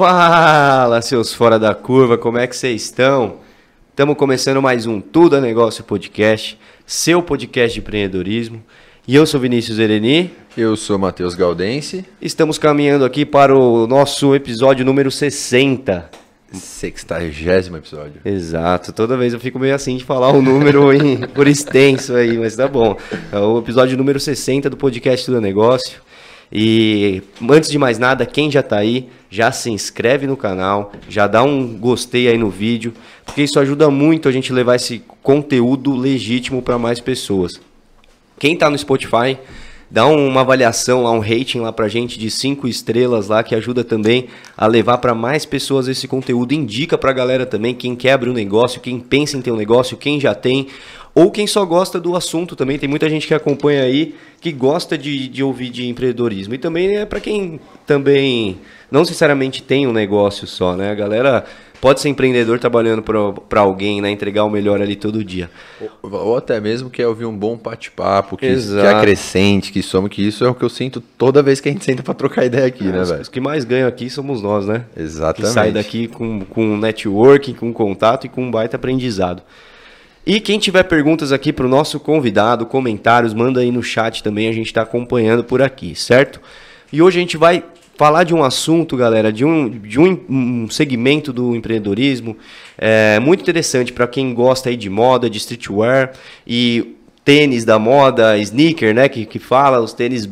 Fala, seus fora da curva, como é que vocês estão? Estamos começando mais um Tudo é Negócio Podcast, seu podcast de empreendedorismo. E eu sou Vinícius Ereni. Eu sou Matheus Galdense. Estamos caminhando aqui para o nosso episódio número 60. Sextagésimo episódio. Exato. Toda vez eu fico meio assim de falar o número em, por extenso aí, mas tá bom. É o episódio número 60 do podcast Tudo é Negócio. E antes de mais nada, quem já tá aí, já se inscreve no canal, já dá um gostei aí no vídeo, porque isso ajuda muito a gente levar esse conteúdo legítimo para mais pessoas. Quem tá no Spotify, dá uma avaliação lá, um rating lá pra gente de cinco estrelas lá, que ajuda também a levar para mais pessoas esse conteúdo. Indica pra galera também, quem quer abrir um negócio, quem pensa em ter um negócio, quem já tem, ou quem só gosta do assunto também. Tem muita gente que acompanha aí que gosta de, de ouvir de empreendedorismo. E também é para quem também não necessariamente tem um negócio só, né? A galera pode ser empreendedor trabalhando para alguém, né? Entregar o melhor ali todo dia. Ou, ou até mesmo quer ouvir um bom bate-papo, que, que acrescente, que some, que isso é o que eu sinto toda vez que a gente senta para trocar ideia aqui, é, né, velho? Os que mais ganham aqui somos nós, né? Exatamente. Que sai daqui com, com networking, com contato e com um baita aprendizado. E quem tiver perguntas aqui para o nosso convidado, comentários, manda aí no chat também, a gente está acompanhando por aqui, certo? E hoje a gente vai falar de um assunto, galera, de um, de um, um segmento do empreendedorismo é, muito interessante para quem gosta aí de moda, de streetwear e tênis da moda, sneaker, né, que, que fala, os tênis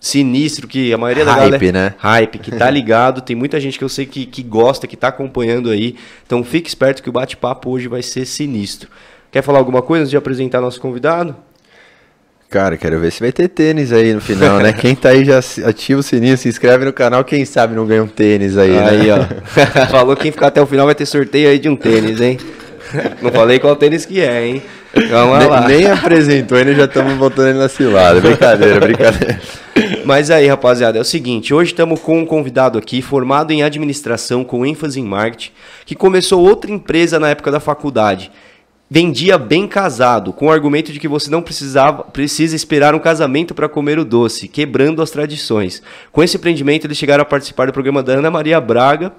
sinistro que a maioria hype, da galera... Hype, né? Hype, que tá ligado. Tem muita gente que eu sei que, que gosta, que tá acompanhando aí. Então fique esperto que o bate-papo hoje vai ser sinistro. Quer falar alguma coisa antes de apresentar nosso convidado? Cara, quero ver se vai ter tênis aí no final, né? Quem tá aí já ativa o sininho, se inscreve no canal, quem sabe não ganha um tênis aí, né? Aí, ó. Falou que quem ficar até o final vai ter sorteio aí de um tênis, hein? Não falei qual tênis que é, hein? Vamos lá. Nem, nem apresentou, ainda já estamos voltando ele na cilada. Brincadeira, brincadeira. Mas aí, rapaziada, é o seguinte: hoje estamos com um convidado aqui, formado em administração com ênfase em marketing, que começou outra empresa na época da faculdade vendia bem casado, com o argumento de que você não precisava, precisa esperar um casamento para comer o doce, quebrando as tradições. Com esse empreendimento, eles chegaram a participar do programa da Ana Maria Braga.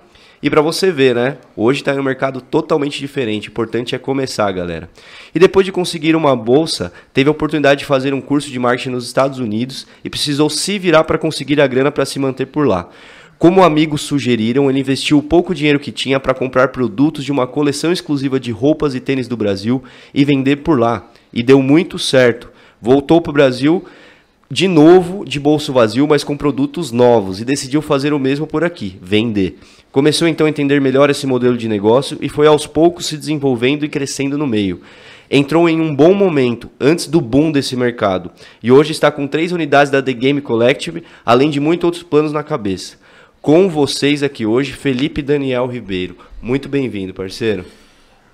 E para você ver, né? Hoje está no mercado totalmente diferente. O importante é começar, galera. E depois de conseguir uma bolsa, teve a oportunidade de fazer um curso de marketing nos Estados Unidos e precisou se virar para conseguir a grana para se manter por lá. Como amigos sugeriram, ele investiu o pouco dinheiro que tinha para comprar produtos de uma coleção exclusiva de roupas e tênis do Brasil e vender por lá. E deu muito certo. Voltou para o Brasil de novo, de bolso vazio, mas com produtos novos e decidiu fazer o mesmo por aqui, vender. Começou então a entender melhor esse modelo de negócio e foi aos poucos se desenvolvendo e crescendo no meio. Entrou em um bom momento, antes do boom desse mercado, e hoje está com três unidades da The Game Collective, além de muitos outros planos na cabeça com vocês aqui hoje, Felipe Daniel Ribeiro. Muito bem-vindo, parceiro.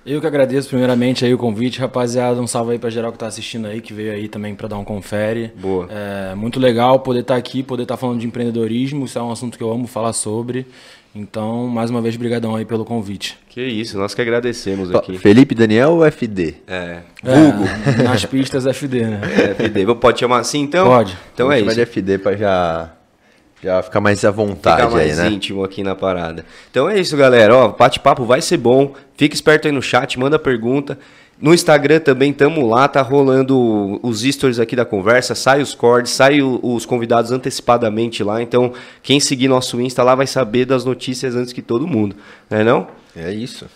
Eu que agradeço primeiramente aí o convite, rapaziada. Um salve aí para geral que tá assistindo aí, que veio aí também para dar um confere. Boa. É muito legal poder estar tá aqui, poder estar tá falando de empreendedorismo. Isso é um assunto que eu amo falar sobre. Então, mais uma vez, brigadão aí pelo convite. Que isso, nós que agradecemos aqui. Felipe Daniel ou FD? É, vulgo. É, nas pistas FD, né? É, FD. Pode chamar assim, então? Pode. Então Vou é isso. de FD para já já fica mais à vontade fica mais aí, né? íntimo aqui na parada. Então é isso, galera. Ó, bate-papo vai ser bom. Fica esperto aí no chat, manda pergunta. No Instagram também tamo lá, tá rolando os stories aqui da conversa, sai os cordes, sai os convidados antecipadamente lá. Então, quem seguir nosso Insta lá vai saber das notícias antes que todo mundo, né não? É isso.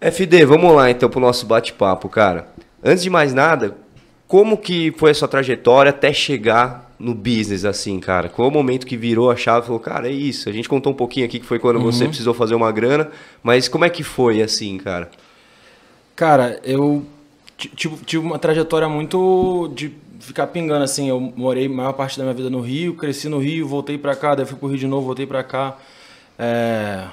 FD, vamos lá então pro nosso bate-papo, cara. Antes de mais nada, como que foi a sua trajetória até chegar no business, assim, cara? Qual o momento que virou a chave e falou, cara, é isso? A gente contou um pouquinho aqui que foi quando uhum. você precisou fazer uma grana, mas como é que foi, assim, cara? Cara, eu tive uma trajetória muito de ficar pingando, assim. Eu morei a maior parte da minha vida no Rio, cresci no Rio, voltei pra cá, daí fui pro Rio de novo, voltei pra cá. É,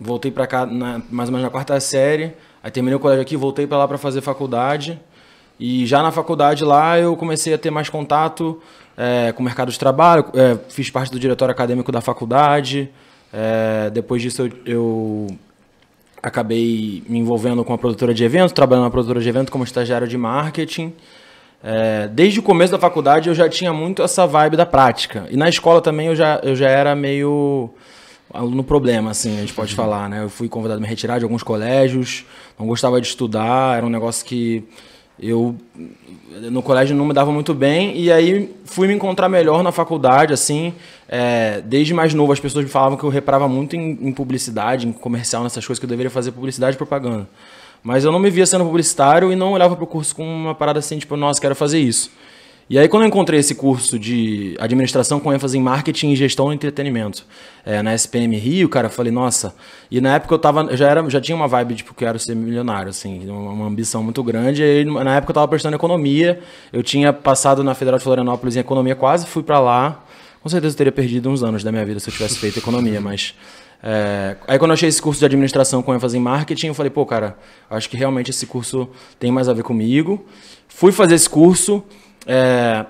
voltei pra cá na, mais ou menos na quarta série. Aí terminei o colégio aqui, voltei pra lá pra fazer faculdade. E já na faculdade lá eu comecei a ter mais contato é, com o mercado de trabalho, é, fiz parte do diretório acadêmico da faculdade. É, depois disso eu, eu, acabei me envolvendo com a produtora de eventos, trabalhando na produtora de eventos como estagiário de marketing. É, desde o começo da faculdade eu já tinha muito essa vibe da prática. E na escola também eu já, eu já era meio aluno problema, assim, a gente pode falar, né? Eu fui convidado a me retirar de alguns colégios, não gostava de estudar, era um negócio que eu no colégio não me dava muito bem e aí fui me encontrar melhor na faculdade assim é, desde mais novo as pessoas me falavam que eu reprava muito em, em, publicidade em comercial nessas coisas que eu deveria fazer publicidade e propaganda. Mas eu não me via sendo publicitário e não olhava para o curso com uma parada assim tipo nossa quero fazer isso e aí, quando eu encontrei esse curso de administração com ênfase em marketing e gestão do entretenimento é, na SPM Rio, cara, eu falei, nossa. E na época eu tava, já, era, já tinha uma vibe, tipo, que eu quero ser milionário, assim, uma ambição muito grande. E aí, na época eu tava prestando economia, eu tinha passado na Federal de Florianópolis em economia, quase fui para lá. Com certeza eu teria perdido uns anos da minha vida se eu tivesse feito economia, mas. É, aí quando eu achei esse curso de administração com ênfase em marketing, eu falei, pô, cara, acho que realmente esse curso tem mais a ver comigo. Fui fazer esse curso. É,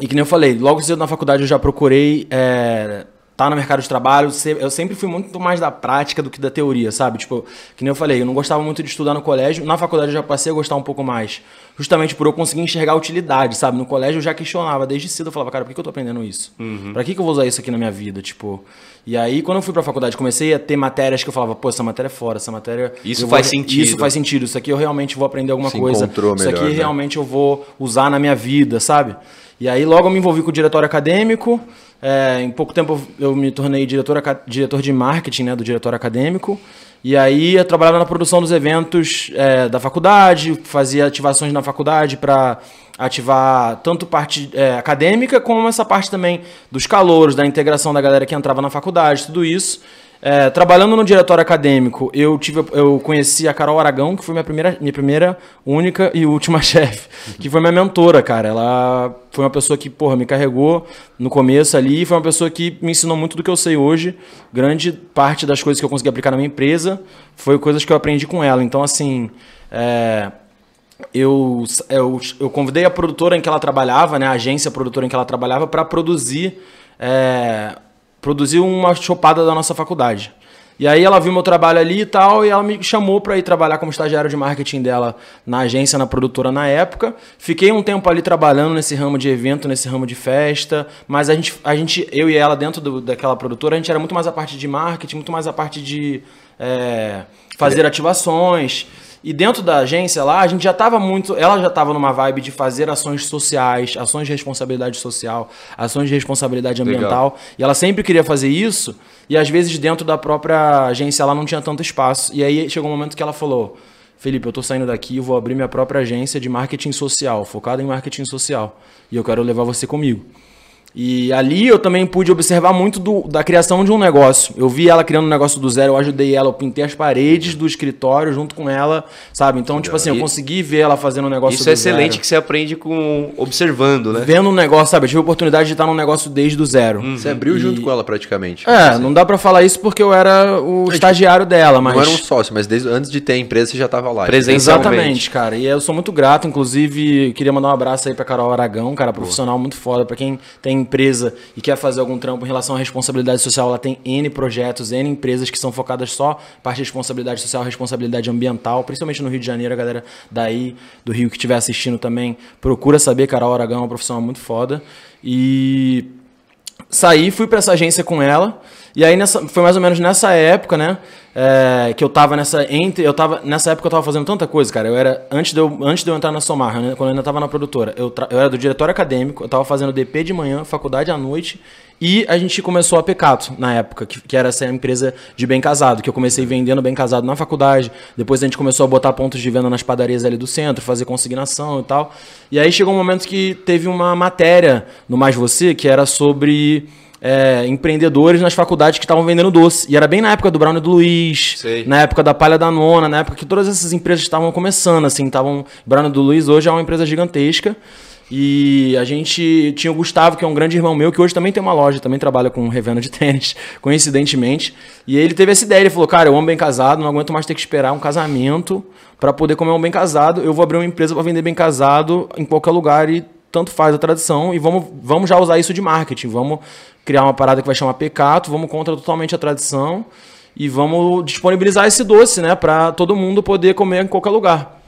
e que nem eu falei, logo cedo na faculdade eu já procurei é, tá no mercado de trabalho, eu sempre fui muito mais da prática do que da teoria, sabe? Tipo, que nem eu falei, eu não gostava muito de estudar no colégio, na faculdade eu já passei a gostar um pouco mais, justamente por eu conseguir enxergar a utilidade, sabe? No colégio eu já questionava, desde cedo eu falava, cara, por que eu tô aprendendo isso? Uhum. Pra que, que eu vou usar isso aqui na minha vida? Tipo, e aí quando eu fui pra faculdade, comecei a ter matérias que eu falava, pô, essa matéria é fora, essa matéria... Isso faz vou, sentido. Isso faz sentido, isso aqui eu realmente vou aprender alguma Se coisa, melhor, isso aqui né? realmente eu vou usar na minha vida, sabe? E aí logo eu me envolvi com o diretório acadêmico, é, em pouco tempo eu me tornei diretor, diretor de marketing né, do diretório acadêmico. E aí eu trabalhava na produção dos eventos é, da faculdade, fazia ativações na faculdade para ativar tanto parte é, acadêmica como essa parte também dos calouros, da integração da galera que entrava na faculdade, tudo isso. É, trabalhando no diretório acadêmico, eu tive, eu conheci a Carol Aragão, que foi minha primeira, minha primeira, única e última chefe, que foi minha mentora, cara. Ela foi uma pessoa que, porra, me carregou no começo ali, foi uma pessoa que me ensinou muito do que eu sei hoje. Grande parte das coisas que eu consegui aplicar na minha empresa foi coisas que eu aprendi com ela. Então, assim, é, eu, eu, eu convidei a produtora em que ela trabalhava, né, a agência produtora em que ela trabalhava, para produzir. É, produziu uma chopada da nossa faculdade. E aí ela viu meu trabalho ali e tal, e ela me chamou para ir trabalhar como estagiário de marketing dela na agência, na produtora na época. Fiquei um tempo ali trabalhando nesse ramo de evento, nesse ramo de festa, mas a gente, a gente eu e ela dentro do, daquela produtora, a gente era muito mais a parte de marketing, muito mais a parte de é, fazer ativações. E dentro da agência lá, a gente já estava muito. Ela já estava numa vibe de fazer ações sociais, ações de responsabilidade social, ações de responsabilidade ambiental. Legal. E ela sempre queria fazer isso. E às vezes dentro da própria agência ela não tinha tanto espaço. E aí chegou um momento que ela falou: Felipe, eu estou saindo daqui e vou abrir minha própria agência de marketing social, focada em marketing social. E eu quero levar você comigo. E ali eu também pude observar muito do, da criação de um negócio. Eu vi ela criando um negócio do zero, eu ajudei ela, eu pintei as paredes do escritório junto com ela, sabe? Então, tipo assim, eu consegui ver ela fazendo um negócio Isso é excelente zero. que você aprende com observando, né? Vendo um negócio, sabe? Eu tive a oportunidade de estar num negócio desde o zero. Uhum. Você abriu e... junto com ela praticamente. É, assim. não dá para falar isso porque eu era o estagiário dela, mas... Não era um sócio, mas desde antes de ter a empresa você já estava lá. Exatamente, cara. E eu sou muito grato, inclusive, queria mandar um abraço aí pra Carol Aragão, cara, profissional muito foda, para quem tem empresa e quer fazer algum trampo em relação à responsabilidade social, ela tem N projetos, N empresas que são focadas só parte de responsabilidade social, responsabilidade ambiental, principalmente no Rio de Janeiro, a galera daí do Rio que estiver assistindo também, procura saber, Carol Aragão é uma profissional muito foda. E saí, fui para essa agência com ela, e aí nessa, foi mais ou menos nessa época, né? É, que eu tava nessa. Entre, eu tava, nessa época eu tava fazendo tanta coisa, cara. Eu era. Antes de eu, antes de eu entrar na Somar, né, quando eu ainda tava na produtora, eu, eu era do diretório acadêmico, eu tava fazendo DP de manhã, faculdade à noite. E a gente começou a Pecato na época, que, que era essa empresa de bem casado, que eu comecei vendendo bem casado na faculdade. Depois a gente começou a botar pontos de venda nas padarias ali do centro, fazer consignação e tal. E aí chegou um momento que teve uma matéria no Mais Você que era sobre é, empreendedores nas faculdades que estavam vendendo doce. E era bem na época do Brown e do Luiz, Sei. na época da Palha da Nona, na época que todas essas empresas estavam começando, assim, estavam. Brown e do Luiz hoje é uma empresa gigantesca. E a gente tinha o Gustavo, que é um grande irmão meu, que hoje também tem uma loja, também trabalha com revenda de tênis, coincidentemente. E ele teve essa ideia, ele falou: "Cara, eu amo bem casado, não aguento mais ter que esperar um casamento para poder comer um bem casado. Eu vou abrir uma empresa para vender bem casado em qualquer lugar e tanto faz a tradição e vamos, vamos já usar isso de marketing. Vamos criar uma parada que vai chamar Pecato, vamos contra totalmente a tradição e vamos disponibilizar esse doce, né, para todo mundo poder comer em qualquer lugar.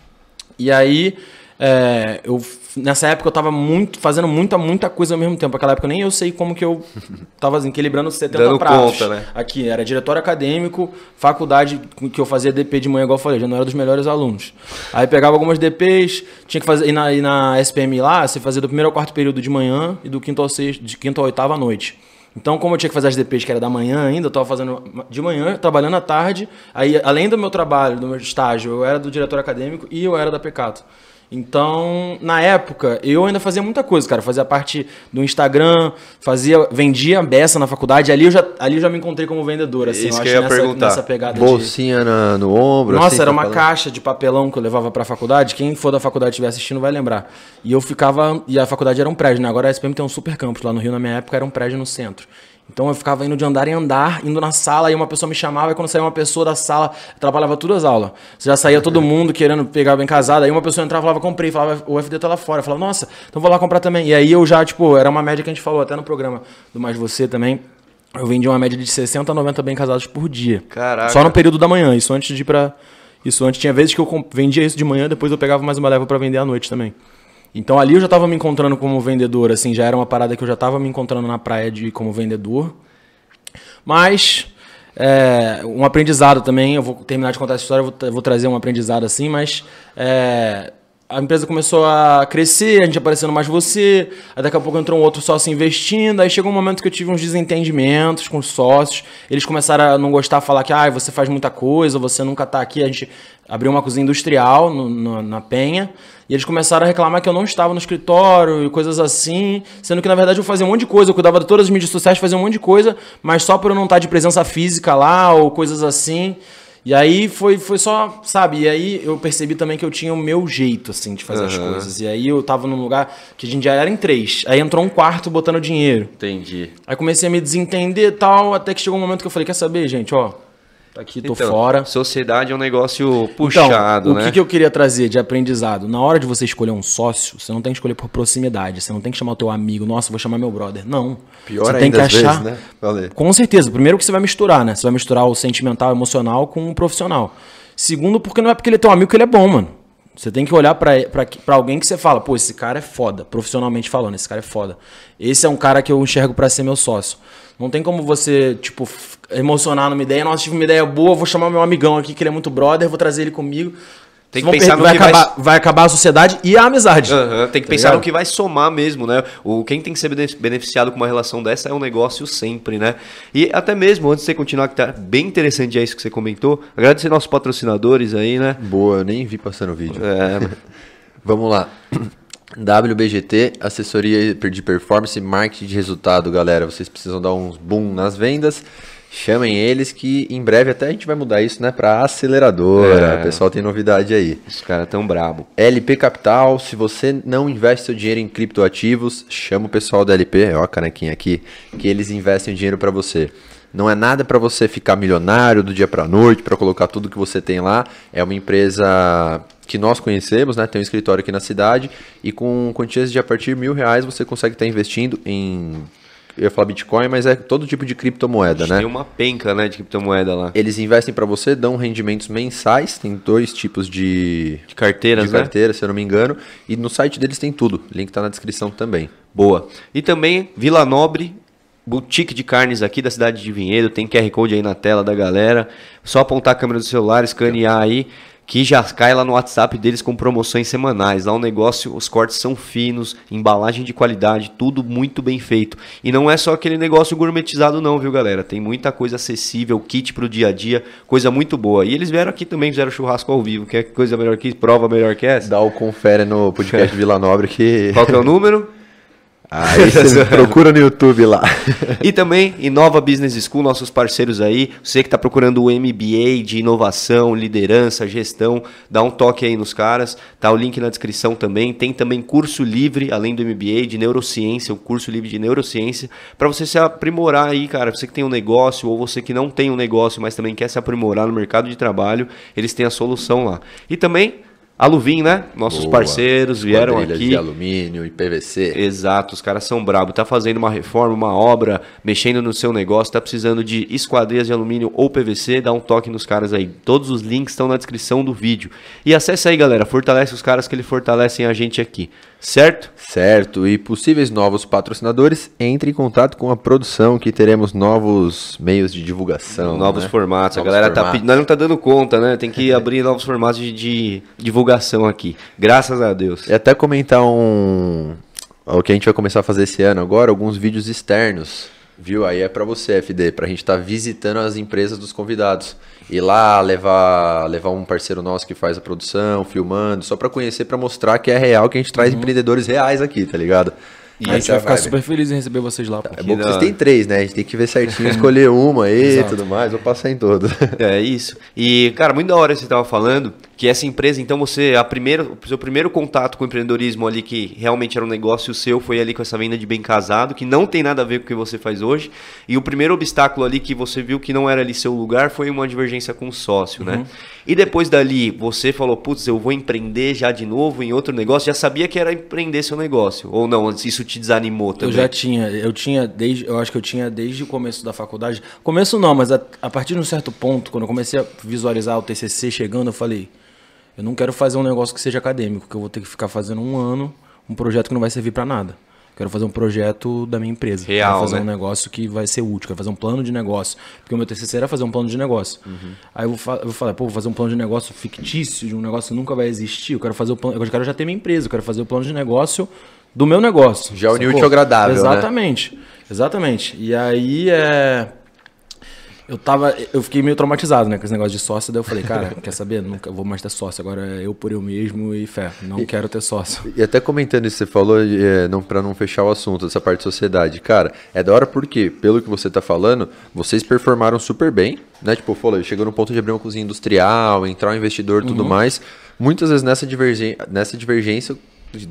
E aí é, eu nessa época eu tava muito, fazendo muita, muita coisa ao mesmo tempo. Naquela época nem eu sei como que eu tava assim, equilibrando 70 Dando pratos. conta, né? Aqui, era diretório acadêmico, faculdade que eu fazia DP de manhã, igual eu falei, já não era dos melhores alunos. Aí pegava algumas DPs, tinha que fazer, e na, e na SPM lá, você fazia do primeiro ao quarto período de manhã e do quinto ao sexto, de quinto ao oitavo à noite. Então, como eu tinha que fazer as DPs que era da manhã ainda, eu estava fazendo de manhã, trabalhando à tarde. Aí, além do meu trabalho, do meu estágio, eu era do diretor acadêmico e eu era da Pecato. Então, na época, eu ainda fazia muita coisa, cara. Fazia parte do Instagram, fazia, vendia beça na faculdade. Ali eu já, ali eu já me encontrei como vendedor, assim. Isso eu que acho eu ia nessa, perguntar. nessa pegada de... Bolsinha na- no ombro. Nossa, assim, era tá uma falando? caixa de papelão que eu levava pra faculdade. Quem for da faculdade e estiver assistindo vai lembrar. E eu ficava. E a faculdade era um prédio, né? Agora a SPM tem um super campus. Lá no Rio, na minha época, era um prédio no centro. Então eu ficava indo de andar em andar, indo na sala, e uma pessoa me chamava, e quando saía uma pessoa da sala, trabalhava todas as aulas. Já saía todo mundo querendo pegar bem casado, aí uma pessoa entrava e falava, comprei, falava, o FD tá lá fora. Eu falava, nossa, então vou lá comprar também. E aí eu já, tipo, era uma média que a gente falou até no programa do Mais Você também. Eu vendia uma média de 60 a 90 bem casados por dia. Caraca. Só no período da manhã, isso antes de ir pra. Isso antes tinha vezes que eu vendia isso de manhã, depois eu pegava mais uma leva pra vender à noite também. Então ali eu já tava me encontrando como vendedor, assim, já era uma parada que eu já tava me encontrando na praia de como vendedor. Mas é, um aprendizado também, eu vou terminar de contar essa história, vou, vou trazer um aprendizado assim, mas é, a empresa começou a crescer, a gente aparecendo mais você, aí daqui a pouco entrou um outro sócio investindo, aí chegou um momento que eu tive uns desentendimentos com os sócios, eles começaram a não gostar, falar que ah, você faz muita coisa, você nunca tá aqui, a gente abriu uma cozinha industrial no- no- na Penha, e eles começaram a reclamar que eu não estava no escritório e coisas assim, sendo que na verdade eu fazia um monte de coisa, eu cuidava de todas as mídias sociais, fazia um monte de coisa, mas só por eu não estar de presença física lá ou coisas assim. E aí foi, foi só, sabe? E aí eu percebi também que eu tinha o meu jeito, assim, de fazer as Aham. coisas. E aí eu tava num lugar que a gente já era em três. Aí entrou um quarto botando dinheiro. Entendi. Aí comecei a me desentender e tal, até que chegou um momento que eu falei, quer saber, gente, ó, tá aqui, tô Então, fora. Sociedade é um negócio puxado, então, o né? que, que eu queria trazer de aprendizado? Na hora de você escolher um sócio, você não tem que escolher por proximidade. Você não tem que chamar o teu amigo, nossa, vou chamar meu brother. Não. Pior você ainda tem que achar. vezes, né? Com certeza. Primeiro que você vai misturar, né? Você vai misturar o sentimental, emocional com o profissional. Segundo, porque não é porque ele é teu amigo que ele é bom, mano. Você tem que olhar pra alguém que você fala, pô, esse cara é foda, profissionalmente falando, esse cara é foda. Esse é um cara que eu enxergo pra ser meu sócio. Não tem como você, tipo, emocionar numa ideia, nossa, tive uma ideia boa, vou chamar meu amigão aqui, que ele é muito brother, vou trazer ele comigo. Tem que pensar no vai que vai- acabar, vai acabar a sociedade e a amizade. Aham, tem que Tá pensar ligado? no que vai somar mesmo, né? O, quem tem que ser bene- beneficiado com uma relação dessa é um negócio sempre, né? E até mesmo, antes de você continuar, que tá bem interessante já isso que você comentou, agradecer nossos patrocinadores aí, né? Boa, eu nem vi passando o vídeo. É, Vamos lá. WBGT, assessoria de performance e marketing de resultado, galera. Vocês precisam dar uns boom nas vendas. Chamem eles que em breve até a gente vai mudar isso, né, para aceleradora. É. O pessoal tem novidade aí. os caras tão brabo. LP Capital, se você não investe seu dinheiro em criptoativos, chama o pessoal da LP, ó a canequinha aqui, que eles investem o dinheiro para você. Não é nada para você ficar milionário do dia para noite, para colocar tudo que você tem lá. É uma empresa que nós conhecemos, né? Tem um escritório aqui na cidade e com quantias de a partir de mil reais você consegue estar investindo em, eu ia falar Bitcoin, mas é todo tipo de criptomoeda, né? Tem uma penca, né, de criptomoeda lá. Eles investem para você, dão rendimentos mensais, tem dois tipos de, De carteiras, de né? carteira, se eu não me engano. E no site deles tem tudo. Link tá na descrição também. Boa. E também Vila Nobre, boutique de carnes aqui da cidade de Vinhedo, tem QR Code aí na tela da galera. Só apontar a câmera do celular, escanear aí, que já cai lá no WhatsApp deles com promoções semanais. Lá o negócio, os cortes são finos, embalagem de qualidade, tudo muito bem feito. E não é só aquele negócio gourmetizado não, viu, galera? Tem muita coisa acessível, kit pro dia a dia, coisa muito boa. E eles vieram aqui também, fizeram churrasco ao vivo. Quer coisa melhor que isso? Prova melhor que essa? Dá o confere no podcast Vila Nobre que. Qual que é o número? Aí você procura no YouTube lá. E também Inova Business School, nossos parceiros aí. Você que está procurando o MBA de inovação, liderança, gestão, dá um toque aí nos caras. Tá o link na descrição também. Tem também curso livre, além do MBA, de neurociência, o curso livre de neurociência, para você se aprimorar aí, cara. Você que tem um negócio ou você que não tem um negócio, mas também quer se aprimorar no mercado de trabalho, eles têm a solução lá. E também a Luvin, né? Nossos Boa. parceiros vieram Quadrilhas aqui. de alumínio e PVC. Exato, os caras são brabos. Tá fazendo uma reforma, uma obra, mexendo no seu negócio, tá precisando de esquadrias de alumínio ou PVC, dá um toque nos caras aí. Todos os links estão na descrição do vídeo. E acesse aí, galera, fortalece os caras que eles fortalecem a gente aqui. Certo? Certo, e possíveis novos patrocinadores, entre em contato com a produção que teremos novos meios de divulgação. Novos né? formatos. Novos a galera tá formatos. pedindo. Nós não tá dando conta, né? Tem que abrir novos formatos de, de divulgação aqui. Graças a Deus. E até comentar um. O que a gente vai começar a fazer esse ano agora, alguns vídeos externos. Viu? Aí é pra você, FD, pra gente estar visitando as empresas dos convidados. Ir lá, levar, levar um parceiro nosso que faz a produção, filmando, só pra conhecer, pra mostrar que é real, que a gente traz empreendedores reais aqui, tá ligado? E a gente é vai ficar vibe. super feliz em receber vocês lá. É bom que vocês têm três, né? A gente tem que ver certinho, escolher uma aí e tudo mais. Vou passar em todos. É isso. E, cara, muito da hora você estava falando que essa empresa, então você, a primeira, o seu primeiro contato com o empreendedorismo ali, que realmente era um negócio seu, foi ali com essa venda de bem casado, que não tem nada a ver com o que você faz hoje. E o primeiro obstáculo ali que você viu que não era ali seu lugar foi uma divergência com o sócio, né? E depois dali, você falou, putz, eu vou empreender já de novo em outro negócio, já sabia que era empreender seu negócio. Ou não, isso te desanimou Eu também? já tinha, eu tinha desde, eu acho que eu tinha desde o começo da faculdade. Começo não, mas a, a partir de um certo ponto, quando eu comecei a visualizar o TCC chegando, eu falei, eu não quero fazer um negócio que seja acadêmico, que eu vou ter que ficar fazendo um ano, um projeto que não vai servir pra nada. Quero fazer um projeto da minha empresa. Real, quero fazer né? um negócio que vai ser útil, quero fazer um plano de negócio. Porque o meu TCC era fazer um plano de negócio. Aí eu, fa- eu falei, pô, vou fazer um plano de negócio fictício, de um negócio que nunca vai existir. Eu quero fazer o plano, eu quero já ter minha empresa, eu quero fazer o plano de negócio do meu negócio. Já uniu o agradável, né? Exatamente. Exatamente. E aí é. Eu tava. Eu fiquei meio traumatizado, né, com esse negócio de sócio. Daí eu falei, cara, quer saber? Nunca vou mais ter sócio. Agora é eu por eu mesmo e fé. Não quero ter sócio. E até comentando isso você falou, é, não, pra não fechar o assunto dessa parte de sociedade, cara, é da hora porque, pelo que você tá falando, vocês performaram super bem, né? Tipo, falou, chegou no ponto de abrir uma cozinha industrial, entrar um investidor e tudo mais. Muitas vezes nessa, divergência, nessa divergência,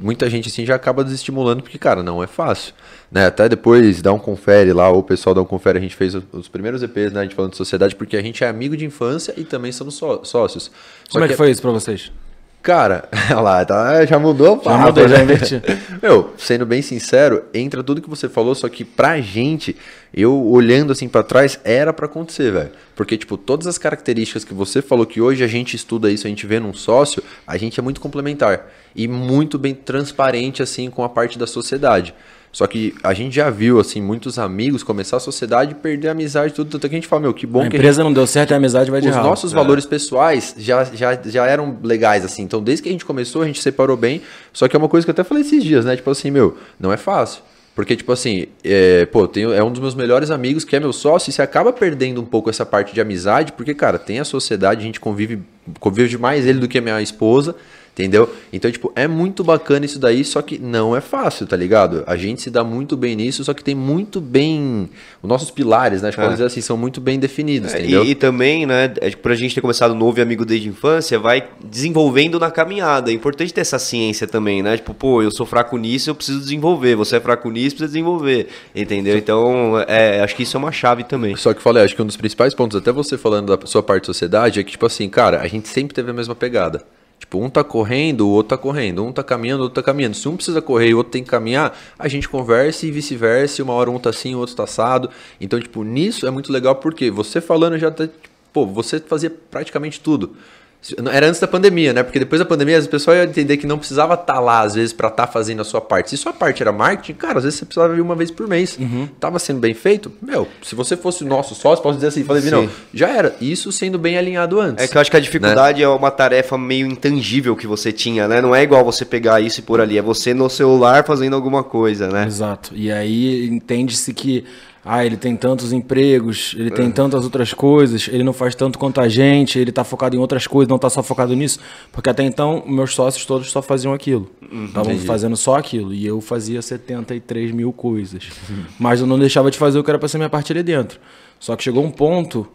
muita gente assim já acaba desestimulando, porque, cara, não é fácil. Né? Até depois dá um confere lá, ou o pessoal dá um confere, a gente fez os primeiros EPs, né? A gente falando de sociedade, porque a gente é amigo de infância e também somos só- sócios. Só Como é que foi isso pra vocês? Cara, lá, tá, já mudou o Já mudou, né? já inverti. Meu, sendo bem sincero, entra tudo que você falou, só que pra gente, eu olhando assim pra trás, era pra acontecer, velho. Porque, tipo, todas as características que você falou que hoje a gente estuda isso, a gente vê num sócio, a gente é muito complementar. E muito bem transparente, assim, com a parte da sociedade. Só que a gente já viu, assim, muitos amigos começar a sociedade e perder a amizade tudo. Tanto que a gente fala, meu, que bom a que a empresa não deu certo e a amizade vai de os ralo. nossos valores pessoais já, já, já eram legais, assim. Então, desde que a gente começou, a gente separou bem. Só que é uma coisa que eu até falei esses dias, né? Tipo assim, meu, não é fácil. Porque, tipo assim, é, pô, tenho, é um dos meus melhores amigos que é meu sócio e você acaba perdendo um pouco essa parte de amizade, porque, cara, tem a sociedade, a gente convive, convive mais ele do que a minha esposa, entendeu? Então, tipo, é muito bacana isso daí, só que não é fácil, tá ligado? A gente se dá muito bem nisso, só que tem muito bem. Os nossos pilares, né? Que pode dizer assim, são muito bem definidos, É, entendeu? E, e também, né, é, por a gente ter começado novo e amigo desde a infância, vai desenvolvendo na caminhada. É importante ter essa ciência também, né? Tipo, pô, eu sou fraco nisso, eu preciso desenvolver. Você é fraco nisso, precisa desenvolver. Entendeu? Então, é, acho que isso é uma chave também. Só que falei, acho que um dos principais pontos, até você falando da sua parte de sociedade, é que, tipo assim, cara, a gente sempre teve a mesma pegada. Tipo, um tá correndo, o outro tá correndo. Um tá caminhando, o outro tá caminhando. Se um precisa correr e o outro tem que caminhar, a gente conversa e vice-versa. Uma hora um tá assim, o outro tá assado. Então, tipo, nisso é muito legal porque você falando já tá. Tipo, pô, você fazia praticamente tudo. Era antes da pandemia, né? Porque depois da pandemia as pessoas iam entender que não precisava estar lá, às vezes, pra estar fazendo a sua parte. Se sua parte era marketing, cara, às vezes você precisava vir uma vez por mês. Uhum. Tava sendo bem feito? Meu, se você fosse o nosso sócio, posso dizer assim, falei, Sim. não, já era. Isso sendo bem alinhado antes. É que eu acho que a dificuldade é uma tarefa meio intangível que você tinha, né? Não é igual você pegar isso e pôr ali, é você no celular fazendo alguma coisa, né? Exato. E aí entende-se que ah, ele tem tantos empregos, ele É. tem tantas outras coisas, ele não faz tanto quanto a gente, ele tá focado em outras coisas, não tá só focado nisso. Porque até então, meus sócios todos só faziam aquilo. Estavam fazendo só aquilo. E eu fazia 73 mil coisas. Mas eu não deixava de fazer o que era pra ser minha parte ali dentro. Só que chegou um ponto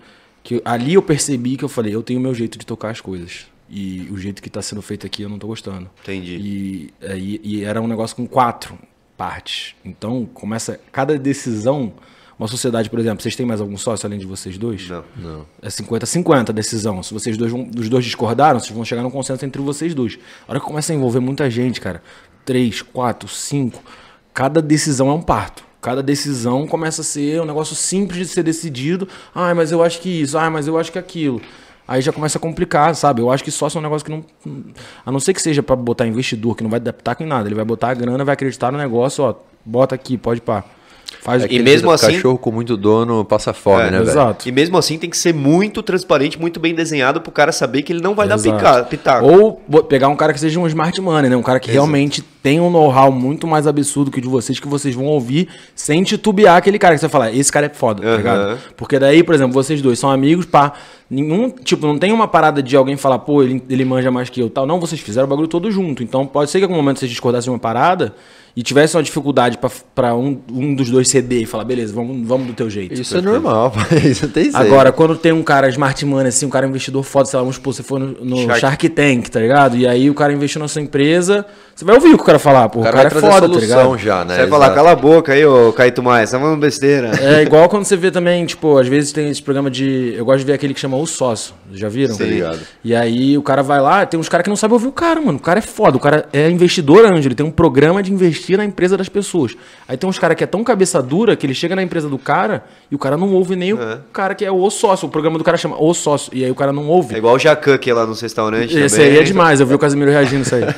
que ali eu percebi que eu falei, eu tenho o meu jeito de tocar as coisas. E o jeito que tá sendo feito aqui eu não tô gostando. Entendi. E, é, e, e era um negócio com quatro partes. Então, começa. Cada decisão. Uma sociedade, por exemplo, vocês têm mais algum sócio além de vocês dois? Não. Não. É 50-50 a decisão. Se vocês dois, vão, os dois discordaram, vocês vão chegar num consenso entre vocês dois. A hora que começa a envolver muita gente, cara, três, quatro, cinco, cada decisão é um parto. Cada decisão começa a ser um negócio simples de ser decidido. Ah, mas eu acho que isso. Ah, mas eu acho que aquilo. Aí já começa a complicar, sabe? Eu acho que sócio é um negócio que não. A não ser que seja pra botar investidor, que não vai adaptar com nada. Ele vai botar a grana, vai acreditar no negócio, ó. Bota aqui, pode pá. Faz É o que E mesmo assim- Cachorro com muito dono passa fome, É, né, velho? Exato. E mesmo assim tem que ser muito transparente, muito bem desenhado pro cara saber que ele não vai Exato. dar pica- pitaco. Ou pegar um cara que seja um smart money, né? Um cara que realmente tem um know-how muito mais absurdo que o de vocês, que vocês vão ouvir sem titubear aquele cara que você vai falar, esse cara é foda, tá Aham. ligado? Porque daí, por exemplo, vocês dois são amigos, pá. Nenhum, tipo, não tem uma parada de alguém falar, pô, ele, ele manja mais que eu tal. Não, vocês fizeram o bagulho todo junto. Então pode ser que em algum momento vocês discordassem de uma parada e tivesse uma dificuldade pra- pra um, um dos dois ceder e falar, beleza, vamos, vamos do teu jeito. Isso é normal, pai. Isso tem jeito. Agora, quando tem um cara smart money, assim, um cara investidor foda, sei lá, vamos supor, você for no, no Shark. Shark. Tank, tá ligado? E aí o cara investiu na sua empresa, você vai ouvir o que o cara falar, pô, o o cara, cara, vai é foda, tá ligado? já, né? Você vai falar, cala a boca aí, ô Caíto Maia, você tá falando besteira. É igual quando você vê também, tipo, às vezes tem esse programa de. Eu gosto de ver aquele que chama O Sócio. Já viram? Ligado. E aí o cara vai lá, tem uns caras que não sabem ouvir o cara, mano. O cara é foda, o cara é investidor anjo, ele tem um programa de investir na empresa das pessoas. Aí tem uns caras que é tão cabeça dura que ele chega na empresa do cara e o cara não ouve nem É. o cara que é o sócio. O programa do cara chama O Sócio. E aí o cara não ouve. É igual o Jacan que é lá nos restaurantes Esse também. aí é demais, eu vi o Casimiro reagindo isso aí.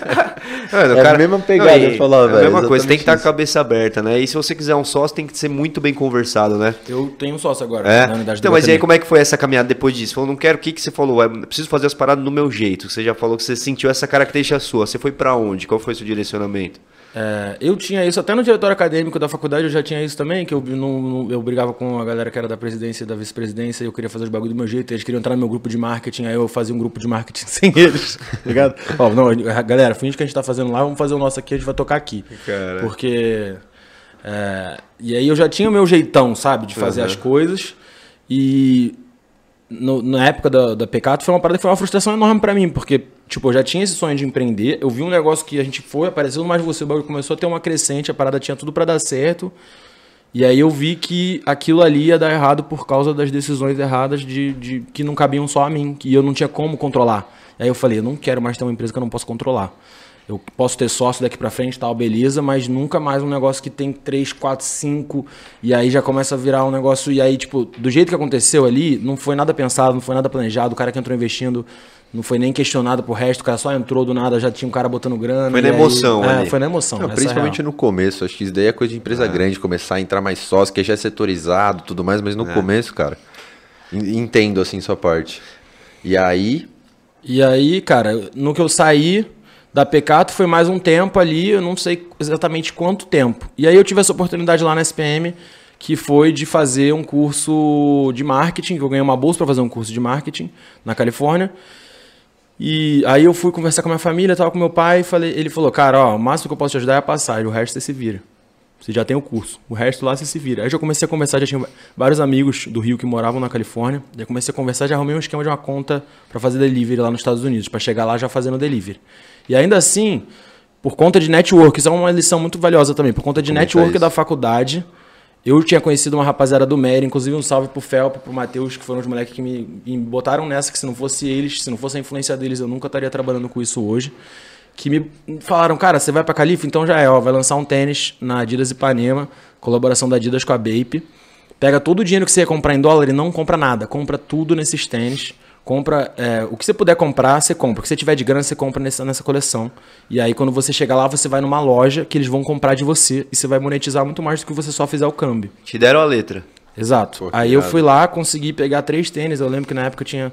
Mano, É a mesma pegada, e- eu ia falar, é a velho, mesma coisa, tem que estar com a cabeça aberta, né? E se você quiser um sócio, tem que ser muito bem conversado, né? Eu tenho um sócio agora, É. na unidade Então, mas e aí como é que foi essa caminhada depois disso? Falou, não quero o que, que você falou, é, preciso fazer as paradas do meu jeito. Você já falou que você sentiu essa característica sua. Você foi pra onde? Qual foi o seu direcionamento? É, eu tinha isso, até no diretório acadêmico da faculdade eu já tinha isso também, que eu, não, não- eu brigava com a galera que era da presidência e da vice-presidência e eu queria fazer os bagulho do meu jeito, eles queriam entrar no meu grupo de marketing, aí eu fazia um grupo de marketing sem eles, tá ligado? Ó, não, galera, finge que a gente tá fazendo lá, vamos fazer o nosso aqui, a gente vai tocar aqui. Cara. Porque... é, e aí eu já tinha o meu jeitão, sabe, de fazer Uhum. as coisas e no- na época da, da Pecato foi uma parada que foi uma frustração enorme pra mim, porque, tipo, eu já tinha esse sonho de empreender, eu vi um negócio que a gente foi, apareceu mais você, o bagulho começou a ter uma crescente, a parada tinha tudo pra dar certo, e aí eu vi que aquilo ali ia dar errado por causa das decisões erradas de, de que não cabiam só a mim, que eu não tinha como controlar. Aí eu falei, eu não quero mais ter uma empresa que eu não posso controlar. Eu posso ter sócio daqui pra frente, tal, beleza, mas nunca mais um negócio que tem 3, 4, 5, e aí já começa a virar um negócio, e aí, tipo, do jeito que aconteceu ali, não foi nada pensado, não foi nada planejado, o cara que entrou investindo não foi nem questionado pro resto, o cara só entrou do nada, já tinha um cara botando grana. Foi e na aí- emoção É, ali. foi na emoção. Não, é principalmente real. no começo, acho que isso daí é coisa de empresa grande, começar a entrar mais sócio, que já é setorizado tudo mais, mas no começo, cara, en- entendo assim sua parte. E aí, E aí, cara, no que eu saí da Pecato foi mais um tempo ali, eu não sei exatamente quanto tempo. E aí eu tive essa oportunidade lá na SPM, que foi de fazer um curso de marketing, que eu ganhei uma bolsa para fazer um curso de marketing na Califórnia. E aí eu fui conversar com a minha família, tava com meu pai, falei, ele falou, cara, ó, o máximo que eu posso te ajudar é a passagem, o resto você se vira. Você já tem o curso. O resto lá você se vira. Aí já comecei a conversar, já tinha vários amigos do Rio que moravam na Califórnia. Já comecei a conversar, já arrumei um esquema de uma conta para fazer delivery lá nos Estados Unidos, para chegar lá já fazendo delivery. E ainda assim, por conta de network, isso é uma lição muito valiosa também, por conta de Comenta network isso. da faculdade, eu tinha conhecido uma rapaziada do Mary, inclusive um salve pro Felpa, pro Matheus, que foram os moleques que me, me botaram nessa, que se não fosse eles, se não fosse a influência deles, eu nunca estaria trabalhando com isso hoje. Que me falaram, cara, você vai pra Califa? Então já é, ó, vai lançar um tênis na Adidas Ipanema, colaboração da Adidas com a Bape. Pega todo o dinheiro que você ia comprar em dólar e não compra nada, compra tudo nesses tênis. Compra é, o que você puder comprar, você compra. O que você tiver de grana, você compra nessa, nessa coleção. E aí, quando você chegar lá, você vai numa loja que eles vão comprar de você e você vai monetizar muito mais do que você só fizer o câmbio. Te deram a letra. Exato. Pô, aí eu fui lá, consegui pegar três tênis. Eu lembro que na época eu tinha.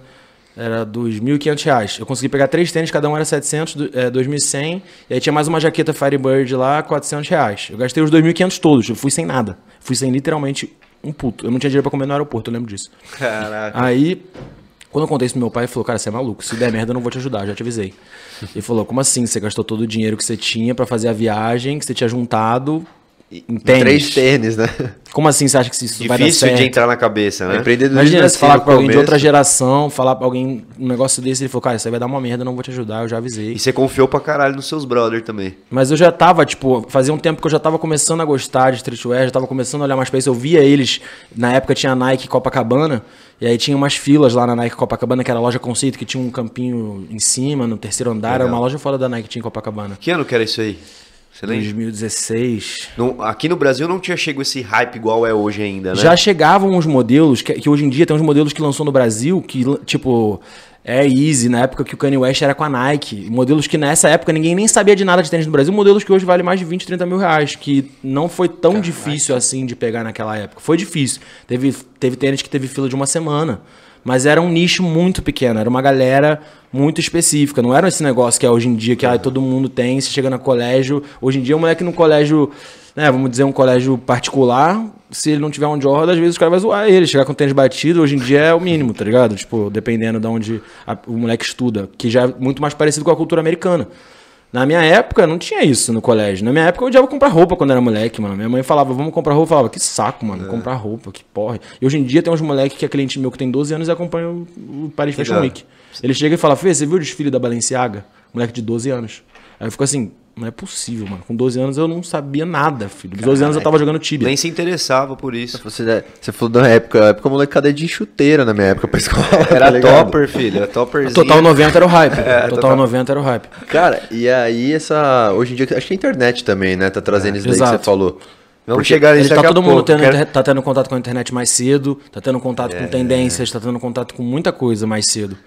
Era dos 1.500 reais. Eu consegui pegar três tênis, cada um era 700, do- é, 2.100. E aí tinha mais uma jaqueta Firebird lá, 400 reais. Eu gastei os 2.500 todos. Eu fui sem nada. Fui sem literalmente um puto. Eu não tinha dinheiro pra comer no aeroporto, eu lembro disso. Caraca. Aí, quando eu contei isso pro meu pai, ele falou, cara, você é maluco. Se der merda, eu não vou te ajudar, já te avisei. Ele falou, como assim? Você gastou todo o dinheiro que você tinha pra fazer a viagem, que você tinha juntado em tênis? três tênis, né? Como assim você acha que isso vai dar Difícil certo? de entrar na cabeça, né? Empreendedorismo Imagina é se assim falar pra alguém de outra geração, falar pra alguém um negócio desse, ele falou, cara, isso aí vai dar uma merda, eu não vou te ajudar, eu já avisei. E você confiou pra caralho nos seus brothers também. Mas eu já tava, tipo, fazia um tempo que eu já tava começando a gostar de streetwear, já tava começando a olhar mais pra isso. Eu via eles, na época tinha a Nike Copacabana, e aí tinha umas filas lá na Nike Copacabana, que era a loja conceito, que tinha um campinho em cima, no terceiro andar, era uma loja fora da Nike tinha em Copacabana. Que ano que era isso aí? Você lembra? 2016. Não- aqui no Brasil não tinha chegado esse hype igual é hoje ainda, né? Já chegavam uns modelos, que, que hoje em dia tem uns modelos que lançou no Brasil, que, tipo, é Easy, na época que o Kanye West era com a Nike. Modelos que nessa época ninguém nem sabia de nada de tênis no Brasil. Modelos que hoje valem mais de 20, 30 mil reais. Que não foi tão difícil assim de pegar naquela época. Foi difícil. Teve, teve tênis que teve fila de uma semana. Mas era um nicho muito pequeno, era uma galera muito específica. Não era esse negócio que é hoje em dia, que ah, todo mundo tem, você chega no colégio. Hoje em dia, um moleque no colégio, né, vamos dizer, um colégio particular, se ele não tiver um Jordan, às vezes o cara vai zoar ele, chegar com tênis batido, hoje em dia é o mínimo, tá ligado? Tipo, dependendo de onde a- o moleque estuda, que já é muito mais parecido com a cultura americana. Na minha época, não tinha isso no colégio. Na minha época, eu odiava comprar roupa quando era moleque, mano. Minha mãe falava, vamos comprar roupa. Eu falava, que saco, mano, comprar roupa, que porra. E hoje em dia tem uns moleques que é cliente meu que tem 12 anos e acompanha o o Paris Fashion Legal. Week. Ele chega e fala, Fê, você viu o desfile da Balenciaga? Moleque de 12 anos. Aí eu fico assim, não é possível, mano. Com 12 anos eu não sabia nada, filho. Com 12 anos eu tava jogando Tibia. Nem se interessava por isso. Você, você falou da época, a época molecada de chuteira na minha época pra escola. Era tá topper, filho. Era topperzinho. Total 90 era o hype. É, total, total. 90 era o hype. Cara, e aí essa. Hoje em dia, acho que a internet também, né? Tá trazendo isso daí que você falou. Vamos Porque chegar Ele nisso tá todo mundo pouco. tendo, Quero- tá tendo contato com a internet mais cedo, tá tendo contato É. com tendências, tá tendo contato com muita coisa mais cedo.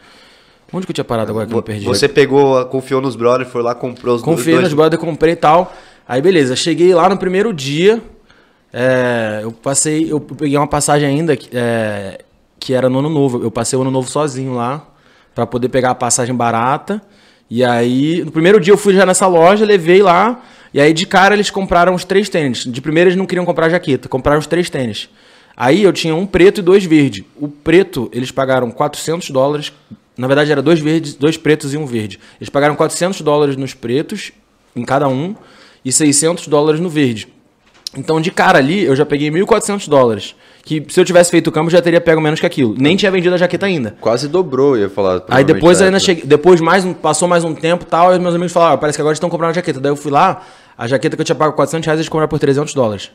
Onde que eu tinha parado agora que eu me perdi? Você pegou, confiou nos brothers, foi lá, comprou os Confiei dois. nos brothers, comprei e tal. Aí beleza, cheguei lá no primeiro dia. é, eu passei, eu peguei uma passagem ainda que, é, que era no ano novo. Eu passei o ano novo sozinho lá pra poder pegar a passagem barata. E aí, no primeiro dia eu fui já nessa loja, levei lá. E aí de cara eles compraram os três tênis. De primeira eles não queriam comprar jaqueta, compraram os três tênis. Aí eu tinha um preto e dois verdes. O preto eles pagaram 400 dólares. Na verdade era dois verdes, dois pretos e um verde. Eles pagaram 400 dólares nos pretos, em cada um, e 600 dólares no verde. Então, de cara ali, eu já peguei 1.400 dólares. Que se eu tivesse feito o eu já teria pego menos que aquilo. Nem tinha vendido a jaqueta ainda. Quase dobrou, eu ia falar. Aí depois ainda cheguei. Depois mais um- passou mais um tempo e tal, e meus amigos falaram, ah, parece que agora estão comprando a jaqueta. Daí eu fui lá, a jaqueta que eu tinha pago 400 reais, eles compraram por 300 dólares.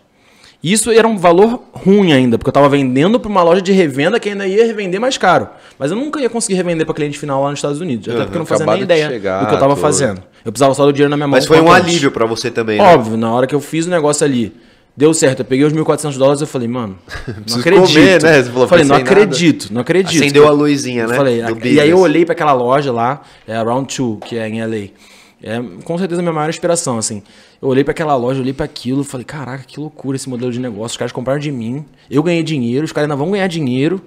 Isso era um valor ruim ainda, porque eu tava vendendo para uma loja de revenda que ainda ia revender mais caro. Mas eu nunca ia conseguir revender para cliente final lá nos Estados Unidos. Até porque eu não fazia nem ideia chegar, do que eu tava tudo. fazendo. Eu precisava só do dinheiro na minha mão. Mas foi um alívio pra você também, né? Óbvio, na hora que eu fiz o negócio ali, deu certo. Eu peguei os 1.400 dólares eu falei, mano, não acredito. comer, né? Você falou, falei, não em nada. acredito, não acredito. Acendeu a luzinha, né? Falei, e aí eu olhei pra aquela loja lá, é a Round 2, que é em LA. É com certeza a minha maior inspiração, assim. Eu olhei pra aquela loja, olhei pra aquilo, falei, caraca, que loucura esse modelo de negócio. Os caras compraram de mim, eu ganhei dinheiro, os caras ainda vão ganhar dinheiro.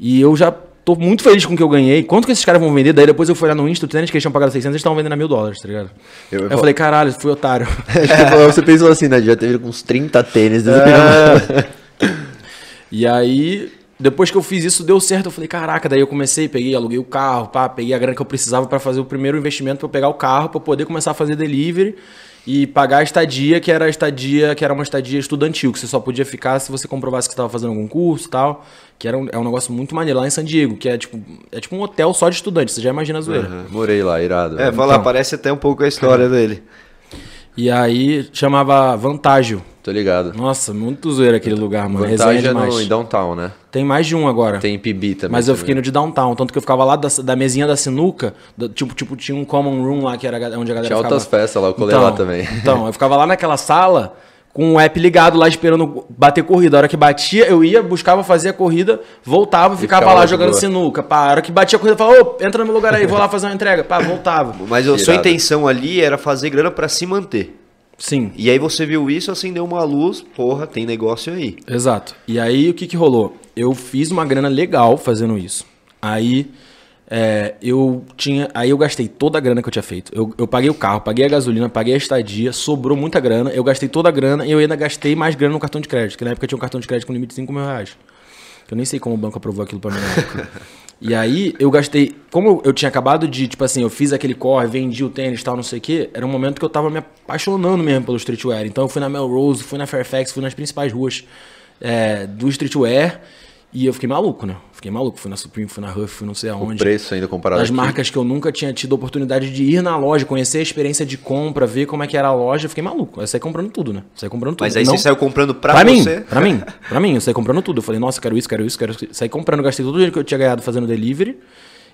E eu já tô muito feliz com o que eu ganhei. Quanto que esses caras vão vender? Daí depois eu fui lá no Insta, o tênis que eles tinham pagado 600, eles estavam vendendo a mil dólares, tá ligado? Eu- Eu, eu- falei, caralho, fui otário. Tipo, você pensou assim, né? Já teve uns 30 tênis. né? E aí, depois que eu fiz isso, deu certo. Eu falei, caraca, daí eu comecei, peguei, aluguei o carro, pá, peguei a grana que eu precisava pra fazer o primeiro investimento pra eu pegar o carro, pra eu poder começar a fazer delivery e pagar a estadia, que era a estadia, que era uma estadia estudantil, que você só podia ficar se você comprovasse que estava fazendo algum curso e tal. Que era um, é um negócio muito maneiro lá em San Diego, que é tipo, é tipo um hotel só de estudante, você já imagina a zoeira. Morei lá, irado. É, fala, Então. parece até um pouco a história dele. E aí chamava Vantágio. Tô ligado. Nossa, muito zoeira aquele lugar, mano. Vantagem é no, em downtown, né? Tem mais de um agora. Tem PB também. Mas eu você fiquei no de downtown, tanto que eu ficava lá da, da mesinha da sinuca, tipo, tipo, tinha um common room lá que era onde a galera Tinha ficava. altas festas lá, eu colei Então, lá também. Então, eu ficava lá naquela sala com o app ligado lá esperando bater corrida. A hora que batia, eu ia, buscava fazer a corrida, voltava, ficava, ficava lá jogando boa. sinuca. Pá, a hora que batia a corrida, eu falava, ô, entra no meu lugar aí, vou lá fazer uma entrega. Pá, voltava. Mas a sua intenção ali era fazer grana pra se manter. Sim. E aí você viu isso, acendeu uma luz, porra, tem negócio aí. Exato. E aí o que que rolou? Eu fiz uma grana legal fazendo isso. Aí é, eu tinha, aí eu gastei toda a grana que eu tinha feito. Eu, eu paguei o carro, paguei a gasolina, paguei a estadia, sobrou muita grana. Eu gastei toda a grana e eu ainda gastei mais grana no cartão de crédito. Que na época tinha um cartão de crédito com limite de 5 mil reais. Eu nem sei como o banco aprovou aquilo pra mim na época. E aí eu gastei. Como eu, tinha acabado de, tipo assim, eu fiz aquele corre, vendi o tênis tal, não sei o quê, era um momento que eu tava me apaixonando mesmo pelo streetwear. Então eu fui na Melrose, fui na Fairfax, fui nas principais ruas é, do streetwear. E eu fiquei maluco, né? Fiquei maluco. Fui na Supreme, fui na Huff, fui não sei O aonde. preço ainda comparado Das aqui. marcas que eu nunca tinha tido oportunidade de ir na loja, conhecer a experiência de compra, ver como é que era a loja. Fiquei maluco. Eu saí comprando tudo, né? Saí comprando tudo. Mas aí Não- você saiu comprando pra, Pra, mim, você. pra mim, pra mim, eu saí comprando tudo. Eu falei, nossa, quero isso, quero isso, quero isso. Saí comprando, gastei todo o dinheiro que eu tinha ganhado fazendo delivery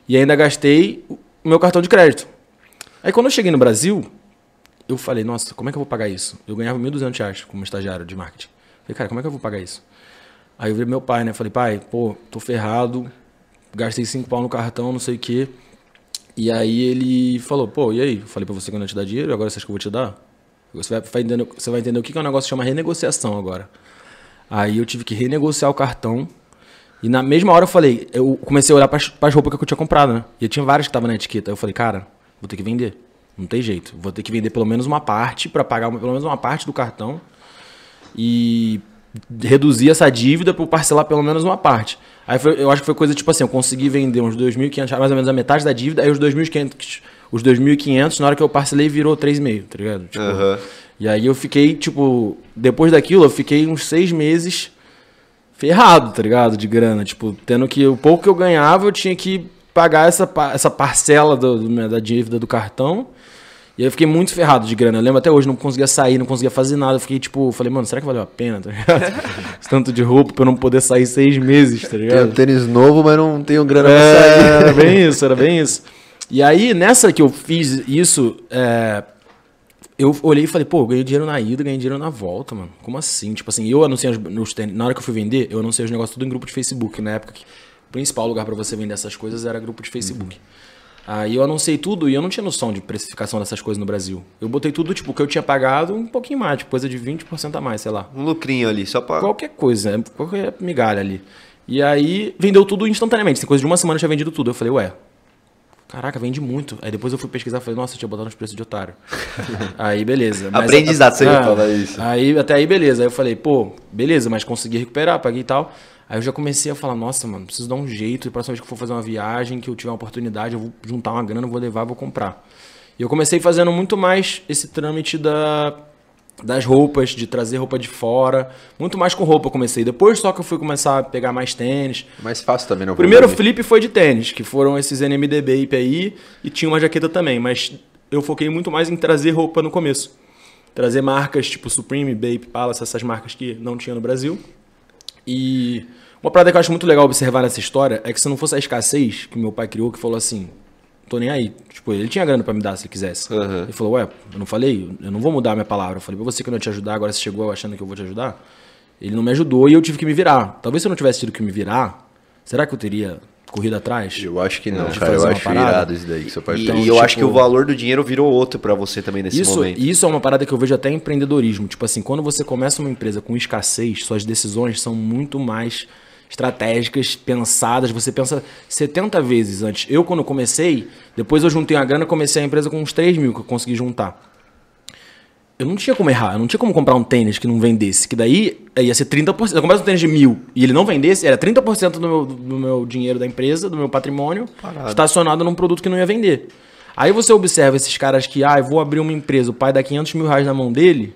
e ainda gastei o meu cartão de crédito. Aí quando eu cheguei no Brasil, eu falei, nossa, como é que eu vou pagar isso? Eu ganhava 1.200 reais como estagiário de marketing. Falei, cara, como é que eu vou pagar isso? Aí eu vi meu pai, né? Falei, pai, pô, tô ferrado, gastei 5 pau no cartão, não sei o quê. E aí ele falou, pô, e aí? Falei pra você que eu não te dar dinheiro, agora você acha que eu vou te dar? Você vai, entender, você vai entender o que é um negócio que chama renegociação agora. Aí eu tive que renegociar o cartão. E na mesma hora eu falei, eu comecei a olhar para as roupas que eu tinha comprado, né? E tinha várias que estavam na etiqueta. Aí eu falei, cara, vou ter que vender. Não tem jeito. Vou ter que vender pelo menos uma parte para pagar pelo menos uma parte do cartão. E reduzir essa dívida para parcelar pelo menos uma parte. Aí foi, eu acho que foi coisa tipo assim, eu consegui vender uns 2.500, mais ou menos a metade da dívida, aí os 2.500, os 2.500 na hora que eu parcelei virou 3,5, tá ligado? Tipo, Aham. E aí eu fiquei, tipo, depois daquilo eu fiquei uns seis meses ferrado, tá ligado? De grana, tipo, tendo que o pouco que eu ganhava eu tinha que pagar essa, essa parcela do, do- da dívida do cartão. E aí eu fiquei muito ferrado de grana. Eu lembro até hoje, não conseguia sair, não conseguia fazer nada. Eu fiquei tipo, falei, mano, será que valeu a pena, tá tanto de roupa pra eu não poder sair seis meses, tá Tem um ligado? tênis novo, mas não tenho grana pra sair. É, era bem isso, era bem isso. E aí, nessa que eu fiz isso, é, eu olhei e falei, pô, ganhei dinheiro na ida, ganhei dinheiro na volta, mano. Como assim? Tipo assim, eu anunciei os, tênis, na hora que eu fui vender, eu anunciei os negócios tudo em grupo de Facebook. Na época que o principal lugar pra você vender essas coisas era grupo de Facebook. Aí eu anunciei tudo e eu não tinha noção de precificação dessas coisas no Brasil. Eu botei tudo, tipo, que eu tinha pagado um pouquinho mais, tipo, coisa de 20% a mais, sei lá. Um lucrinho ali, só pra. Qualquer coisa, é, qualquer migalha ali. E aí vendeu tudo instantaneamente. Tem coisa de uma semana eu tinha vendido tudo. Eu falei, ué, caraca, vende muito. Aí depois eu fui pesquisar e falei, nossa, eu tinha botado nos preços de otário. aí, beleza. Mas- Aprendizado, você Ah, fala isso. Aí, até aí, beleza. Aí eu falei, pô, beleza, mas consegui recuperar, paguei e tal. Aí eu já comecei a falar, nossa, mano, preciso dar um jeito. E próxima vez que eu for fazer uma viagem, que eu tiver uma oportunidade, eu vou juntar uma grana, vou levar, vou comprar. E eu comecei fazendo muito mais esse trâmite da, das roupas, de trazer roupa de fora. Muito mais com roupa eu comecei. Depois só que eu fui começar a pegar mais tênis. Mais fácil também, não O primeiro flip foi de tênis, que foram esses NMD Bape aí, e tinha uma jaqueta também, mas eu foquei muito mais em trazer roupa no começo. Trazer marcas tipo Supreme, Bape, Palace, essas marcas que não tinha no Brasil. E uma parada que eu acho muito legal observar nessa história é que se não fosse a escassez que meu pai criou, que falou assim, tô nem aí. Tipo, ele tinha grana pra me dar se ele quisesse. Aham. Ele falou, ué, eu não falei, eu não vou mudar a minha palavra. Eu falei pra você que eu não ia te ajudar, agora você chegou achando que eu vou te ajudar. Ele não me ajudou e eu tive que me virar. Talvez se eu não tivesse tido que me virar, será que eu teria corrido atrás? Eu acho que não, De cara. Eu acho parada. irado isso daí que seu pai E, fez. e eu tipo- acho que o valor do dinheiro virou outro pra você também nesse Isso, momento. isso é uma parada que eu vejo até em empreendedorismo. Tipo assim, quando você começa uma empresa com escassez, suas decisões são muito mais estratégicas, pensadas. Você pensa 70 vezes antes. Eu, quando comecei, depois eu juntei a grana, comecei a empresa com uns 3 mil que eu consegui juntar. Eu não tinha como errar, eu não tinha como comprar um tênis que não vendesse, que daí eh, ia ser 30%. Se eu comprasse um tênis de mil e ele não vendesse, era 30% do meu, do meu dinheiro da empresa, do meu patrimônio, estacionado num produto que não ia vender. Aí você observa esses caras que, ah, eu vou abrir uma empresa, o pai dá 500 mil reais na mão dele,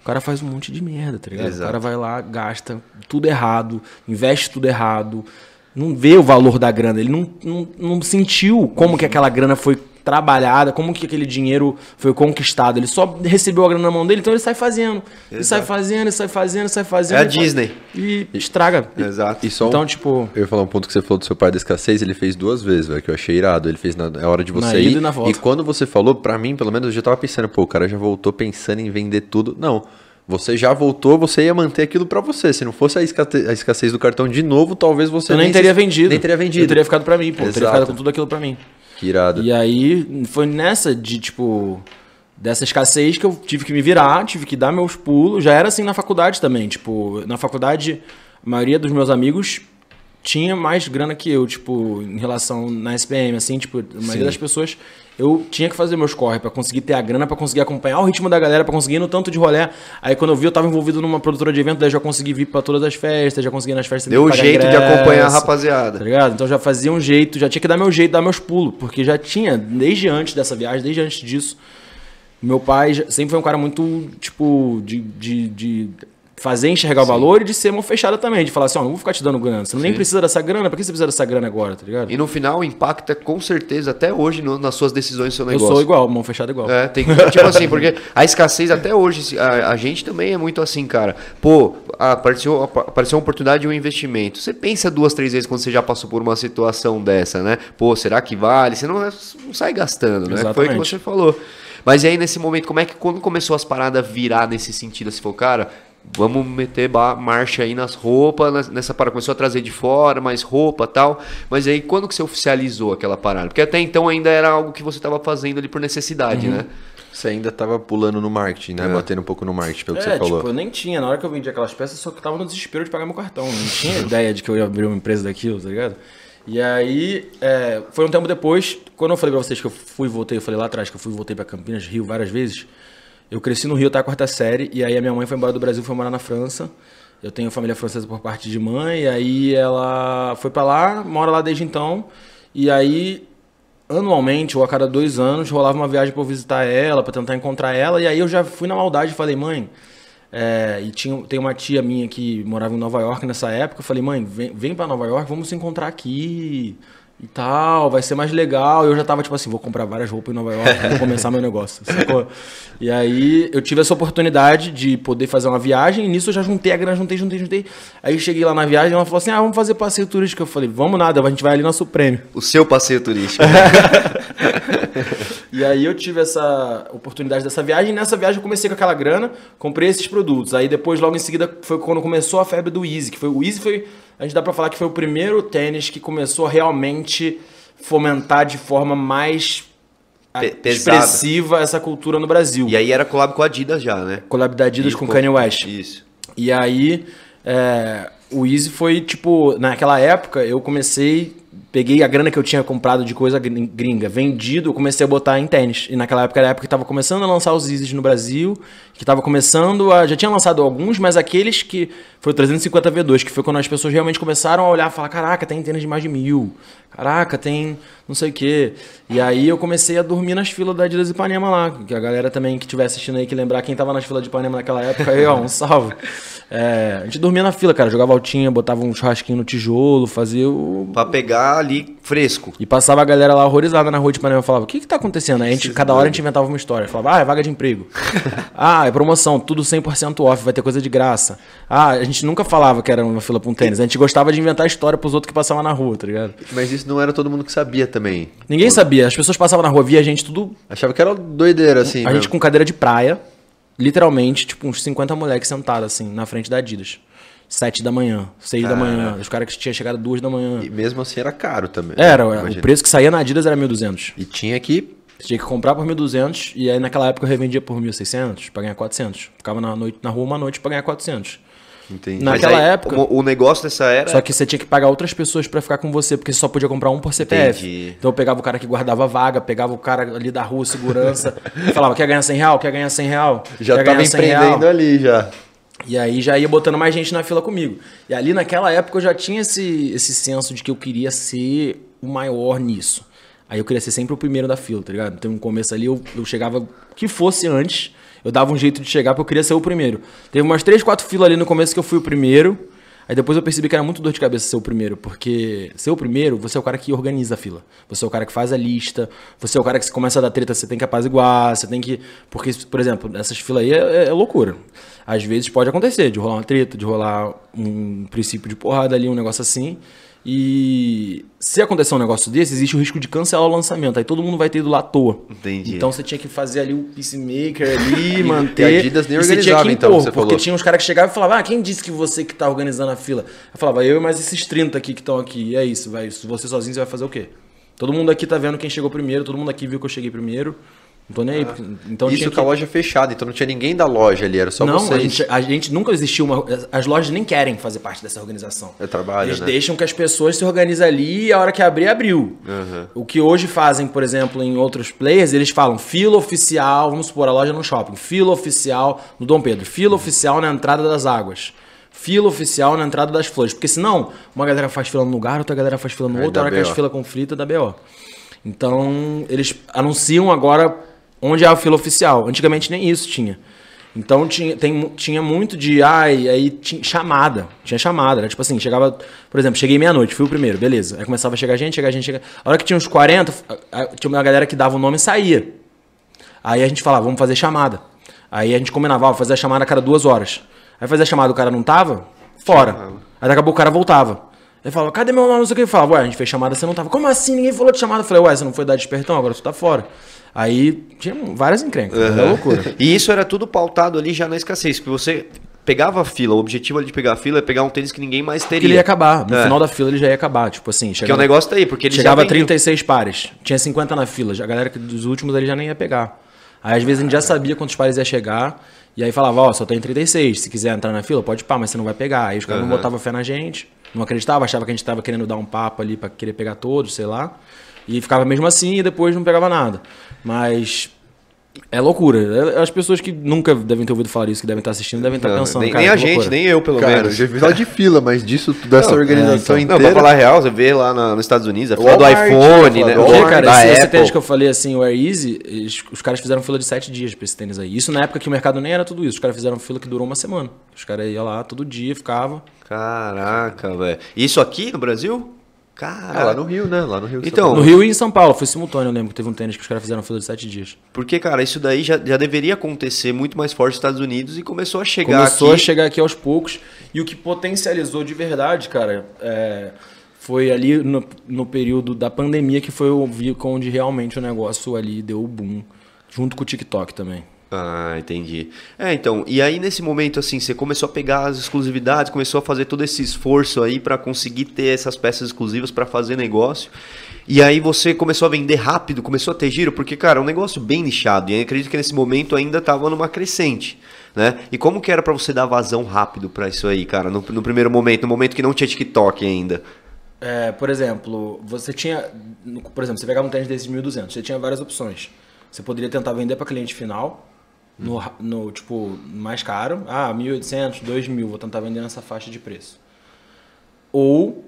o cara faz um monte de merda, tá ligado? Exato. O cara vai lá, gasta tudo errado, investe tudo errado, não vê o valor da grana, ele não, não, não sentiu como que aquela grana foi trabalhada, como que aquele dinheiro foi conquistado. Ele só recebeu a grana na mão dele, então ele sai fazendo. Ele sai fazendo, ele sai fazendo, ele sai fazendo. É a e Disney. E estraga. Exato. E só um- Então, tipo, Eu ia falar um ponto que você falou do seu pai da escassez, ele fez duas vezes, velho, que eu achei irado. Ele fez na é hora de Na você ida ir. e na volta. quando você falou, pra mim, pelo menos, eu já tava pensando, pô, o cara já voltou pensando em vender tudo. Não. Você já voltou, você ia manter aquilo pra você. Se não fosse a, escate- a escassez do cartão de novo, talvez você eu nem se- teria vendido. Nem teria vendido. Eu teria ficado pra mim, pô. Eu teria Exato. ficado com tudo aquilo pra mim. Que irado. E aí foi nessa de, tipo, dessa escassez que eu tive que me virar, tive que dar meus pulos. Já era assim na faculdade também. Tipo, na faculdade, a maioria dos meus amigos tinha mais grana que eu, tipo, em relação na SPM, assim, tipo, a maioria Sim. das pessoas, eu tinha que fazer meus corre pra conseguir ter a grana, pra conseguir acompanhar o ritmo da galera, pra conseguir ir no tanto de rolé. Aí quando eu vi, eu tava envolvido numa produtora de evento, daí já consegui vir pra todas as festas, já consegui nas festas Deu o pagar jeito de ingresso. acompanhar a rapaziada. Tá ligado? Então já fazia um jeito, já tinha que dar meu jeito, dar meus pulos, porque já tinha, desde antes dessa viagem, desde antes disso, meu pai sempre foi um cara muito, tipo, de, de, de fazer enxergar o valor e de ser mão fechada também, de falar assim, ó, não vou ficar te dando grana, você nem precisa dessa grana, pra que você precisa dessa grana agora, tá ligado? E no final impacta com certeza até hoje no- nas suas decisões do seu Eu negócio. sou igual, mão fechada igual. É, tem que- tipo assim, porque a escassez até hoje, a, a gente também é muito assim, cara. Pô, apareceu, apareceu uma oportunidade de um investimento. Você pensa duas, três vezes quando você já passou por uma situação dessa, né? Pô, será que vale? Você não, não sai gastando, né? Foi o que Exatamente. você falou. Mas aí nesse momento, como é que quando começou as paradas a virar nesse sentido? Você falou, cara, vamos meter ba- marcha aí nas roupas, nessa parada. Começou a trazer de fora, mais roupa tal. Mas aí quando que você oficializou aquela parada? Porque até então ainda era algo que você estava fazendo ali por necessidade, né? Você ainda tava pulando no marketing, né? Batendo um pouco no marketing, pelo que É, você falou. tipo, eu nem tinha. Na hora que eu vendi aquelas peças, só que eu tava no desespero de pagar meu cartão. Não tinha ideia de que eu ia abrir uma empresa daquilo, tá ligado? E aí, é, foi um tempo depois, quando eu falei pra vocês que eu fui e voltei, eu falei lá atrás que eu fui e voltei pra Campinas, Rio, várias vezes. Eu cresci no Rio até a quarta série, e aí a minha mãe foi embora do Brasil, foi morar na França. Eu tenho família francesa por parte de mãe, e aí ela foi pra lá, mora lá desde então. E aí, anualmente, ou a cada dois anos, rolava uma viagem eu visitar ela, pra tentar encontrar ela. E aí eu já fui na maldade e falei, mãe, é, e tinha, tem uma tia minha que morava em Nova York nessa época. Eu falei, mãe, vem, vem pra Nova York, vamos se encontrar aqui e tal, vai ser mais legal. E eu já tava tipo assim, vou comprar várias roupas em Nova York, vou começar meu negócio, sacou? E aí eu tive essa oportunidade de poder fazer uma viagem, e nisso eu já juntei a grana, juntei, juntei, juntei. Aí cheguei lá na viagem, ela falou assim: ah, vamos fazer passeio turístico. Eu falei, vamos nada, a gente vai ali na Supreme. O seu passeio turístico. E aí eu tive essa oportunidade dessa viagem. E nessa viagem eu comecei com aquela grana, comprei esses produtos. Aí depois, logo em seguida, foi quando começou a febre do Easy. Que foi, o Easy foi, a gente dá pra falar que foi o primeiro tênis que começou a realmente fomentar de forma mais pesada. expressiva essa cultura no Brasil. e aí era collab com a Adidas já, né? Collab da Adidas E com Kanye West. Isso. E aí, é, o Easy foi tipo, naquela época eu comecei, peguei a grana que eu tinha comprado de coisa grin- gringa, vendido, eu comecei a botar em tênis. E naquela época era a época que tava começando a lançar os Easys no Brasil, que tava começando a. Já tinha lançado alguns, mas aqueles que. Foi o 350 V2, que foi quando as pessoas realmente começaram a olhar e falar: caraca, tem tênis de mais de mil. Caraca, tem não sei o quê. E aí eu comecei a dormir nas filas da Adidas Ipanema lá. Que a galera também que estiver assistindo aí, que lembrar quem tava nas filas de Ipanema naquela época, aí, ó, um salve. É, a gente dormia na fila, cara. Jogava altinha, botava um churrasquinho no tijolo, fazia o. Pra pegar ali fresco. E passava a galera lá horrorizada na rua de Ipanema. Falava, o que que tá acontecendo? Aí a gente, cada hora a gente inventava uma história. Falava, ah, é vaga de emprego. ah, é promoção, tudo 100% off, vai ter coisa de graça. Ah, a gente nunca falava que era uma fila pra um tênis. A gente gostava de inventar história pros outros que passavam na rua, tá ligado? Mas isso não era todo mundo que sabia também. Ninguém sabia. As pessoas passavam na rua, via a gente tudo Achava que era doideira, assim. a gente mesmo. com cadeira de praia, literalmente, tipo, uns 50 moleques sentados, assim, na frente da Adidas. Sete da manhã, seis da manhã. Os caras que tinham chegado duas da manhã. E mesmo assim era caro também. Era, Imagina. o preço que saía na Adidas era 1.200. E tinha que. Você tinha que comprar por 1.200 e aí naquela época eu revendia por 1.600 pra ganhar 400. Ficava na, noite, na rua uma noite pra ganhar 400. Entendi. Naquela aí, época- O, o negócio dessa era. Só que você tinha que pagar outras pessoas pra ficar com você, porque você só podia comprar um por CPF. Entendi. Então eu pegava o cara que guardava vaga, pegava o cara ali da rua, segurança, falava, quer ganhar 100 real? Quer ganhar 100 real? Já quer tava 100 real?" empreendendo ali já. E aí já ia botando mais gente na fila comigo. E ali naquela época eu já tinha esse, esse senso de que eu queria ser o maior nisso. Aí eu queria ser sempre o primeiro da fila, tá ligado? Então no começo ali eu, eu chegava, que fosse antes, eu dava um jeito de chegar porque eu queria ser o primeiro. Teve umas três, quatro filas ali no começo que eu fui o primeiro. Aí depois eu percebi que era muito dor de cabeça ser o primeiro, porque ser o primeiro, você é o cara que organiza a fila. Você é o cara que faz a lista, você é o cara que se começa a dar treta, você tem que apaziguar, você tem que. Porque, por exemplo, essas filas aí é, é loucura. Às vezes pode acontecer, de rolar uma treta, de rolar um princípio de porrada ali, um negócio assim. E se acontecer um negócio desse, existe o risco de cancelar o lançamento. Aí todo mundo vai ter ido lá à toa. Entendi. Então você tinha que fazer ali o peacemaker ali, manter. E a Adidas nem organizava, então, impor, você porque falou. tinha uns caras que chegavam e falavam, ah, quem disse que você que tá organizando a fila? Eu falava, eu e mais esses 30 aqui que estão aqui. E é isso, vai. Se você sozinho, você vai fazer o quê? Todo mundo aqui tá vendo quem chegou primeiro, todo mundo aqui viu que eu cheguei primeiro. Não tô nem aí. porque- Então Isso com a que... loja fechada, então não tinha ninguém da loja ali, era só não, vocês. a gente, a gente nunca existiu uma. As lojas nem querem fazer parte dessa organização. É trabalho, Eles né? deixam que as pessoas se organizem ali e a hora que abrir, abriu. O que hoje fazem, por exemplo, em outros players, eles falam fila oficial, vamos supor, a loja no shopping, fila oficial no Dom Pedro, fila oficial na entrada das águas. Fila oficial na entrada das flores. Porque senão, uma galera faz fila num lugar, outra galera faz fila no outro, a hora que as fila conflita, dá BO. Então, eles anunciam agora onde é a fila oficial. Antigamente nem isso tinha. Então tinha, tem, tinha muito de. Ai, aí tinha chamada. Tinha chamada. Era tipo assim, chegava. Por exemplo, cheguei meia-noite, fui o primeiro, beleza. Aí começava a chegar gente, chegar gente, chegar. A hora que tinha uns 40, a- a- tinha uma galera que dava o nome e saía. Aí a gente falava, vamos fazer chamada. Aí a gente combinava, ó, fazer a chamada a cada duas horas. Aí fazia a chamada, o cara não tava, fora. Aí daqui a pouco o cara voltava. Ele falava, cadê meu nome? Não sei o que. Ele falava, ué, a gente fez chamada, você não tava. Como assim? Ninguém falou de chamada. Eu falei, ué, você não foi dar despertão, agora você tá fora. Aí tinha várias encrencas, era loucura. E isso era tudo pautado ali já na escassez, porque você pegava a fila, o objetivo ali de pegar a fila é pegar um tênis que ninguém mais teria. Porque ele ia acabar. No É. final da fila ele já ia acabar. Tipo assim, Porque o chegava, negócio tá aí, porque eles chegava já a vendiam. 36 pares. Tinha 50 na fila. Já- A galera que dos últimos ele já nem ia pegar. Aí às vezes a gente já sabia quantos pares ia chegar. E aí falava, ó, só tem 36. Se quiser entrar na fila, pode pá, mas você não vai pegar. Aí os caras não botavam fé na gente, não acreditavam, achava que a gente tava querendo dar um papo ali pra querer pegar todos, sei lá. E ficava mesmo assim e depois não pegava nada. Mas é loucura. É- As pessoas que nunca devem ter ouvido falar isso, que devem estar assistindo, devem estar Não, pensando. nem, cara, nem a gente, loucura. nem eu, pelo Cara, eu menos. já vi só de fila, mas disso, dessa Não, organização é, então. Não, pra inteira. falar a real, você vê lá na- nos Estados Unidos, a fila do Walmart, iPhone, a né? do Porque, Walmart, cara, da esse, esse tênis que eu falei assim, o Air Easy, eles- os caras fizeram fila de 7 dias pra esse tênis aí. Isso na época que o mercado nem era tudo isso. Os caras fizeram fila que durou uma semana. Os caras iam lá todo dia, ficava. Caraca, velho. Isso aqui no Brasil? Caraca. Ah, lá no Rio, né? Lá no Rio. Então, No Rio e em São Paulo, foi simultâneo, eu lembro que teve um tênis que os caras fizeram fila de 7 dias. Porque, cara, isso daí já, já deveria acontecer muito mais forte nos Estados Unidos e começou a chegar Começou aqui. a chegar aqui aos poucos. E o que potencializou de verdade, cara, é, foi ali no, no período da pandemia que foi o onde realmente o negócio ali deu o boom. Junto com o TikTok também. Ah, entendi. É, então, e aí nesse momento, assim, você começou a pegar as exclusividades, começou a fazer todo esse esforço aí pra conseguir ter essas peças exclusivas pra fazer negócio. E aí você começou a vender rápido, começou a ter giro, porque, cara, é um negócio bem nichado. E acredito que nesse momento ainda tava numa crescente, né? E como que era pra você dar vazão rápido pra isso aí, cara, no, no primeiro momento, no momento que não tinha TikTok ainda? É, por exemplo, você tinha. Por exemplo, você pegava um tênis desses 1.200, você tinha várias opções. Você poderia tentar vender para cliente final, no, no, tipo, mais caro. Ah, 1.800, 2.000, vou tentar vender nessa faixa de preço. Ou,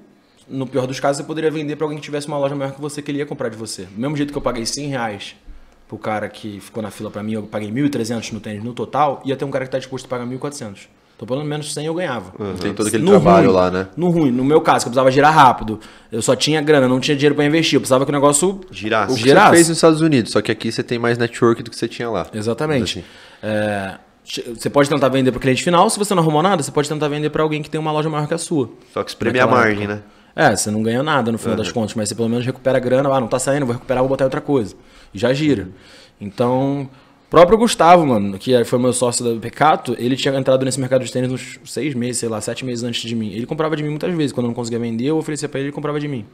no pior dos casos, você poderia vender para alguém que tivesse uma loja maior que você que ele ia comprar de você. Do mesmo jeito que eu paguei 100 reais pro cara que ficou na fila para mim, eu paguei 1.300 no tênis no total, ia ter um cara que está disposto a pagar 1.400. Então, pelo menos 100 eu ganhava. Tem todo aquele No trabalho ruim, lá, né? No ruim, no meu caso, que eu precisava girar rápido. Eu só tinha grana, não tinha dinheiro pra investir. Eu precisava que o negócio Girasse. O que Girasse. você fez nos Estados Unidos, só que aqui você tem mais network do que você tinha lá. Exatamente. Assim. É, você pode tentar vender para cliente final, se você não arrumou nada, você pode tentar vender para alguém que tem uma loja maior que a sua. Só que espremer a margem, época. né? É, você não ganha nada no final das contas, mas você pelo menos recupera a grana. Ah, não tá saindo, vou recuperar, vou botar outra coisa. E já gira. Então, próprio Gustavo, mano, que foi meu sócio da Pecato, ele tinha entrado nesse mercado de tênis uns seis meses, sei lá, sete meses antes de mim. Ele comprava de mim muitas vezes. Quando eu não conseguia vender, eu oferecia pra ele, ele comprava de mim.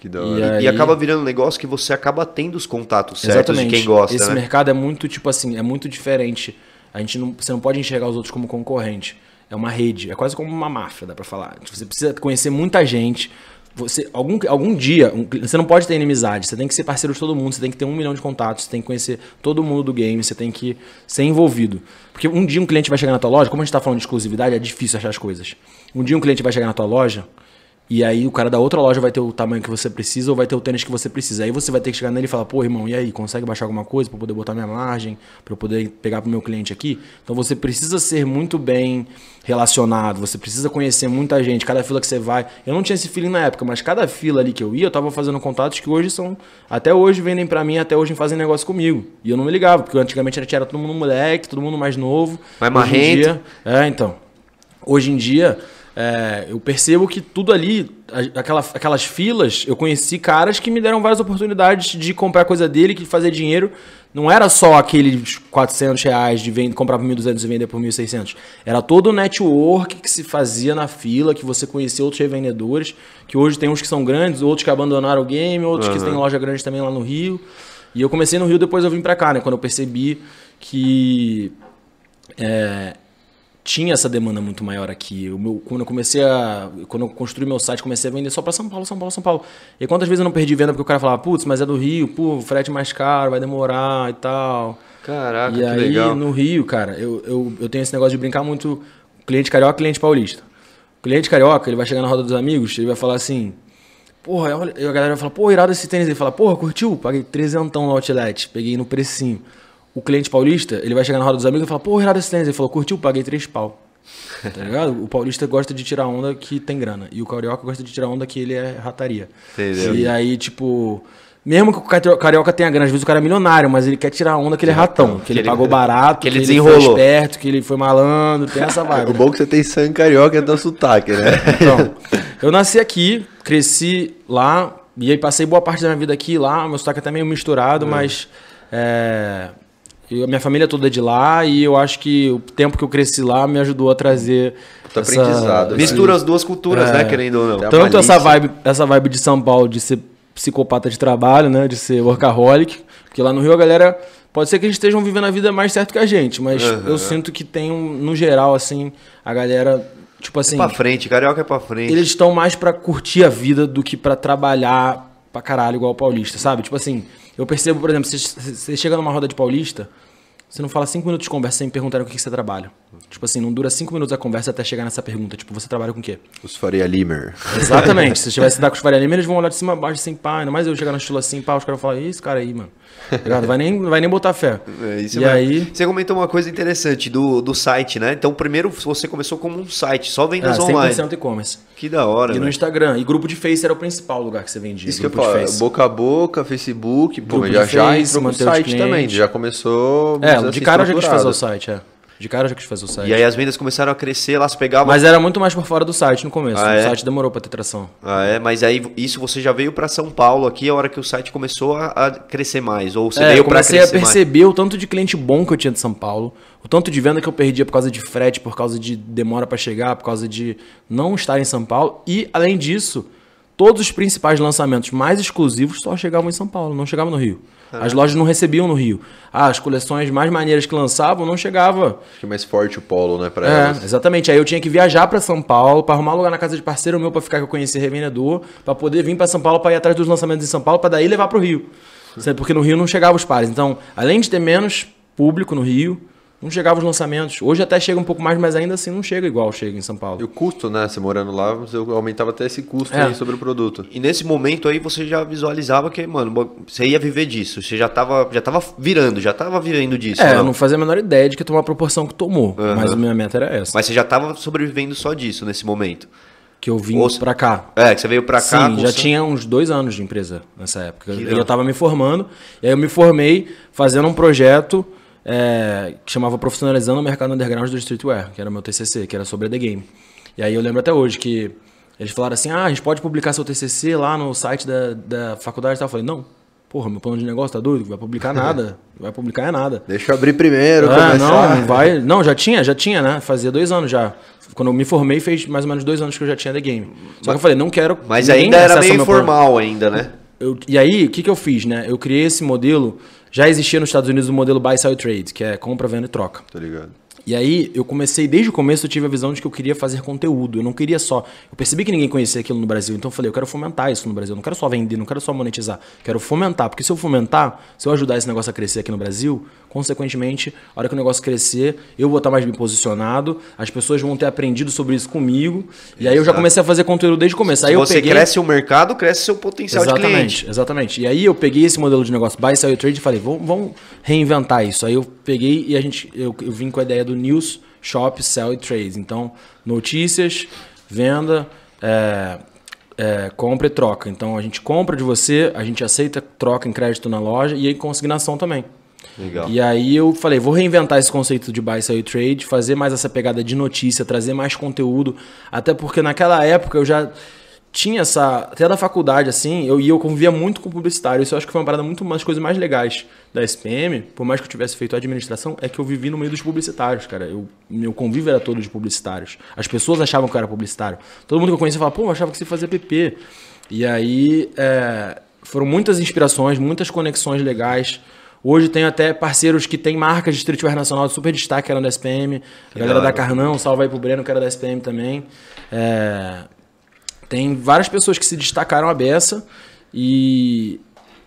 Que da E hora. aí- E acaba virando um negócio que você acaba tendo os contatos certos Exatamente. de quem gosta, Esse né? mercado é muito, tipo assim, é muito diferente. A gente não, você não pode enxergar os outros como concorrente. É uma rede, é quase como uma máfia, dá pra falar. Você precisa conhecer muita gente. Você, algum, algum dia, um- você não pode ter inimizade, você tem que ser parceiro de todo mundo, você tem que ter um milhão de contatos, você tem que conhecer todo mundo do game, você tem que ser envolvido. Porque um dia um cliente vai chegar na tua loja, como a gente tá falando de exclusividade, é difícil achar as coisas. Um dia um cliente vai chegar na tua loja, e aí o cara da outra loja vai ter o tamanho que você precisa ou vai ter o tênis que você precisa. Aí você vai ter que chegar nele e falar, pô, irmão, e aí, consegue baixar alguma coisa para poder botar minha margem, para eu poder pegar pro meu cliente aqui? Então você precisa ser muito bem relacionado, você precisa conhecer muita gente, cada fila que você vai. Eu não tinha esse feeling na época, mas cada fila ali que eu ia, eu tava fazendo contatos que hoje são, até hoje vendem para mim, até hoje fazem negócio comigo. E eu não me ligava, porque antigamente era, era todo mundo moleque, todo mundo mais novo. Mais marrento. dia- é, então. Hoje em dia, é, eu percebo que tudo ali, aquela, aquelas filas, eu conheci caras que me deram várias oportunidades de comprar coisa dele, que fazer dinheiro. Não era só aqueles 400 reais de vend comprar por 1.200 e vender por 1.600. Era todo o network que se fazia na fila, que você conhecia outros revendedores, que hoje tem uns que são grandes, outros que abandonaram o game, outros que têm loja grande também lá no Rio. E eu comecei no Rio, depois eu vim pra cá, né? Quando eu percebi que é, tinha essa demanda muito maior aqui. O meu, quando eu comecei a. Quando eu construí meu site, comecei a vender só para São Paulo, São Paulo, São Paulo. E quantas vezes eu não perdi venda porque o cara falava, putz, mas é do Rio, pô, frete mais caro, vai demorar e tal. Caraca, e aí, legal. no Rio, cara, eu, eu, eu tenho esse negócio de brincar muito cliente carioca cliente paulista. O cliente carioca, ele vai chegar na roda dos amigos, ele vai falar assim. Porra, olha, a galera vai falar, pô, irado esse tênis. Ele fala, porra, curtiu? Paguei trezentão no outlet, peguei no precinho. O cliente paulista, ele vai chegar na roda dos amigos e fala, porra, irado esse tênis. Ele falou, curtiu? Paguei três pau. Tá ligado? O paulista gosta de tirar onda que tem grana. E o carioca gosta de tirar onda que ele é rataria. Entendeu. E aí, tipo, Mesmo que o cari- carioca tenha grana, às vezes o cara é milionário, mas ele quer tirar onda que ele é ratão, que ele ele- pagou barato, que ele foi desenrolou. esperto, que ele foi malandro, tem essa vibe. O né? bom é que você tem sangue carioca e dá sotaque, né? Então, eu nasci aqui, cresci lá, e aí passei boa parte da minha vida aqui lá, meu sotaque é até meio misturado, mas é, eu- a minha família toda é de lá e eu acho que o tempo que eu cresci lá me ajudou a trazer Muito aprendizado, né? Mistura as duas culturas, né? Querendo ou não. Tanto essa vibe, essa vibe de São Paulo de ser psicopata de trabalho, né, de ser workaholic, porque lá no Rio a galera pode ser que eles estejam vivendo a vida mais certo que a gente, mas eu sinto que tem um, no geral assim, a galera tipo assim, Pra frente, carioca é pra frente. eles estão mais pra curtir a vida do que pra trabalhar pra caralho igual o paulista, sabe? Tipo assim, eu percebo, por exemplo, você, chega numa roda de paulista, você não fala cinco minutos de conversa sem perguntar o que que você trabalha. Tipo assim, não dura cinco minutos a conversa até chegar nessa pergunta. Tipo, você trabalha com o quê? Os Faria Limer. Exatamente. Se você tivesse dar com os Faria Lima, eles vão olhar de cima a baixo assim, pá. Ainda mais eu chegar no estilo assim, pá, os caras vão falar, "Ih, esse cara aí, mano. Ligado? Vai nem, vai nem botar fé. É, isso e mesmo. aí... Você comentou uma coisa interessante do, do site, né? Então, primeiro você começou como um site, só Ah, vendas online. 100% e-commerce. Que da hora, E no né? Instagram. E grupo de Face era o principal lugar que você vendia. Isso que eu falo, boca a boca, Facebook, pô, já, já entrou no site também, já começou... É, de cara eu já quis fazer o site, é. De cara eu já quis fazer o site. E aí as vendas começaram a crescer, lá pegava. Mas era muito mais por fora do site no começo. Ah, o é? site demorou pra ter tração. Ah, é? Mas aí isso você já veio pra São Paulo aqui, a hora que o site começou a, a crescer mais. Ou você É, veio eu pra comecei a crescer mais. perceber o tanto de cliente bom que eu tinha de São Paulo, o tanto de venda que eu perdia por causa de frete, por causa de demora pra chegar, por causa de não estar em São Paulo. E, além disso, todos os principais lançamentos mais exclusivos só chegavam em São Paulo, não chegavam no Rio. As lojas não recebiam no Rio. Ah, as coleções mais maneiras que lançavam não chegavam. Acho que é mais forte o polo, né, pra É, elas. exatamente. Aí eu tinha que viajar pra São Paulo, pra arrumar lugar na casa de parceiro meu pra ficar que eu conhecia revendedor, pra poder vir pra São Paulo pra ir atrás dos lançamentos em São Paulo, pra daí levar pro Rio. Sabe, Porque no Rio não chegava os pares. Então, além de ter menos público no Rio, não chegava os lançamentos. Hoje até chega um pouco mais, mas ainda assim não chega igual chega em São Paulo. E o custo, né, você morando lá, você aumentava até esse custo É. aí sobre o produto. E nesse momento aí você já visualizava que, mano, você ia viver disso. Você já tava, já tava virando, já tava vivendo disso. É, não? eu não fazia a menor ideia de que tomar a proporção que tomou. Aham. Mas a minha meta era essa. Mas você já tava sobrevivendo só disso nesse momento. Que eu vim Ou- pra cá. É, que você veio pra cá. Sim, já tinha uns dois anos de empresa nessa época. Que Eu já estava me formando, e aí eu me formei fazendo um projeto é, que chamava Profissionalizando o Mercado Underground do Streetwear, que era meu TCC, que era sobre a The Game. E aí eu lembro até hoje que eles falaram assim, ah, a gente pode publicar seu TCC lá no site da, da faculdade e tal. Eu falei, não, porra, meu plano de negócio tá doido, vai publicar nada, vai publicar é nada. Deixa eu abrir primeiro, Ah, começar. não, não vai. Não, já tinha, já tinha, né? Fazia dois anos já. Quando eu me formei, fez mais ou menos dois anos que eu já tinha The Game. Só que eu falei, não quero. Mas ainda era meio informal ainda, né? Eu- e aí, o que, que eu fiz, né? Eu criei esse modelo. Já existia nos Estados Unidos o modelo Buy, Sell Trade, que é compra, venda e troca. Tô ligado. E aí, eu comecei, desde o começo, eu tive a visão de que eu queria fazer conteúdo. Eu não queria só. Eu percebi que ninguém conhecia aquilo no Brasil, então eu falei, eu quero fomentar isso no Brasil. Eu não quero só vender, não quero só monetizar. Quero fomentar. Porque se eu fomentar, se eu ajudar esse negócio a crescer aqui no Brasil, consequentemente, a hora que o negócio crescer, eu vou estar mais bem posicionado, as pessoas vão ter aprendido sobre isso comigo. E aí eu já comecei a fazer conteúdo desde o começo. Aí Se eu você peguei... cresce o mercado, cresce seu potencial de cliente. Exatamente, exatamente. E aí eu peguei esse modelo de negócio buy, sell e trade e falei, vamos, vamos reinventar isso. Aí eu peguei e a gente, eu, eu vim com a ideia do news, shop, sell e trade. Então, notícias, venda, é, é, compra e troca. Então a gente compra de você, a gente aceita troca em crédito na loja e aí consignação também. Legal. E aí eu falei, vou reinventar esse conceito de buy, sell e trade, fazer mais essa pegada de notícia, trazer mais conteúdo, até porque naquela época eu já tinha essa, até da faculdade assim, eu e eu convivia muito com publicitário, isso eu acho que foi uma parada muito uma das coisas mais legais da SPM, por mais que eu tivesse feito administração, é que eu vivi no meio dos publicitários, cara. Eu, meu convívio era todo de publicitários. As pessoas achavam que eu era publicitário. Todo mundo que eu conhecia falava, pô, eu achava que você fazia PP. E aí é, foram muitas inspirações, muitas conexões legais. Hoje tenho até parceiros que têm marcas de streetwear nacional de super destaque, que eram da SPM. A galera da Carnão, salve aí pro Breno, que era da SPM também. É, tem várias pessoas que se destacaram a beça e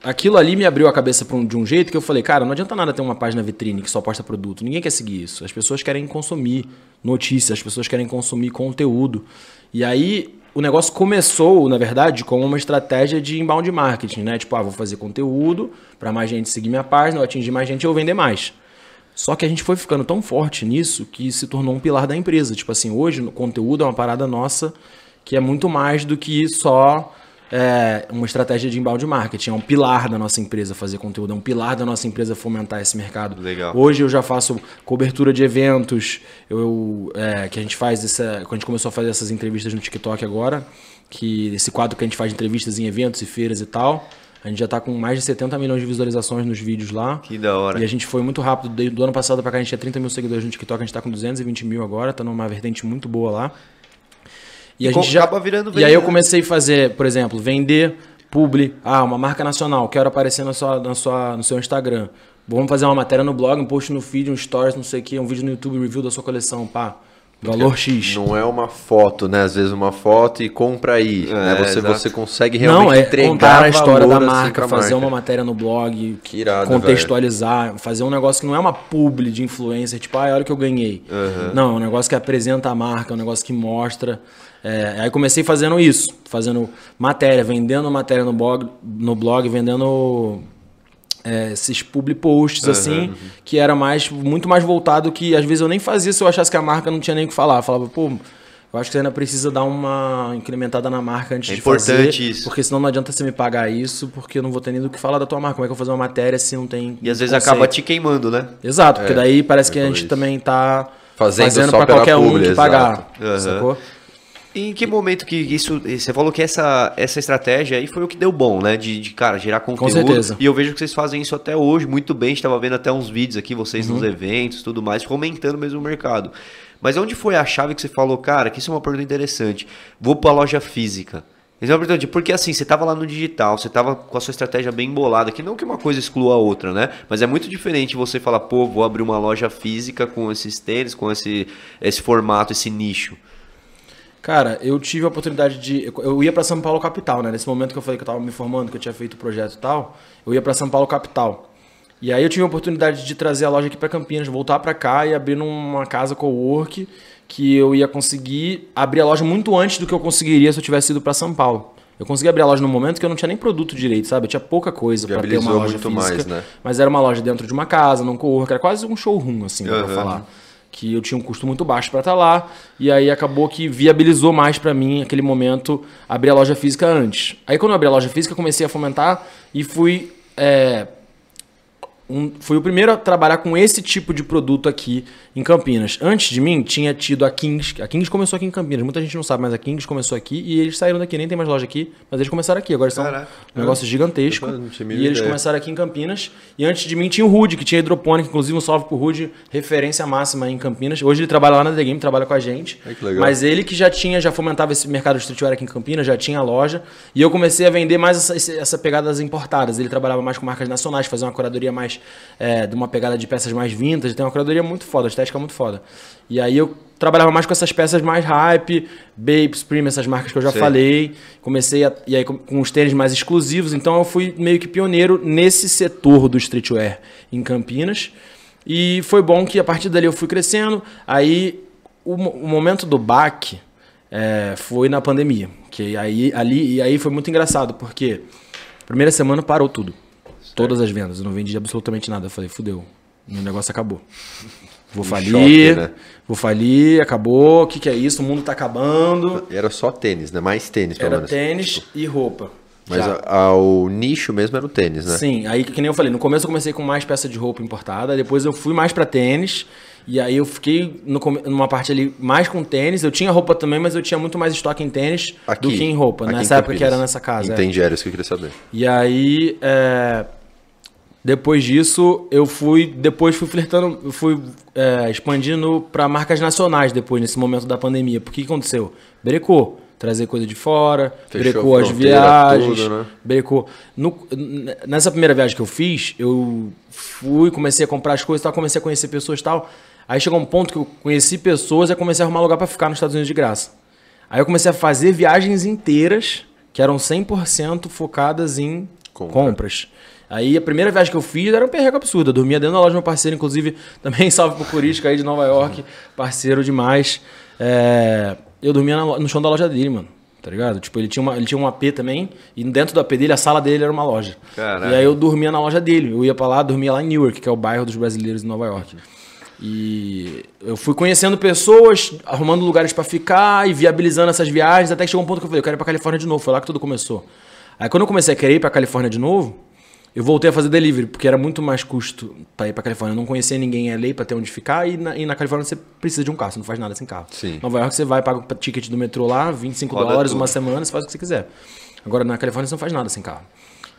aquilo ali me abriu a cabeça um- de um jeito que eu falei, cara, não adianta nada ter uma página vitrine que só posta produto. Ninguém quer seguir isso. As pessoas querem consumir notícias, as pessoas querem consumir conteúdo. E aí o negócio começou, na verdade, como uma estratégia de inbound marketing, né? Tipo, ah, vou fazer conteúdo para mais gente seguir minha página, eu atingir mais gente, eu vender mais. Só que a gente foi ficando tão forte nisso que se tornou um pilar da empresa. Tipo assim, hoje o conteúdo é uma parada nossa que é muito mais do que só é, uma estratégia de inbound marketing. É um pilar da nossa empresa fazer conteúdo, é um pilar da nossa empresa fomentar esse mercado. Legal. Hoje eu já faço cobertura de eventos, eu, é, que a gente faz essa. Quando a gente começou a fazer essas entrevistas no TikTok agora, que esse quadro que a gente faz de entrevistas em eventos e feiras e tal. A gente já está com mais de 70 milhões de visualizações nos vídeos lá. Que da hora. E a gente foi muito rápido. Do, ano passado para cá, a gente tinha 30 mil seguidores no TikTok, a gente está com 220 mil agora, tá numa vertente muito boa lá. E, a co- gente já. acaba virando e aí eu né? comecei a fazer, por exemplo, vender publi. Ah, uma marca nacional, quero aparecer na sua, na sua, no seu Instagram. Vamos fazer uma matéria no blog, um post no feed, um stories, não sei o que, um vídeo no YouTube review da sua coleção, pá. Valor X. Não é uma foto, né? Às vezes uma foto e compra aí. né? Você, exato. você consegue realmente Não, é entregar contar a história da valor, assim, marca, pra fazer marca. uma matéria no blog, Que irado, contextualizar, fazer um negócio que não é uma publi de influencer, tipo, ah, olha o que eu ganhei. Não, é um negócio que apresenta a marca, é um negócio que mostra. É, aí comecei fazendo isso, fazendo matéria, vendendo matéria no blog, no blog vendendo é, esses public posts assim, que era mais muito mais voltado que às vezes eu nem fazia se eu achasse que a marca não tinha nem o que falar. Eu falava, pô, eu acho que você ainda precisa dar uma incrementada na marca antes É de fazer, importante isso. porque senão não adianta você me pagar isso, porque eu não vou ter nem do que falar da tua marca. Como é que eu vou fazer uma matéria se não tem E às vezes conceito? acaba te queimando, né? Exato, porque daí parece que a é gente isso. também tá Fazendo fazendo, só pra pela qualquer um publi, te pagar, exato. sacou? E em que momento que isso. Você falou que essa, essa estratégia aí foi o que deu bom, né? De, de, cara, gerar conteúdo. certeza. E eu vejo que vocês fazem isso até hoje muito bem. A gente tava vendo até uns vídeos aqui, vocês Uhum. nos eventos tudo mais, fomentando mesmo o mercado. Mas onde foi a chave que você falou, cara, que isso é uma pergunta interessante. Vou pra loja física. Isso é uma pergunta, porque assim, você tava lá no digital, você tava com a sua estratégia bem bolada, que não que uma coisa exclua a outra, né? Mas é muito diferente você falar, pô, vou abrir uma loja física com esses tênis, com esse, esse formato, esse nicho. Cara, eu tive a oportunidade de. eu- ia pra São Paulo capital, né? Nesse momento que eu falei que eu tava me formando, que eu tinha feito o projeto e tal, eu ia pra São Paulo capital. E aí eu tive a oportunidade de trazer a loja aqui pra Campinas, voltar pra cá e abrir numa casa co-work que eu ia conseguir abrir a loja muito antes do que eu conseguiria se eu tivesse ido pra São Paulo. Eu consegui abrir a loja no momento que eu não tinha nem produto direito, sabe? Eu tinha pouca coisa pra ter uma loja muito física. mais, né? Mas era uma loja dentro de uma casa, num co-work, era quase um showroom, assim, pra Aham. falar que eu tinha um custo muito baixo para estar lá e aí acabou que viabilizou mais para mim aquele momento abrir a loja física antes. Aí quando eu abri a loja física comecei a fomentar e fui é, um- fui o primeiro a trabalhar com esse tipo de produto aqui em Campinas. Antes de mim tinha tido a Kings, a Kings começou aqui em Campinas. Muita gente não sabe, mas a Kings começou aqui e eles saíram daqui, nem tem mais loja aqui, mas eles começaram aqui. Agora são Caraca. um negócio gigantesco. Tinha a E mínima eles ideia. começaram aqui em Campinas. E antes de mim tinha o Rude, que tinha hidropônica, inclusive um salve pro Rude, referência máxima em Campinas. Hoje ele trabalha lá na The Game, trabalha com a gente. Legal. Mas ele que já tinha, já fomentava esse mercado de streetwear aqui em Campinas, já tinha a loja. E eu comecei a vender mais essa, essa pegada das importadas. Ele trabalhava mais com marcas nacionais, fazia uma curadoria mais é, de uma pegada de peças mais vintage. Tem uma curadoria muito foda, a estética muito foda. E aí eu trabalhava mais com essas peças mais hype, Babe, Supreme, essas marcas que eu já Sei. falei. Comecei a, e aí com, com os tênis mais exclusivos. Então eu fui meio que pioneiro nesse setor do streetwear em Campinas. E foi bom que a partir dali eu fui crescendo. Aí o, o momento do baque é, foi na pandemia. Que aí, ali, e aí foi muito engraçado, porque primeira semana parou tudo. Todas as vendas. Eu não vendi absolutamente nada. Eu falei, fudeu. Meu negócio acabou. Vou falir, né? vou falir, acabou. O que, que é isso? O mundo tá acabando. Era só tênis, né? Mais tênis, pelo Era menos. tênis e roupa. Mas a- a- o nicho mesmo era o tênis, né? Sim, aí que nem eu falei, no começo eu comecei com mais peça de roupa importada, depois eu fui mais pra tênis, e aí eu fiquei no numa parte ali mais com tênis. Eu tinha roupa também, mas eu tinha muito mais estoque em tênis Aqui, do que em roupa, nessa em época que era nessa casa. é. Entendi, era isso que eu queria saber. E aí, é, depois disso, eu fui, depois fui flertando, eu fui é, expandindo para marcas nacionais depois, nesse momento da pandemia. Porque o que aconteceu? Brecou. Trazer coisa de fora, Fechou brecou as viagens, tudo, né? brecou. No- nessa primeira viagem que eu fiz, eu fui, comecei a comprar as coisas tal, comecei a conhecer pessoas e tal. Aí chegou um ponto que eu conheci pessoas e comecei a arrumar lugar para ficar nos Estados Unidos de graça. Aí eu comecei a fazer viagens inteiras que eram 100% focadas em Compra. compras. Aí a primeira viagem que eu fiz era um perreco absurdo. Eu dormia dentro da loja do meu parceiro, inclusive, também salve pro Curisca aí de Nova York, parceiro demais. É, eu dormia no chão da loja dele, mano. Tá ligado? Tipo, ele tinha, uma, ele tinha um AP também, e dentro do AP dele, a sala dele era uma loja. Caraca. E aí eu dormia na loja dele. Eu ia pra lá, dormia lá em Newark, que é o bairro dos brasileiros de Nova York. E eu fui conhecendo pessoas, arrumando lugares pra ficar e viabilizando essas viagens, até que chegou um ponto que eu falei, eu quero ir pra Califórnia de novo. Foi lá que tudo começou. Aí quando eu comecei a querer ir pra Califórnia de novo, eu voltei a fazer delivery, porque era muito mais custo pra ir pra Califórnia. Eu não conhecia ninguém em LA pra ter onde ficar, e na, e na Califórnia você precisa de um carro, você não faz nada sem carro. Sim. Nova York você vai, paga o ticket do metrô lá, 25 Roda dólares, tudo. uma semana, você faz o que você quiser. Agora na Califórnia você não faz nada sem carro.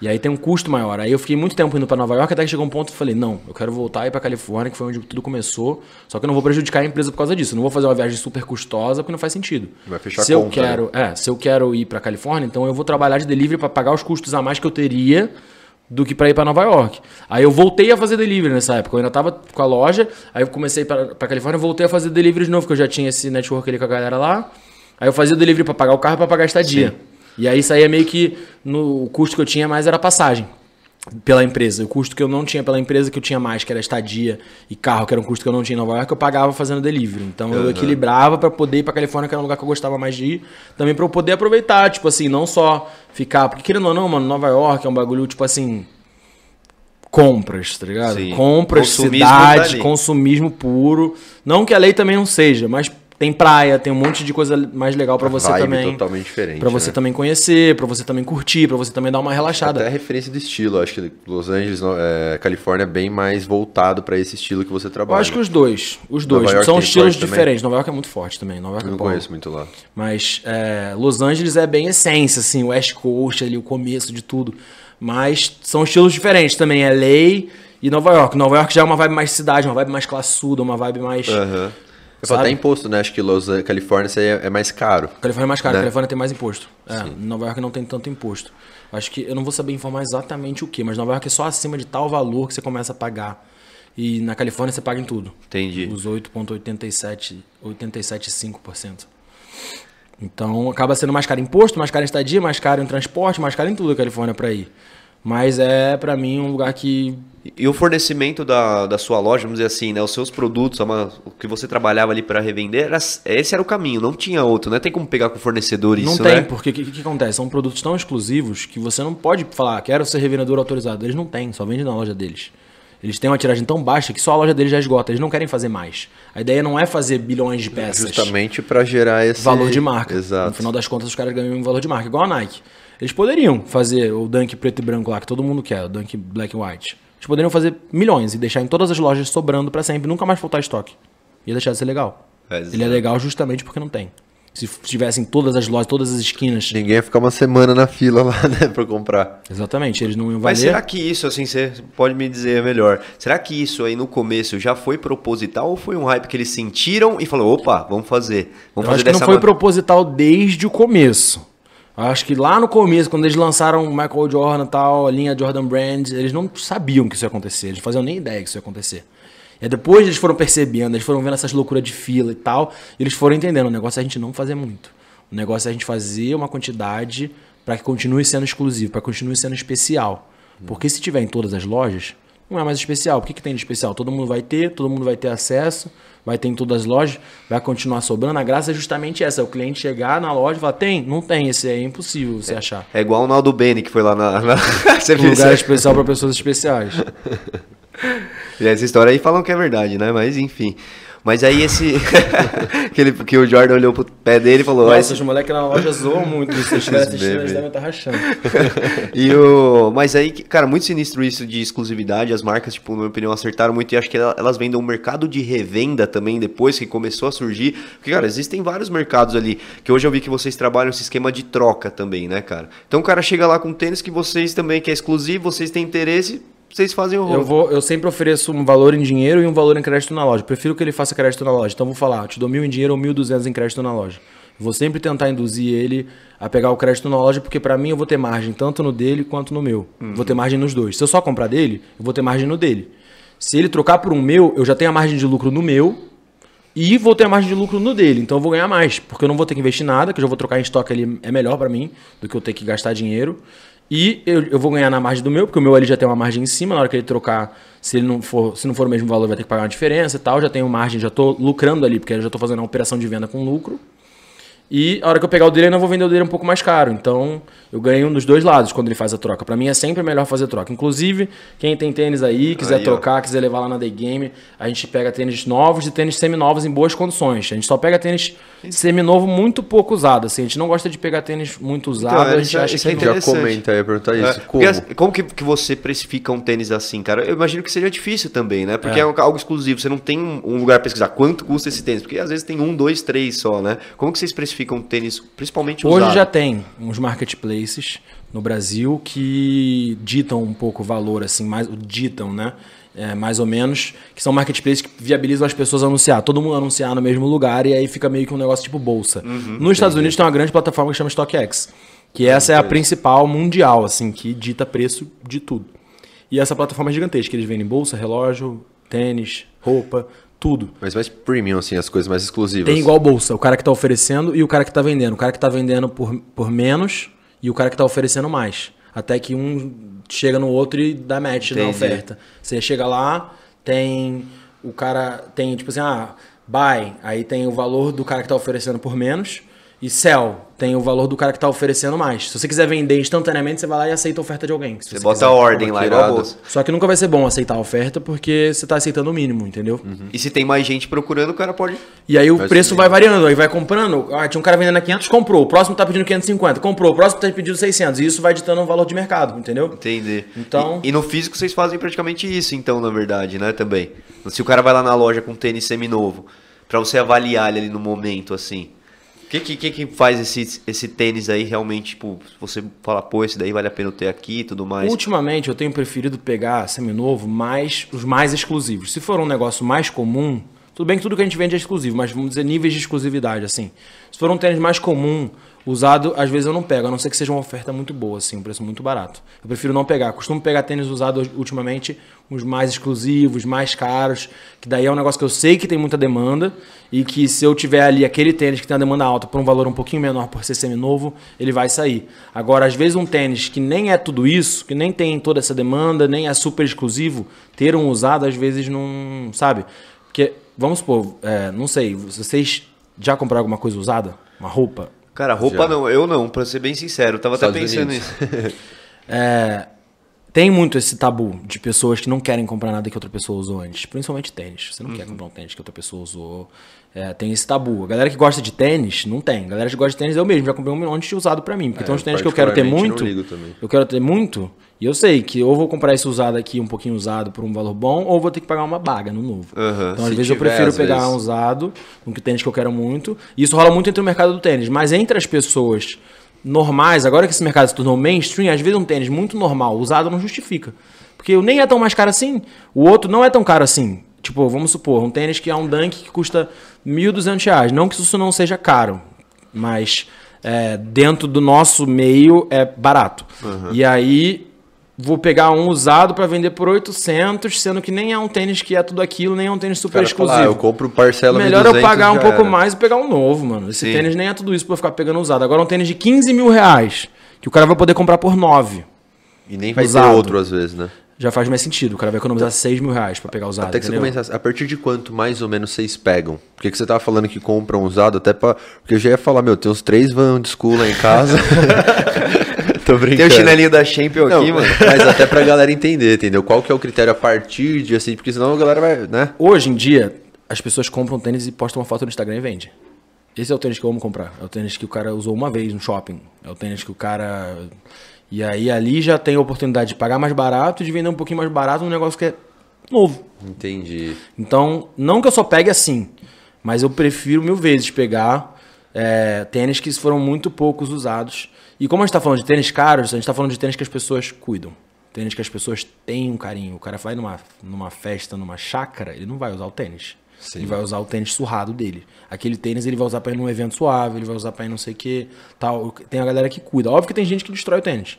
E aí tem um custo maior. Aí eu fiquei muito tempo indo pra Nova York, até que chegou um ponto que eu falei, não, eu quero voltar e ir pra Califórnia, que foi onde tudo começou. Só que eu não vou prejudicar a empresa por causa disso. Eu não vou fazer uma viagem super custosa, porque não faz sentido. Vai fechar se a eu conta, né? quero, é, se eu quero ir pra Califórnia, então eu vou trabalhar de delivery pra pagar os custos a mais que eu teria do que pra ir pra Nova York. Aí eu voltei a fazer delivery nessa época. Eu ainda tava com a loja, aí eu comecei pra Califórnia, voltei a fazer delivery de novo, porque eu já tinha esse network ali com a galera lá. Aí eu fazia delivery pra pagar o carro e pra pagar a estadia. E aí saía meio que no o custo que eu tinha mais era passagem pela empresa. O custo que eu não tinha pela empresa, que eu tinha mais, que era estadia e carro, que era um custo que eu não tinha em Nova York, eu pagava fazendo delivery. Então eu equilibrava pra poder ir pra Califórnia, que era um lugar que eu gostava mais de ir, também pra eu poder aproveitar, tipo assim, não só ficar, porque querendo ou não, mano, Nova York é um bagulho tipo assim, compras, tá ligado? Sim. Compras, Consumismo cidade, dali. consumismo puro. Não que a lei também não seja, mas tem praia, tem um monte de coisa mais legal pra você Vibe também. totalmente diferente. Pra você né? também conhecer, pra você também curtir, pra você também dar uma relaxada. Até a referência do estilo. Acho que Los Angeles, é, Califórnia é bem mais voltado pra esse estilo que você Eu trabalha. acho que os dois. Os dois. São estilos forte também? diferentes. Nova York é muito forte também. Nova York Eu é não bom. conheço muito lá. Mas é, Los Angeles é bem essência, assim, o West Coast ali, o começo de tudo. Mas são estilos diferentes também. É LA e Nova York. Nova York já é uma vibe mais cidade, uma vibe mais classuda, uma vibe mais. Aham. Falo Sabe? até imposto, né? Acho que Los Califórnia é, é mais caro. Califórnia é mais caro, Né? Califórnia tem mais imposto. É, Nova York não tem tanto imposto. Acho que eu não vou saber informar exatamente o que, mas Nova York é só acima de tal valor que você começa a pagar. E na Califórnia você paga em tudo. Entendi. Os 8,87, 87,5%. Então acaba sendo mais caro em imposto, mais caro em estadia, mais caro em transporte, mais caro em tudo a Califórnia pra ir. Mas é pra mim um lugar que E o fornecimento da, da sua loja, vamos dizer assim, né? Os seus produtos, uma- o que você trabalhava ali para revender, era, esse era o caminho, não tinha outro, né? Tem como pegar com o fornecedor isso, não tem, né? porque o que, que acontece? São produtos tão exclusivos que você não pode falar, "Ah, quero ser revendedor autorizado. Eles não têm, só vende na loja deles. Eles têm uma tiragem tão baixa que só a loja deles já esgota. Eles não querem fazer mais. A ideia não é fazer bilhões de peças. Justamente pra gerar esse... valor de marca. Exato. No final das contas, os caras ganham em valor de marca, igual a Nike. Eles poderiam fazer o Dunk preto e branco lá, que todo mundo quer, o Dunk black and white. Eles poderiam fazer milhões e deixar em todas as lojas sobrando pra sempre, nunca mais faltar estoque. Ia deixar de ser legal. Exato. Ele é legal justamente porque não tem. Se tivessem todas as lojas, todas as esquinas. Ninguém ia ficar uma semana na fila lá, né? Pra comprar. Exatamente, eles não iam valer. Mas será que isso, assim, você pode me dizer melhor? Será que isso aí no começo já foi proposital ou foi um hype que eles sentiram e falou, opa, vamos fazer, vamos Eu fazer acho que não foi proposital desde o começo. Acho que lá no começo, quando eles lançaram o Michael Jordan e tal, a linha Jordan Brand, eles não sabiam que isso ia acontecer. Eles não faziam nem ideia que isso ia acontecer. E depois eles foram percebendo, eles foram vendo essas loucuras de fila e tal, e eles foram entendendo, o negócio é a gente não fazer muito. O negócio é a gente fazer uma quantidade para que continue sendo exclusivo, para que continue sendo especial. Porque se tiver em todas as lojas, não é mais especial. O que, que tem de especial? Todo mundo vai ter, todo mundo vai ter acesso, vai ter em todas as lojas, vai continuar sobrando. A graça é justamente essa: é o cliente chegar na loja e falar, tem? Não tem, esse aí é impossível você achar. É igual o Naldo Bene que foi lá na... na... viu Lugar especial para pessoas especiais. E essa história aí falam que é verdade, né? Mas enfim. Mas aí esse... que, ele, que o Jordan olhou pro pé dele e falou... "Ah, Nossa, os moleques na loja zoam muito. Se eles estiverem assistindo, eles devem estar rachando. E o... Mas aí, cara, muito sinistro isso de exclusividade. As marcas, tipo, na minha opinião, acertaram muito. E acho que ela- elas vendem um mercado de revenda também depois que começou a surgir. Porque, cara, existem vários mercados ali. Que hoje eu vi que vocês trabalham esse esquema de troca também, né, cara? Então o cara chega lá com um tênis que vocês também, que é exclusivo, vocês têm interesse, vocês fazem o Eu, rolo. vou, eu sempre ofereço um valor em dinheiro e um valor em crédito na loja. Prefiro que ele faça crédito na loja. Então eu vou falar, eu te dou mil em dinheiro ou mil duzentos em crédito na loja. Vou sempre tentar induzir ele a pegar o crédito na loja, porque pra mim eu vou ter margem tanto no dele quanto no meu. Vou ter margem nos dois. Se eu só comprar dele, eu vou ter margem no dele. Se ele trocar por um meu, eu já tenho a margem de lucro no meu e vou ter a margem de lucro no dele. Então eu vou ganhar mais, porque eu não vou ter que investir nada, que eu já vou trocar em estoque ali, é melhor pra mim do que eu ter que gastar dinheiro. E eu, eu vou ganhar na margem do meu, porque o meu ali já tem uma margem em cima, na hora que ele trocar, se ele não for, se não for o mesmo valor, vai ter que pagar uma diferença e tal. Já tenho margem, já tô lucrando ali, porque eu já tô fazendo a operação de venda com lucro. E a hora que eu pegar o dele, eu não vou vender o dele um pouco mais caro. Então, eu ganho um dos dois lados quando ele faz a troca. Pra mim é sempre melhor fazer troca. Inclusive, quem tem tênis aí, quiser Aí, ó. trocar, quiser levar lá na Day Game, a gente pega tênis novos e tênis semi-novos em boas condições. A gente só pega tênis semi-novo muito pouco usado. Assim, a gente não gosta de pegar tênis muito usado. Então, a gente isso é- acha isso é que Já interessante. comenta aí, eu perguntar isso. É, como? porque as- como que, que você precifica um tênis assim, cara? Eu imagino que seja difícil também, né? Porque é, É. algo exclusivo. Você não tem um um lugar pra pesquisar quanto custa esse tênis. Porque às vezes tem um, dois, três só, né? Como que vocês precificam um tênis, principalmente Hoje usado? já tem uns marketplaces no Brasil que ditam um pouco o valor, assim, mais ditam, né? É, mais ou menos, que são marketplaces que viabilizam as pessoas a anunciar. Todo mundo anunciar no mesmo lugar e aí fica meio que um negócio tipo bolsa. Nos Estados Unidos tem uma grande plataforma que chama StockX, que essa é a principal mundial, assim, que dita preço de tudo. E essa plataforma é gigantesca, eles vendem bolsa, relógio, tênis, roupa, tudo. Mas mais premium, assim, as coisas mais exclusivas. Tem igual bolsa, o cara que tá oferecendo e o cara que tá vendendo. O cara que tá vendendo por, por menos e o cara que tá oferecendo mais. Até que um chega no outro e dá match na Entendi. oferta. Você chega lá, tem o cara, tem tipo assim, ah, buy, aí tem o valor do cara que tá oferecendo por menos. E sell, tem o valor do cara que tá oferecendo mais. Se você quiser vender instantaneamente, você vai lá e aceita a oferta de alguém. Se Você você bota quiser. a ordem lá, igual bolsa. Só que nunca vai ser bom aceitar a oferta porque você tá aceitando o mínimo, entendeu? E se tem mais gente procurando, o cara pode... E aí o Vai preço vai variando, aí vai comprando. Ah, tinha um cara vendendo a 500, comprou. O próximo tá pedindo 550, comprou. O próximo tá pedindo 600. E isso vai ditando um valor de mercado, entendeu? Entender. Então- E, e no físico vocês fazem praticamente isso, então, na verdade, né? Também. Se o cara vai lá na loja com tênis seminovo, pra você avaliar ele ali no momento, assim. O que, que, que faz esse, esse tênis aí realmente, tipo, você fala, pô, esse daí vale a pena eu ter aqui e tudo mais? Ultimamente eu tenho preferido pegar seminovo mais os mais exclusivos. Se for um negócio mais comum, tudo bem que tudo que a gente vende é exclusivo, mas vamos dizer níveis de exclusividade, assim. Se for um tênis mais comum, usado, às vezes eu não pego, a não ser que seja uma oferta muito boa, assim, um preço muito barato. Eu prefiro não pegar. Costumo pegar tênis usados ultimamente, os mais exclusivos, mais caros, que daí é um negócio que eu sei que tem muita demanda e que se eu tiver ali aquele tênis que tem uma demanda alta por um valor um pouquinho menor por ser seminovo, ele vai sair. Agora, às vezes um tênis que nem é tudo isso, que nem tem toda essa demanda, nem é super exclusivo, ter um usado às vezes não, sabe? Porque, vamos supor, é, não sei, vocês já compraram alguma coisa usada? Uma roupa? Cara, roupa Já. não, eu não, pra ser bem sincero. Eu tava até Estados pensando Unidos. nisso. É, tem muito esse tabu de pessoas que não querem comprar nada que outra pessoa usou antes. Principalmente tênis. Você não quer comprar um tênis que outra pessoa usou. É, tem esse tabu. A galera que gosta de tênis, não tem. A galera que gosta de tênis, eu mesmo já comprei um monte de usado pra mim. Porque É, tem uns tênis que eu quero ter muito. Eu quero ter muito. E eu sei que ou vou comprar esse usado aqui um pouquinho usado por um valor bom, ou vou ter que pagar uma baga no novo. Aham. Então, às Se vezes, eu tiver, prefiro às pegar vezes. um usado, um que tênis que eu quero muito. E isso rola muito entre o mercado do tênis. Mas entre as pessoas normais, agora que esse mercado se tornou mainstream, às vezes um tênis muito normal, usado, não justifica. Porque o nem é tão mais caro assim, o outro não é tão caro assim. Tipo, vamos supor, um tênis que é um Dunk que custa 1.200 reais. Não que isso não seja caro, mas é, dentro do nosso meio é barato. E aí vou pegar um usado para vender por 800, sendo que nem é um tênis que é tudo aquilo, nem é um tênis super cara fala, exclusivo. ah, eu compro parcela Melhor eu 1.200, pagar um pouco era. mais e pegar um novo, mano. Esse Sim. tênis nem é tudo isso pra eu ficar pegando usado. Agora um tênis de 15 mil reais, que o cara vai poder comprar por 9. E nem vai Usado. ter outro às vezes, né? Já faz mais sentido. O cara vai economizar 6 mil reais pra pegar usado. Até que você entendeu? começasse, a partir de quanto mais ou menos vocês pegam? Porque que você tava falando que compram usado até pra. Porque eu já ia falar, meu, tem uns três van de school lá em casa. Tô brincando. Tem o chinelinho da Champion Não, aqui, mano. mas até pra galera entender, entendeu? Qual que é o critério a partir de assim, porque senão a galera vai, né? Hoje em dia, as pessoas compram tênis e postam uma foto no Instagram e vende. Esse é o tênis que eu amo comprar. É o tênis que o cara usou uma vez no shopping. É o tênis que o cara. E aí ali já tem a oportunidade de pagar mais barato e de vender um pouquinho mais barato um negócio que é novo. Entendi. Então, não que eu só pegue assim, mas eu prefiro mil vezes pegar é, tênis que foram muito poucos usados. E como a gente está falando de tênis caros, a gente está falando de tênis que as pessoas cuidam. Tênis que as pessoas têm um carinho. O cara vai numa, numa festa, numa chácara, ele não vai usar o tênis. Ele vai usar o tênis surrado dele. Aquele tênis ele vai usar para ir num evento suave, ele vai usar para ir não sei o que, tal. Tem a galera que cuida. Óbvio que tem gente que destrói o tênis.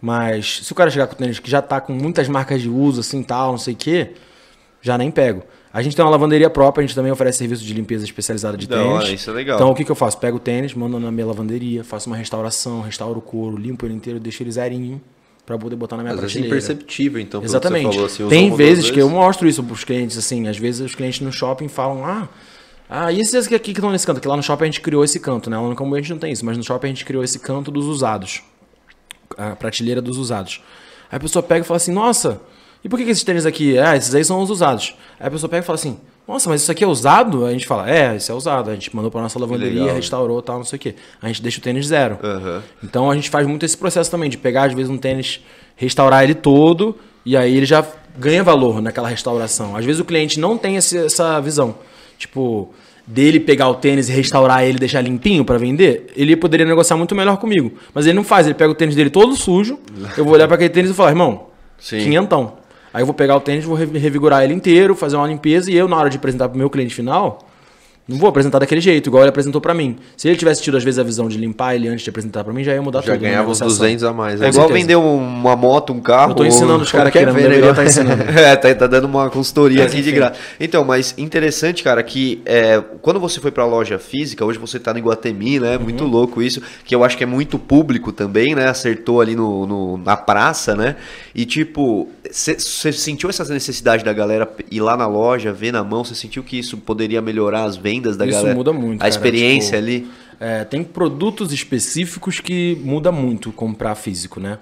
Mas se o cara chegar com o tênis que já tá com muitas marcas de uso, assim, tal, não sei o que, já nem pego. A gente tem uma lavanderia própria, a gente também oferece serviço de limpeza especializada de Da tênis. hora, isso é legal. Então o que, que eu faço? Pego o tênis, mando na minha lavanderia, faço uma restauração, restauro o couro, limpo ele inteiro, deixo ele zerinho pra poder botar na minha Às vezes é prateleira. imperceptível, então, pelo que Exatamente. você falou, assim, Tem vezes que eu mostro isso pros clientes, assim, às vezes os clientes no shopping falam, ah, Ah, e esses aqui que estão nesse canto? Que lá no shopping a gente criou esse canto, né? Lá no Cambuí a gente não tem isso, mas no shopping a gente criou esse canto dos usados. A prateleira dos usados. Aí a pessoa pega e fala assim, nossa, e por que, que esses tênis aqui? Ah, esses aí são os usados. Aí a pessoa pega e fala assim, nossa, mas isso aqui é usado? A gente fala, é, isso é usado. A gente mandou pra nossa lavanderia, legal, restaurou tal, não sei o quê. A gente deixa o tênis zero. Aham. Então a gente faz muito esse processo também, de pegar, às vezes, um tênis, restaurar ele todo, e aí ele já ganha valor naquela restauração. Às vezes o cliente não tem esse- essa visão. Tipo, dele pegar o tênis e restaurar ele e deixar limpinho pra vender, ele poderia negociar muito melhor comigo. Mas ele não faz, ele pega o tênis dele todo sujo, eu vou olhar pra aquele tênis e falar, irmão, Sim. quinhentão. Aí eu vou pegar o tênis, vou re- revigorar ele inteiro, fazer uma limpeza e eu, na hora de apresentar pro meu cliente final, não vou apresentar daquele jeito, igual ele apresentou pra mim. Se ele tivesse tido, às vezes, a visão de limpar ele antes de apresentar pra mim, já ia mudar Já tudo. na ganhava uns negociação. 200 a mais. É né? igual certeza. vender uma moto, um carro. Eu tô ensinando os ou caras aqui, qualquer né? Não deveria venda. tá ensinando. é, tá, tá dando uma consultoria Mas, aqui de enfim. graça. Então, mas interessante, cara, que é, quando você foi pra loja física, hoje você tá no Iguatemi, né? Uhum. Muito louco isso, que eu acho que é muito público também, né? Acertou ali no, no- na praça, né? E tipo, você sentiu essa necessidade da galera ir lá na loja, ver na mão? Você sentiu que isso poderia melhorar as vendas da Isso galera? muda muito, A cara, experiência tipo, ali. É, tem produtos específicos que muda muito comprar físico, né?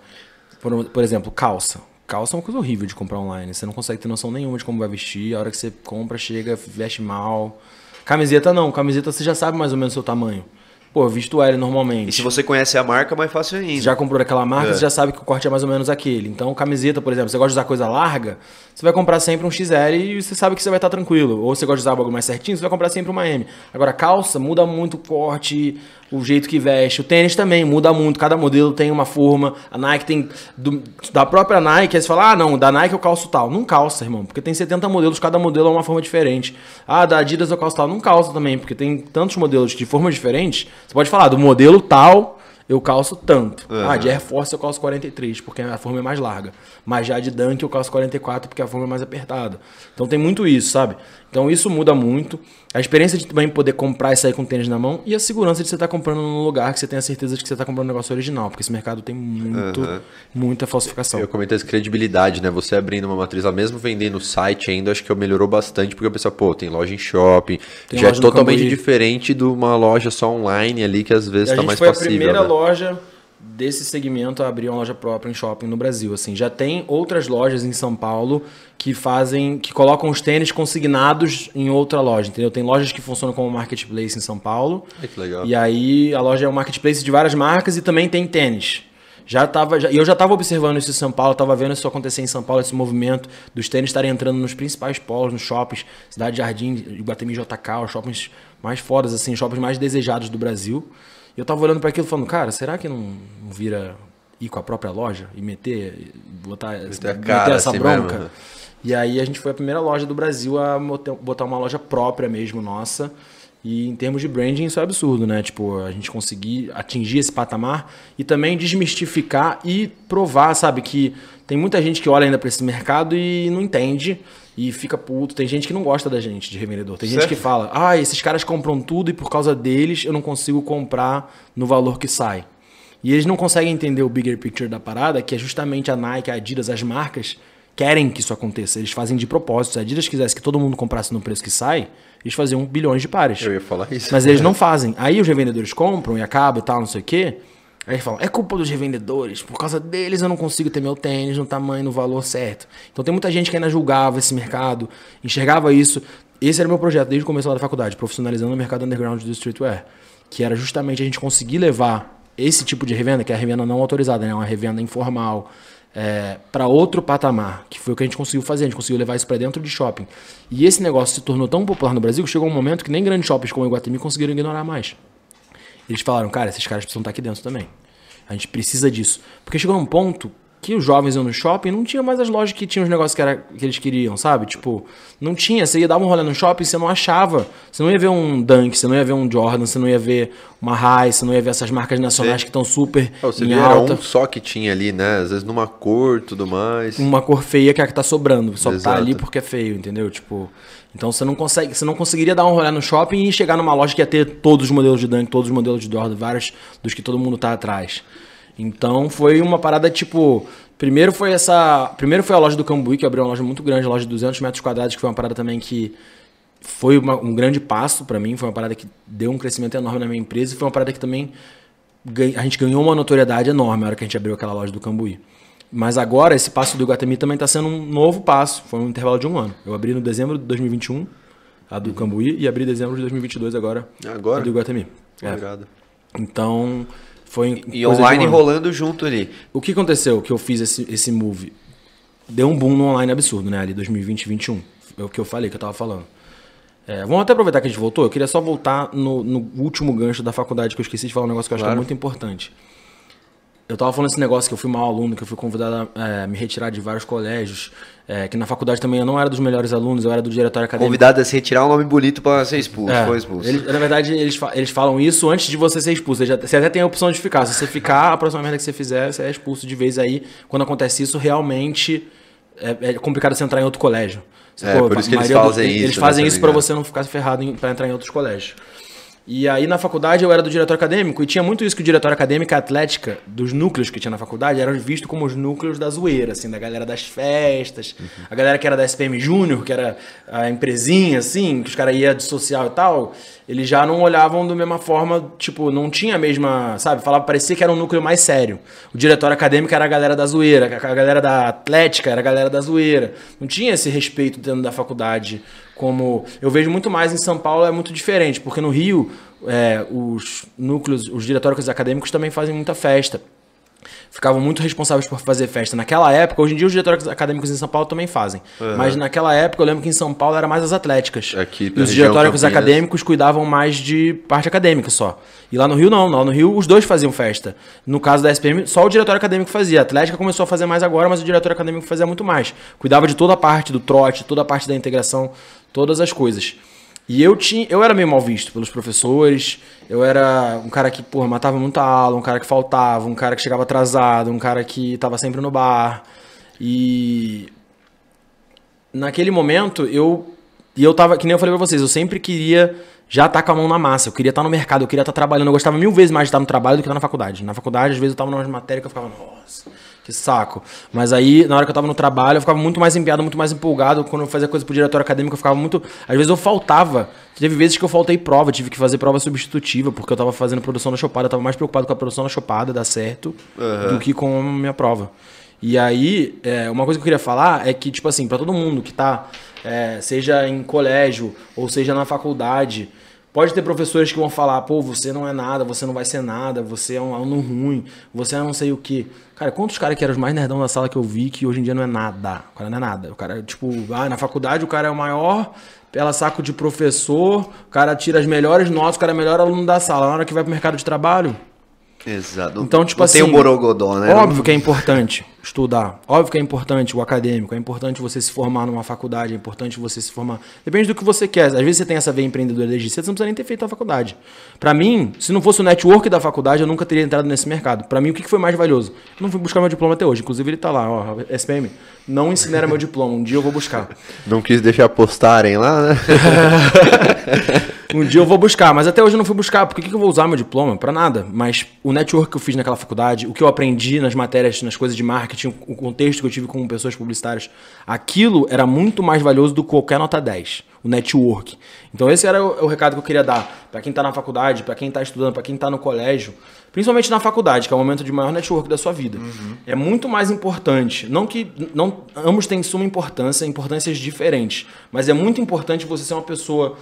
Por, por exemplo, calça. Calça é uma coisa horrível de comprar online. Você não consegue ter noção nenhuma de como vai vestir. A hora que você compra, chega, veste mal. Camiseta não. Camiseta você já sabe mais ou menos o seu tamanho. Pô, eu visto L normalmente. E se você conhece a marca, mais fácil ainda. Você já comprou daquela marca, É. você já sabe que o corte é mais ou menos aquele. Então, camiseta, por exemplo, você gosta de usar coisa larga, você vai comprar sempre um XL e você sabe que você vai estar tranquilo. Ou você gosta de usar algo mais certinho, você vai comprar sempre uma M. Agora, calça muda muito o corte, o jeito que veste. O tênis também muda muito, cada modelo tem uma forma. A Nike tem. do- da própria Nike, aí você fala, ah, não, da Nike eu calço tal. Não calça, irmão, porque tem 70 modelos, cada modelo é uma forma diferente. Ah, da Adidas eu calço tal. Não calça também, porque tem tantos modelos de formas diferentes. Você pode falar do modelo tal. Eu calço tanto. Ah, de Air Force eu calço 43, porque a forma é mais larga. Mas já de Dunk eu calço 44, porque a forma é mais apertada. Então tem muito isso, sabe? Então isso muda muito. A experiência de também poder comprar e sair com tênis na mão e a segurança de você estar comprando num lugar que você tenha certeza de que você está comprando um negócio original, porque esse mercado tem muito, muita falsificação. Eu comentei essa credibilidade, né? Você abrindo uma matriz mesmo vendendo no site ainda, acho que melhorou bastante, porque o pessoal, pô, tem loja em shopping, Tem já é totalmente diferente de uma loja só online ali, que às vezes E a tá gente mais foi passível. a primeira né? loja desse segmento a abrir uma loja própria em shopping no Brasil. Assim, já tem outras lojas em São Paulo que fazem, que colocam os tênis consignados em outra loja, entendeu? Tem lojas que funcionam como marketplace em São Paulo. Ai, que legal. E aí a loja é um marketplace de várias marcas e também tem tênis. Já tava, já, e eu já estava observando isso em São Paulo, estava vendo isso acontecer em São Paulo, esse movimento dos tênis estarem entrando nos principais polos, nos shoppings, Cidade Jardim, Iguatemi JK, os shoppings mais fodas, assim, shoppings mais desejados do Brasil. Eu tava olhando para aquilo falando, cara, será que não, não vira ir com a própria loja e meter, botar, Meter cara essa assim bronca? mesmo. E aí a gente foi a primeira loja do Brasil a botar uma loja própria mesmo nossa. E em termos de branding isso é absurdo, né? Tipo, a gente conseguir atingir esse patamar e também desmistificar e provar, sabe, que tem muita gente que olha ainda para esse mercado e não entende e fica puto. Tem gente que não gosta da gente de revendedor. Tem gente Certo. que fala: "Ah, esses caras compram tudo e por causa deles eu não consigo comprar no valor que sai". E eles não conseguem entender o bigger picture da parada, que é justamente a Nike, a Adidas, as marcas querem que isso aconteça. Eles fazem de propósito. Se a Adidas quisesse que todo mundo comprasse no preço que sai, eles faziam bilhões de pares. Eu ia falar isso. Mas eles não fazem. Aí os revendedores compram e acaba e tal, não sei o quê. Aí falam, é culpa dos revendedores. Por causa deles eu não consigo ter meu tênis no tamanho, no valor certo. Então tem muita gente que ainda julgava esse mercado, enxergava isso. Esse era o meu projeto desde o começo da faculdade, profissionalizando o mercado underground do streetwear. Que era justamente a gente conseguir levar esse tipo de revenda, que é a revenda não autorizada, né? uma revenda informal, é, para outro patamar, que foi o que a gente conseguiu fazer, a gente conseguiu levar isso para dentro de shopping. E esse negócio se tornou tão popular no Brasil que chegou um momento que nem grandes shoppings como o Iguatemi conseguiram ignorar mais. Eles falaram, cara, esses caras precisam estar aqui dentro também. A gente precisa disso. Porque chegou num ponto que os jovens iam no shopping não tinha mais as lojas que tinham os negócios que, era, que eles queriam, sabe? Tipo, não tinha. Você ia dar um rolê no shopping você não achava. Você não ia ver um Dunk, você não ia ver um Jordan, você não ia ver uma High, você não ia ver essas marcas nacionais Sim. que estão super Ah, Você em via, era alta. um só que tinha ali, né? Às vezes numa cor e tudo mais. Uma cor feia que é a que tá sobrando. Só tá Exato. ali porque é feio, entendeu? Tipo. Então você não consegue. Você não conseguiria dar um rolê no shopping e chegar numa loja que ia ter todos os modelos de Dunk, todos os modelos de Jordan, vários dos que todo mundo tá atrás. Então foi uma parada tipo. Primeiro foi essa. Primeiro foi a loja do Cambuí, que abriu uma loja muito grande, loja de 200 metros quadrados, que foi uma parada também que foi uma- um grande passo pra mim, foi uma parada que deu um crescimento enorme na minha empresa e foi uma parada que também a gente ganhou uma notoriedade enorme na hora que a gente abriu aquela loja do Cambuí. Mas agora, esse passo do Iguatemi também está sendo um novo passo. Foi um intervalo de um ano. Eu abri no dezembro de 2021, a do Cambuí, e abri em dezembro de 2022 agora, Agora? a do Iguatemi. É. Obrigado. Então, foi E online um rolando junto ali. O que aconteceu que eu fiz esse, esse move? Deu um boom no online absurdo, né? Ali 2020 2021. É o que eu falei, que eu tava falando. É, vamos até aproveitar que a gente voltou. Eu queria só voltar no, no último gancho da faculdade, que eu esqueci de falar um negócio que eu acho que é muito importante. Eu tava falando esse negócio que eu fui mau aluno, que eu fui convidado a é, me retirar de vários colégios, é, que na faculdade também eu não era dos melhores alunos, eu era do diretório acadêmico. Convidado a se retirar um nome bonito pra ser expulso. É, Foi expulso. eles- na verdade, eles, fa- eles falam isso antes de você ser expulso. Eles já- Você até tem a opção de ficar. Se você ficar, a próxima merda que você fizer, você é expulso de vez aí. Quando acontece isso, realmente é, é complicado você entrar em outro colégio. Você, É, por isso que eles fazem Eles isso, né, fazem tá isso ligado? você não ficar ferrado pra entrar em outros colégios. E aí na faculdade eu era do diretório acadêmico e tinha muito isso que o diretório acadêmico atlética dos núcleos que tinha na faculdade eram vistos como os núcleos da zoeira, assim, da galera das festas, a galera que era da SPM Júnior, que era a empresinha, assim, que os caras iam de social e tal, eles já não olhavam da mesma forma, tipo, não tinha a mesma, sabe, falava, parecia que era um núcleo mais sério. O diretório acadêmico era a galera da zoeira, a galera da atlética era a galera da zoeira. Não tinha esse respeito dentro da faculdade como eu vejo muito mais em São Paulo é muito diferente, porque no Rio é, os núcleos, os diretórios acadêmicos também fazem muita festa. Ficavam muito responsáveis por fazer festa. Naquela época, hoje em dia os diretórios acadêmicos em São Paulo também fazem. Mas naquela época eu lembro que em São Paulo era mais as atléticas. Aqui e os diretórios acadêmicos cuidavam mais de parte acadêmica só. E lá no Rio não, lá no Rio os dois faziam festa. No caso da SPM, só o diretório acadêmico fazia. A Atlética começou a fazer mais agora, mas o diretório acadêmico fazia muito mais. Cuidava de toda a parte do trote, toda a parte da integração, todas as coisas. E eu tinha, eu era meio mal visto pelos professores. Eu era um cara que, porra, matava muita aula, um cara que faltava, um cara que chegava atrasado, um cara que tava sempre no bar. E naquele momento eu e eu tava, que nem eu falei pra vocês, eu sempre queria já estar com a mão na massa, eu queria estar no mercado, eu queria estar trabalhando, eu gostava mil vezes mais de estar no trabalho do que estar na faculdade. Na faculdade, às vezes eu tava numa matéria que eu ficava, nossa, que saco. Mas aí, na hora que eu tava no trabalho, eu ficava muito mais empenhado, muito mais empolgado. Quando eu fazia coisa pro diretório acadêmico, eu ficava muito. Às vezes eu faltava. Teve vezes que eu faltei prova, tive que fazer prova substitutiva, porque eu tava fazendo produção na chopada, eu tava mais preocupado com a produção na chopada, dar certo, do que com a minha prova. E aí, é, uma coisa que eu queria falar é que, tipo assim, pra todo mundo que tá, é, seja em colégio ou seja na faculdade, pode ter professores que vão falar, pô, você não é nada, você não vai ser nada, você é um aluno ruim, você é não sei o quê. Cara, quantos caras que eram os mais nerdão da sala que eu vi que hoje em dia não é nada? O cara não é nada. O cara, tipo, ah, na faculdade o cara é o maior, pela saco de professor, o cara tira as melhores notas, o cara é o melhor aluno da sala. Na hora que vai pro mercado de trabalho, Exato. então, tipo não assim. tem um borogodó, né? Óbvio que é importante estudar. Óbvio que é importante o acadêmico. É importante você se formar numa faculdade. É importante você se formar. Depende do que você quer. Às vezes você tem essa veia empreendedora você não precisa nem ter feito a faculdade. Pra mim, se não fosse o network da faculdade, eu nunca teria entrado nesse mercado. Pra mim, o que que foi mais valioso? Eu não fui buscar meu diploma até hoje. Inclusive, ele tá lá, ó, SPM. Não incinera meu diploma. Um dia eu vou buscar. Não quis deixar postarem lá, né? Um dia eu vou buscar, mas até hoje eu não fui buscar. Por que que eu vou usar meu diploma? Pra nada. Mas o network que eu fiz naquela faculdade, o que eu aprendi nas matérias, nas coisas de marketing, o contexto que eu tive com pessoas publicitárias, aquilo era muito mais valioso do que qualquer nota 10. O network. Então esse era o, o recado que eu queria dar pra quem tá na faculdade, pra quem tá estudando, pra quem tá no colégio. Principalmente na faculdade, que é o momento de maior network da sua vida. É muito mais importante. Não que não, ambos têm suma importância, importâncias diferentes. Mas é muito importante você ser uma pessoa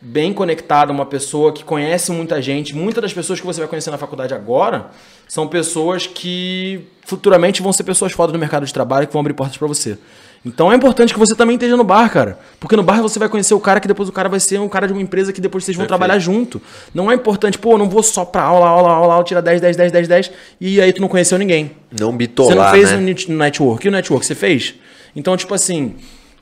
bem conectada, uma pessoa que conhece muita gente. Muitas das pessoas que você vai conhecer na faculdade agora são pessoas que futuramente vão ser pessoas fodas no mercado de trabalho que vão abrir portas pra você. Então é importante que você também esteja no bar, cara. Porque no bar você vai conhecer o cara que depois o cara vai ser um cara de uma empresa que depois vocês vão trabalhar junto. Não é importante, pô, eu não vou só pra aula, aula, aula, aula, tirar 10, 10, 10, 10, 10 e aí tu não conheceu ninguém. Não Você bitolar, não fez né? um net- network. E o network você fez? Então, tipo assim,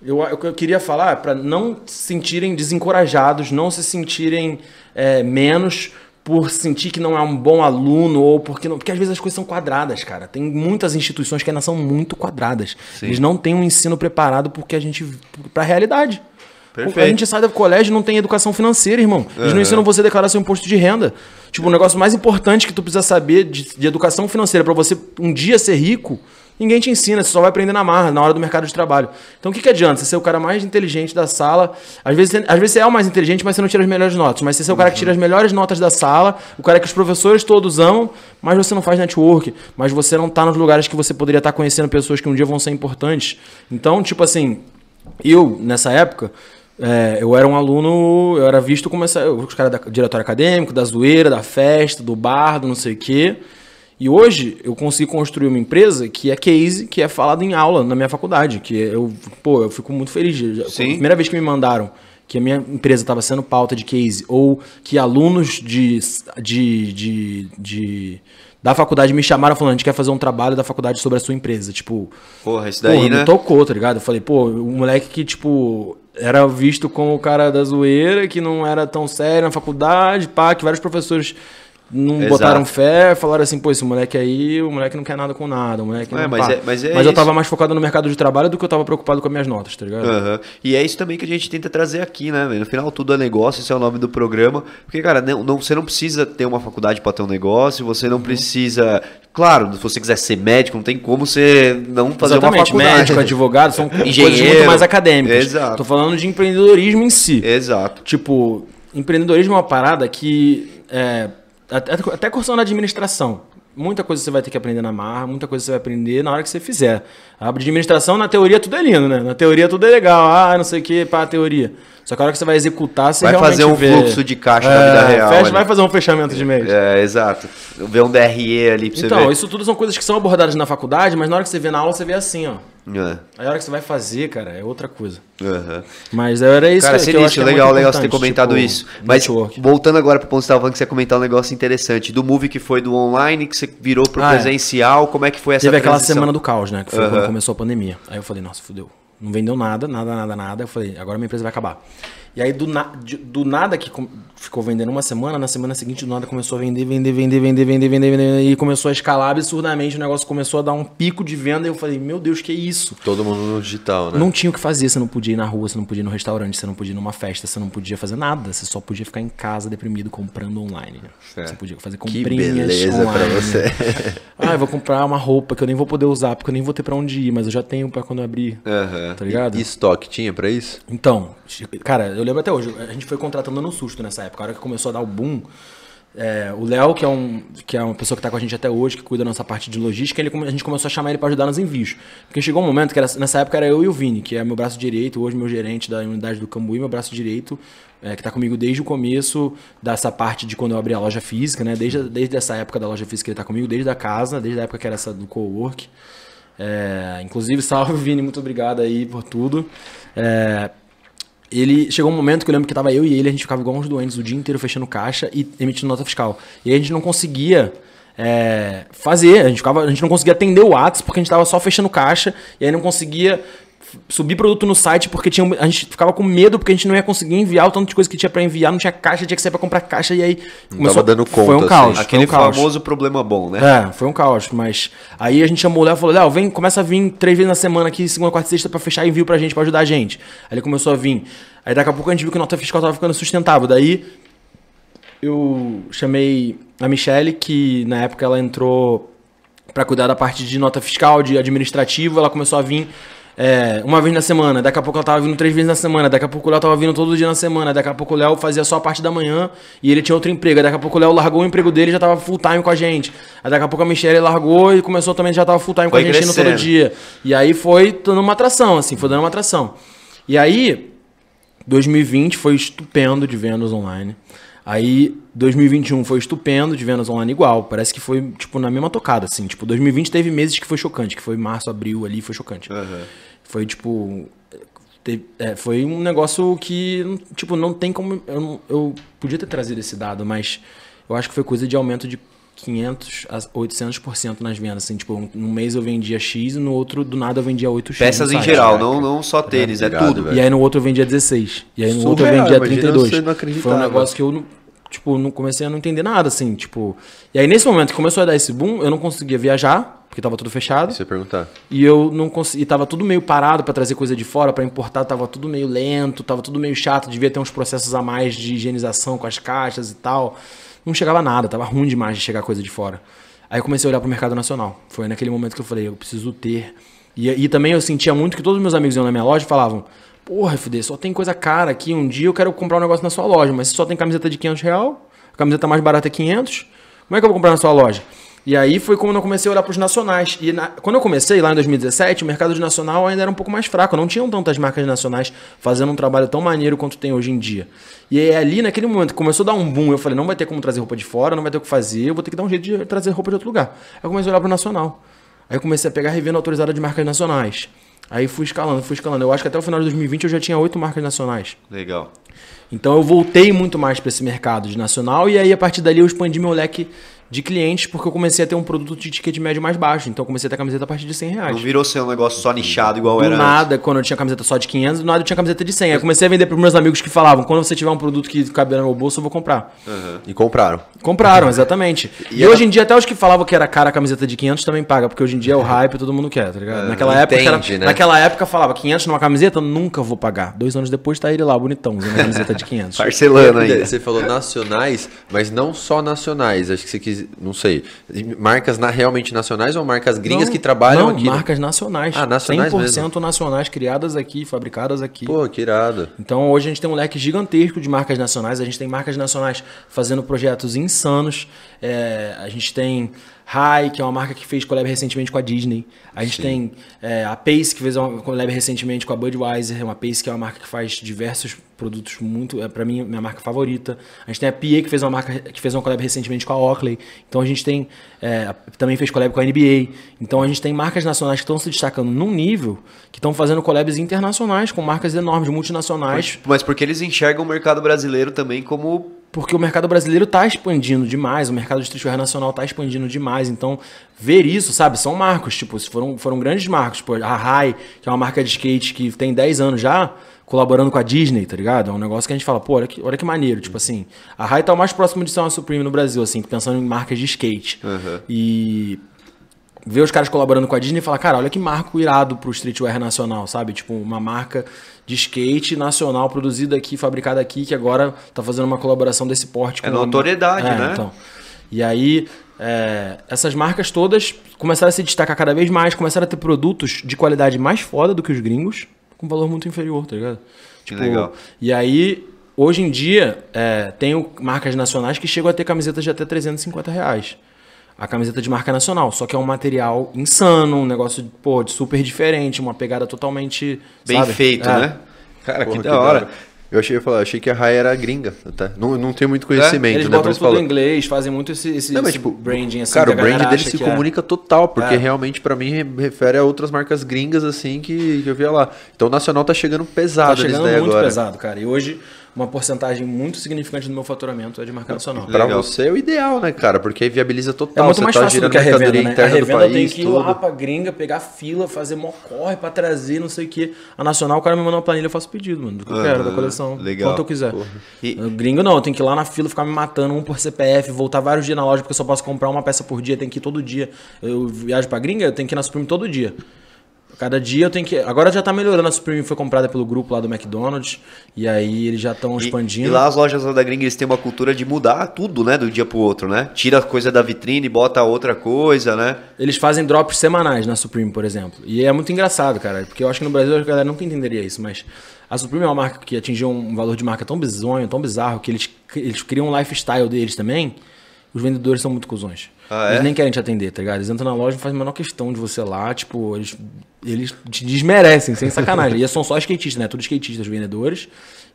eu, que eu queria falar para não se sentirem desencorajados, não se sentirem é, menos por sentir que não é um bom aluno ou porque não. Porque às vezes as coisas são quadradas, cara. Tem muitas instituições que ainda são muito quadradas. Eles não têm um ensino preparado porque a gente. pra realidade. Perfeito. A gente sai do colégio e não tem educação financeira, irmão. Eles não ensinam você a declarar seu imposto de renda. Tipo, o negócio mais importante que tu precisa saber de, de educação financeira para você um dia ser rico Ninguém te ensina, você só vai aprender na marra, na hora do mercado de trabalho. Então o que, que adianta? Você ser o cara mais inteligente da sala. Às vezes, às vezes você é o mais inteligente, mas você não tira as melhores notas. Mas você é o cara que tira as melhores notas da sala, o cara que os professores todos amam, mas você não faz network, mas você não tá nos lugares que você poderia estar conhecendo pessoas que um dia vão ser importantes. Então, tipo assim, eu, nessa época, é, eu era um aluno, eu era visto como essa, os caras da diretório acadêmico, da zoeira, da festa, do bar, do não sei o quê. E hoje eu consegui construir uma empresa que é case, que é falado em aula na minha faculdade, que eu, pô, eu fico muito feliz. Sim. A primeira vez que me mandaram que a minha empresa estava sendo pauta de case, ou que alunos de, de, de, de, da faculdade me chamaram falando, a gente quer fazer um trabalho da faculdade sobre a sua empresa. Tipo, porra, isso daí, porra, né? me tocou, tá ligado? Eu falei, pô, o moleque que, tipo, era visto como o cara da zoeira, que não era tão sério na faculdade, pá, que vários professores não Exato. botaram fé, falaram assim, pô, esse moleque aí, o moleque não quer nada com nada, o moleque É, não mas pá. é- mas é eu isso. tava mais focado no mercado de trabalho do que eu tava preocupado com as minhas notas, tá ligado? Aham. E é isso também que a gente tenta trazer aqui, né? velho? No final, tudo é negócio, esse é o nome do programa. Porque, cara, não, não- você não precisa ter uma faculdade para ter um negócio, você Uhum. não precisa. Claro, se você quiser ser médico, não tem como você não fazer Exatamente, uma faculdade. médico, advogado, são coisas Engenheiro. muito mais acadêmicas. Exato. Tô falando de empreendedorismo em si. Exato. Tipo, empreendedorismo é uma parada que. É, até, até cursando administração. Muita coisa você vai ter que aprender na marra, muita coisa você vai aprender na hora que você fizer. A administração, na teoria, tudo é lindo, né? Na teoria, tudo é legal. Ah, não sei o que, pá, a teoria. Só que a hora que você vai executar, você Vai realmente fazer um vê- fluxo de caixa na vida real, fecha- né? vai fazer um fechamento de mês. É, exato. Ver um DRE ali pra você Então, ver. isso tudo são coisas que são abordadas na faculdade, mas na hora que você vê na aula, você vê assim, ó. É. Aí a hora que você vai fazer, cara, é outra coisa. Aham. Mas era isso Cara, que, que eu acho que é legal, legal você ter comentado tipo, isso. Mas network. voltando agora pro ponto que você falando que você ia comentar um negócio interessante. Do movie que foi do online, que você virou pro Ah, é. presencial, como é que foi essa Teve aquela transição? semana do caos, né? Que foi Aham. quando começou a pandemia. Aí eu falei, nossa, fudeu. Não vendeu nada, nada, nada, nada. Eu falei, agora minha empresa vai acabar. E aí, do, na- do nada que ficou vendendo uma semana, na semana seguinte, do nada começou a vender, vender, vender, vender, vender, vender, vender. E começou a escalar absurdamente. O negócio começou a dar um pico de venda. E eu falei, meu Deus, que isso? Todo mundo no digital, né? Não tinha o que fazer, você não podia ir na rua, você não podia ir no restaurante, você não podia ir numa festa, você não podia fazer nada. Você só podia ficar em casa deprimido comprando online. Certo. Você podia fazer Que comprinhas beleza pra online. você. Ah, eu vou comprar uma roupa que eu nem vou poder usar, porque eu nem vou ter pra onde ir, mas eu já tenho pra quando eu abrir. Tá ligado? E estoque tinha pra isso? Então, cara, eu lembro até hoje, a gente foi contratando no susto nessa época. A hora que começou a dar o boom, é, o Léo, que é, um, que é uma pessoa que tá com a gente até hoje, que cuida da nossa parte de logística, ele, a gente começou a chamar ele pra ajudar nos envios. Porque chegou um momento que era- nessa época era eu e o Vini, que é meu braço direito, hoje meu gerente da unidade do Cambuí, meu braço direito, é, que tá comigo desde o começo dessa parte de quando eu abri a loja física, né? Desde, desde essa época da loja física ele tá comigo, desde a casa, desde a época que era essa do co-work. É, inclusive, salve Vini, muito obrigado aí por tudo. É, ele chegou um momento que eu lembro que tava eu e ele, a gente ficava igual uns doentes o dia inteiro fechando caixa e emitindo nota fiscal. E a gente não conseguia é, fazer, a gente, ficava, a gente não conseguia atender o WhatsApp porque a gente tava só fechando caixa e aí não conseguia subir produto no site porque tinha, um, a gente ficava com medo porque a gente não ia conseguir enviar o tanto de coisa que tinha pra enviar, não tinha caixa, tinha que sair pra comprar caixa e aí tava dando foi conta, um caos, assim. Aquele foi um caos. famoso problema bom, né? É, foi um caos, mas aí a gente chamou o Léo e falou: Léo, vem, começa a vir três vezes na semana aqui, segunda, quarta e sexta, pra fechar envio pra gente, pra ajudar a gente. Aí ele começou a vir. Aí daqui a pouco a gente viu que a nota fiscal tava ficando sustentável. Daí eu chamei a Michelle, que na época ela entrou pra cuidar da parte de nota fiscal, de administrativo, ela começou a vir. É, uma vez na semana, daqui a pouco ela tava vindo três vezes na semana, daqui a pouco o Léo tava vindo todo dia na semana, daqui a pouco o Léo fazia só a parte da manhã e ele tinha outro emprego, daqui a pouco o Léo largou o emprego dele e já tava full time com a gente. Aí daqui a pouco a Michelle largou e começou também, já tava full time com a Foi gente indo todo crescendo. dia. E aí foi dando uma atração, assim, foi dando uma atração. E aí, 2020 foi estupendo de vendas online. Aí, 2021 foi estupendo de vendas online igual. Parece que foi, tipo, na mesma tocada, assim. Tipo, 2020 teve meses que foi chocante, que foi março, abril ali, foi chocante. Foi, tipo... teve- é, foi um negócio que, tipo, não tem como... Eu, não- eu podia ter trazido esse dado, mas eu acho que foi coisa de aumento de 500 a 800% nas vendas. Assim, tipo, um- num mês eu vendia X e no outro, do nada, eu vendia 8X. Peças em geral, não, não só tênis, é Obrigado, tudo. velho. E aí no outro eu vendia 16. E aí no outro eu Surreal, vendia imagina 32. você não Foi um negócio que eu, não- tipo, não comecei a não entender nada, assim, tipo... E aí nesse momento que começou a dar esse boom, eu não conseguia viajar, porque tava tudo fechado. Você perguntar. E eu não consegui, tava tudo meio parado pra trazer coisa de fora, pra importar, tava tudo meio lento, tava tudo meio chato, devia ter uns processos a mais de higienização com as caixas e tal. Não chegava nada, tava ruim demais de chegar coisa de fora. Aí eu comecei a olhar pro mercado nacional. Foi naquele momento que eu falei, eu preciso ter. E, e também eu sentia muito que todos os meus amigos iam na minha loja e falavam, porra, FD, só tem coisa cara aqui, um dia eu quero comprar um negócio na sua loja, mas só tem camiseta de 500 real, a camiseta mais barata é 500, como é que eu vou comprar na sua loja? E aí foi quando eu comecei a olhar para os nacionais. E na, quando eu comecei lá em 2017, o mercado de nacional ainda era um pouco mais fraco. Não tinham tantas marcas nacionais fazendo um trabalho tão maneiro quanto tem hoje em dia. E aí ali, naquele momento, começou a dar um boom. Eu falei, não vai ter como trazer roupa de fora, não vai ter o que fazer, eu vou ter que dar um jeito de trazer roupa de outro lugar. Aí eu comecei a olhar para o nacional. Aí eu comecei a pegar a revenda autorizada de marcas nacionais. Aí fui escalando, fui escalando. Eu acho que até o final de 2020 eu já tinha oito marcas nacionais. Legal. Então eu voltei muito mais para esse mercado de nacional e aí a partir dali eu expandi meu leque de clientes porque eu comecei a ter um produto de ticket médio mais baixo. Então eu comecei a ter camiseta a partir de 100 reais. Não virou ser um negócio só nichado igual do era nada, antes. quando eu tinha camiseta só de 500, do nada eu tinha camiseta de 100. Aí eu comecei a vender para meus amigos que falavam, quando você tiver um produto que cabe no meu bolso, eu vou comprar. E compraram. Compraram, exatamente. E, E hoje em dia, até os que falavam que era cara a camiseta de 500 também paga, porque hoje em dia é o hype, todo mundo quer, tá ligado? naquela, época, entende, era- né? naquela época falava 500 numa camiseta, nunca vou pagar. Dois anos depois tá ele lá, bonitão, usando a camiseta de 500. Parcelando ainda. Você falou nacionais, mas não só nacionais. Acho que você quis, não sei, marcas na- realmente nacionais ou marcas gringas Não, que trabalham não, aqui? né? marcas nacionais. Ah, nacionais 100% nacionais, criadas aqui, fabricadas aqui. Pô, que irado. Então hoje a gente tem um leque gigantesco de marcas nacionais. A gente tem marcas nacionais fazendo projetos insanos. É, a gente tem Rai, que é uma marca que fez collab recentemente com a Disney. A gente tem é, a Pace, que fez uma collab recentemente com a Budweiser. Uma Pace que é uma marca que faz diversos produtos muito, é, para mim, minha marca favorita. A gente tem a PA, que fez uma marca que fez uma collab recentemente com a Oakley. Então a gente tem é, também fez collab com a NBA. Então a gente tem marcas nacionais que estão se destacando num nível que estão fazendo collabs internacionais com marcas enormes, multinacionais. Mas porque eles enxergam o mercado brasileiro também como. Porque o mercado brasileiro está expandindo demais, o mercado de streetwear nacional está expandindo demais. Então, ver isso, sabe, são marcos, tipo, foram, foram grandes marcos. Tipo, a Rai, que é uma marca de skate que tem 10 anos já, colaborando com a Disney, tá ligado? É um negócio que a gente fala, pô, olha que, olha que maneiro. Tipo assim, a Rai tá o mais próximo de ser uma Supreme no Brasil, assim, pensando em marcas de skate. E ver os caras colaborando com a Disney e falar, cara, olha que marco irado pro streetwear nacional, sabe? Tipo, uma marca de skate nacional produzida aqui, fabricada aqui, que agora tá fazendo uma colaboração desse porte. É com uma- notoriedade, né? Então. E aí, é, essas marcas todas começaram a se destacar cada vez mais, começaram a ter produtos de qualidade mais foda do que os gringos, com valor muito inferior, tá ligado? Tipo, legal. E aí, hoje em dia, é, tem marcas nacionais que chegam a ter camisetas de até 350 reais. A camiseta de marca nacional, só que é um material insano, um negócio pô, de super diferente, uma pegada totalmente. Bem sabe? feito, É. né? Cara, Porra, que da hora. Eu achei, eu falei, achei que a Rai era gringa. Até. Não, não tenho muito conhecimento, Eles né? Botam tudo em inglês, fazem muito esse, esse, Não, mas esse tipo, branding assim. cara, que o brand dele se que é- comunica total, porque É. realmente pra mim re- refere a outras marcas gringas assim que, que eu via lá. Então o nacional tá chegando Tá pesado nisso chegando muito agora. pesado, cara. E hoje, uma porcentagem muito significante do meu faturamento é de marca nacional. Pra Legal. você é o ideal, né, cara? Porque aí viabiliza É total. muito você mais tá fácil do que a revenda, né? A interna do revenda eu tenho país, que ir tudo. lá pra gringa, pegar fila, fazer mó corre pra trazer, não sei o quê. A nacional, o cara me manda uma planilha, eu faço pedido, mano, do que eu quero, da coleção. legal. Quanto eu quiser. E- O Gringo não, eu tenho que ir lá na fila, ficar me matando um por CPF, voltar vários dias na loja, porque eu só posso comprar uma peça por dia, tem que ir todo dia. Eu viajo pra gringa, eu tenho que ir na Supreme todo dia. Cada dia eu tenho que. Agora já tá melhorando. A Supreme foi comprada pelo grupo lá do McDonald's. E aí eles já estão expandindo. e lá as lojas da gringa, eles têm uma cultura de mudar tudo, né? Do dia pro outro, né? Tira a coisa da vitrine, bota outra coisa, né? Eles fazem drops semanais na Supreme, por exemplo. E é muito engraçado, cara, porque eu acho que no Brasil a galera nunca entenderia isso, mas a Supreme é uma marca que atingiu um valor de marca tão bizonho, tão bizarro, que eles, eles criam um lifestyle deles também. Os vendedores são muito cuzões. Ah, é? Eles nem querem te atender, tá ligado? Eles entram na loja e fazem a menor questão de você lá, tipo, eles, eles te desmerecem, sem sacanagem. e são só skatistas, né? Tudo skatistas, os vendedores.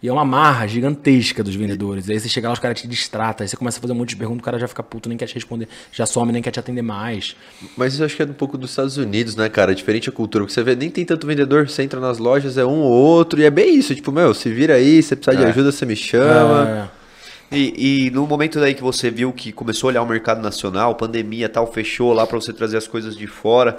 E é uma marra gigantesca dos vendedores. aí você chega lá, os caras te distratam, aí você começa a fazer um monte de perguntas, o cara já fica puto, nem quer te responder, já some, nem quer te atender mais. Mas isso eu acho que é um pouco dos Estados Unidos, né, cara? Diferente a cultura. Porque você vê, nem tem tanto vendedor, você entra nas lojas, é um ou outro, e é bem isso. Tipo, meu, se vira aí, você precisar de É. ajuda, você me chama. É. E, e no momento daí que você viu que começou a olhar o mercado nacional, pandemia e tal, fechou lá pra você trazer as coisas de fora,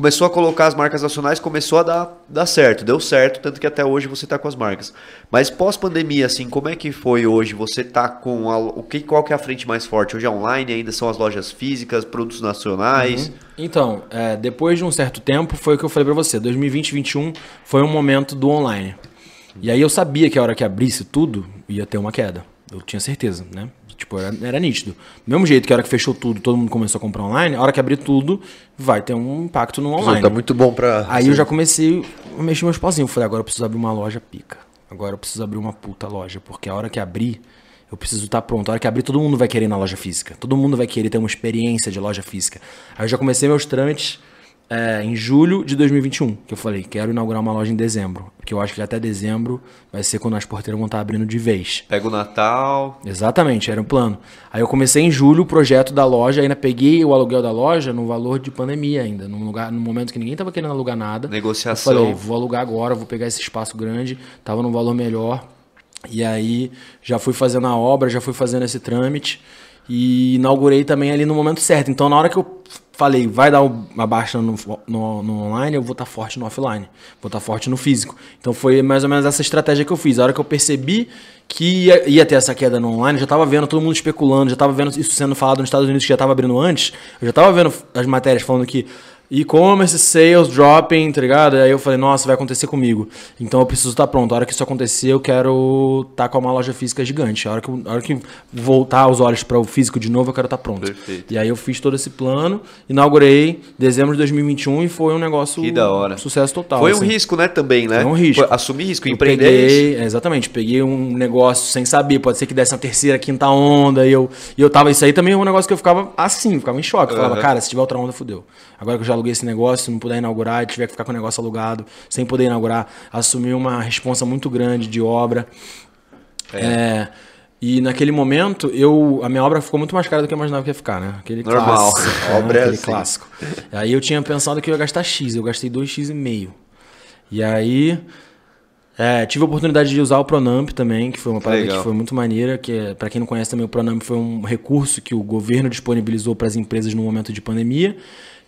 começou a colocar as marcas nacionais, começou a dar, dar certo, deu certo, tanto que até hoje você tá com as marcas. Mas pós-pandemia, assim, como é que foi hoje? Você tá com a, o que, qual que é a frente mais forte? Hoje é online, ainda são as lojas físicas, produtos nacionais. Então, é, depois de um certo tempo, foi o que eu falei pra você. 2020 2021 foi um momento do online. E aí eu sabia que a hora que abrisse tudo, ia ter uma queda. Eu tinha certeza, né? Tipo, era, era nítido. Do mesmo jeito que a hora que fechou tudo, todo mundo começou a comprar online, a hora que abrir tudo, vai ter um impacto no online. Tá muito bom pra. Aí eu já comecei a mexer meus pauzinhos. Falei, agora eu preciso abrir uma loja pica. Agora eu preciso abrir uma puta loja. Porque a hora que abrir, eu preciso estar pronto. A hora que abrir, todo mundo vai querer ir na loja física. Todo mundo vai querer ter uma experiência de loja física. Aí eu já comecei meus trâmites é, em julho de 2021. Que eu falei, quero inaugurar uma loja em dezembro. Porque eu acho que até dezembro vai ser quando as porteiras vão estar abrindo de vez. Pega o Natal. Exatamente, era um plano. Aí eu comecei em julho o projeto da loja, ainda peguei o aluguel da loja no valor de pandemia ainda, num lugar, no momento que ninguém tava querendo alugar nada. Negociação. Eu falei, vou alugar agora, vou pegar esse espaço grande, tava num valor melhor. E aí já fui fazendo a obra, já fui fazendo esse trâmite e inaugurei também ali no momento certo. Então na hora que eu falei, vai dar uma baixa no, no, no online, eu vou estar forte no offline, vou estar forte no físico. Então foi mais ou menos essa estratégia que eu fiz. A hora que eu percebi que ia, ia ter essa queda no online, já estava vendo todo mundo especulando, já estava vendo isso sendo falado nos Estados Unidos que já estava abrindo antes, eu já estava vendo as matérias falando que e-commerce, sales, dropping, tá ligado? Aí eu falei, nossa, vai acontecer comigo. Então eu preciso estar pronto. A hora que isso acontecer, eu quero estar com uma loja física gigante. A hora que, a hora que voltar os olhos para o físico de novo, eu quero estar pronto. Perfeito. E aí eu fiz todo esse plano, inaugurei dezembro de 2021 e foi um negócio. Que da hora. Sucesso total. Foi um assim. risco, né, também, né? Foi um risco. Foi assumir risco, Eu empreender peguei, é, exatamente, peguei um negócio sem saber, pode ser que desse uma terceira, quinta onda, e eu, e eu tava, isso aí também é um negócio que eu ficava assim, ficava em choque, eu falava, Aham. cara, se tiver outra onda, fudeu. Agora que eu já aluguei esse negócio, se não puder inaugurar, tiver que ficar com o negócio alugado, sem poder inaugurar, assumir uma responsa muito grande de obra. É, e naquele momento, eu, a minha obra ficou muito mais cara do que eu imaginava que ia ficar, né? Aquele Normal. clássico. A obra é aquele assim. clássico. Aí eu tinha pensado que eu ia gastar X, eu gastei 2x e meio. E aí é, tive a oportunidade de usar o Pronamp também, que foi uma parada Legal. que foi muito maneira, que é, para quem não conhece também o Pronamp foi um recurso que o governo disponibilizou para as empresas no momento de pandemia,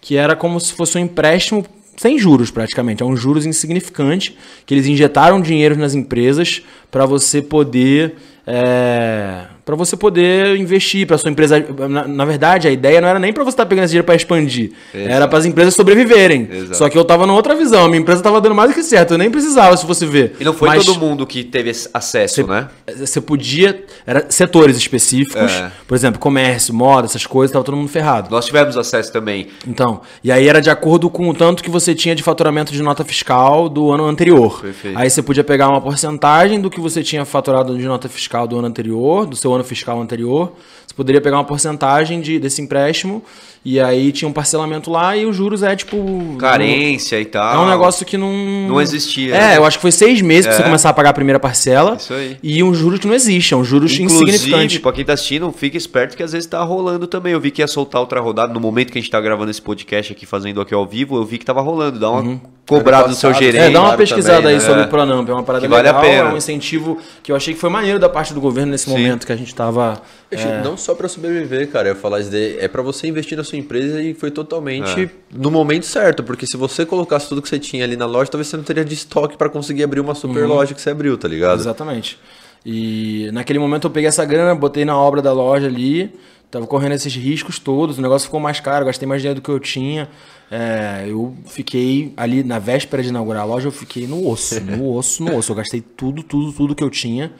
que era como se fosse um empréstimo sem juros praticamente, é um juros insignificante, que eles injetaram dinheiro nas empresas para você poder é, para você poder investir para sua empresa. Na, na verdade, a ideia não era nem para você estar pegando esse dinheiro para expandir, era para as empresas sobreviverem. Exato. Só que eu tava numa outra visão, a minha empresa tava dando mais do que certo, eu nem precisava se você ver. E não foi Mas todo mundo que teve acesso, né? Você podia, era setores específicos, É. por exemplo, comércio, moda, essas coisas, tava todo mundo ferrado. Nós tivemos acesso também. Então, e aí era de acordo com o tanto que você tinha de faturamento de nota fiscal do ano anterior. Perfeito. Aí você podia pegar uma porcentagem do que você tinha faturado de nota fiscal do ano anterior, do seu ano fiscal anterior. Você poderia pegar uma porcentagem de, desse empréstimo e aí tinha um parcelamento lá e os juros é tipo. Carência e tal. É um negócio que não. Não existia, É, né? eu acho que foi seis meses pra É. você começar a pagar a primeira parcela. Isso aí. E um juros que não existe, é um juros Inclusive, insignificante. pra quem tá assistindo, fica esperto que às vezes tá rolando também. Eu vi que ia soltar outra rodada. No momento que a gente tá gravando esse podcast aqui, fazendo aqui ao vivo, eu vi que tava rolando. Dá uma cobrada do seu gerente. Uhum. É, dá uma Claro, pesquisada também, aí né? sobre É. o Pronamp, é uma parada Que vale a legal, pena. é um incentivo que eu achei que foi maneiro da parte do governo nesse Sim. momento que a gente tava... Que Não só pra sobreviver, cara. Eu falar isso daí, é pra você investir na sua empresa e foi totalmente É. no momento certo, porque se você colocasse tudo que você tinha ali na loja, talvez você não teria de estoque pra conseguir abrir uma super loja que você abriu, tá ligado? Exatamente. E naquele momento eu peguei essa grana, botei na obra da loja ali, tava correndo esses riscos todos, o negócio ficou mais caro, gastei mais dinheiro do que eu tinha. É, eu fiquei ali na véspera de inaugurar a loja, eu fiquei no osso, no osso, no osso. Eu gastei tudo, tudo, tudo que eu tinha.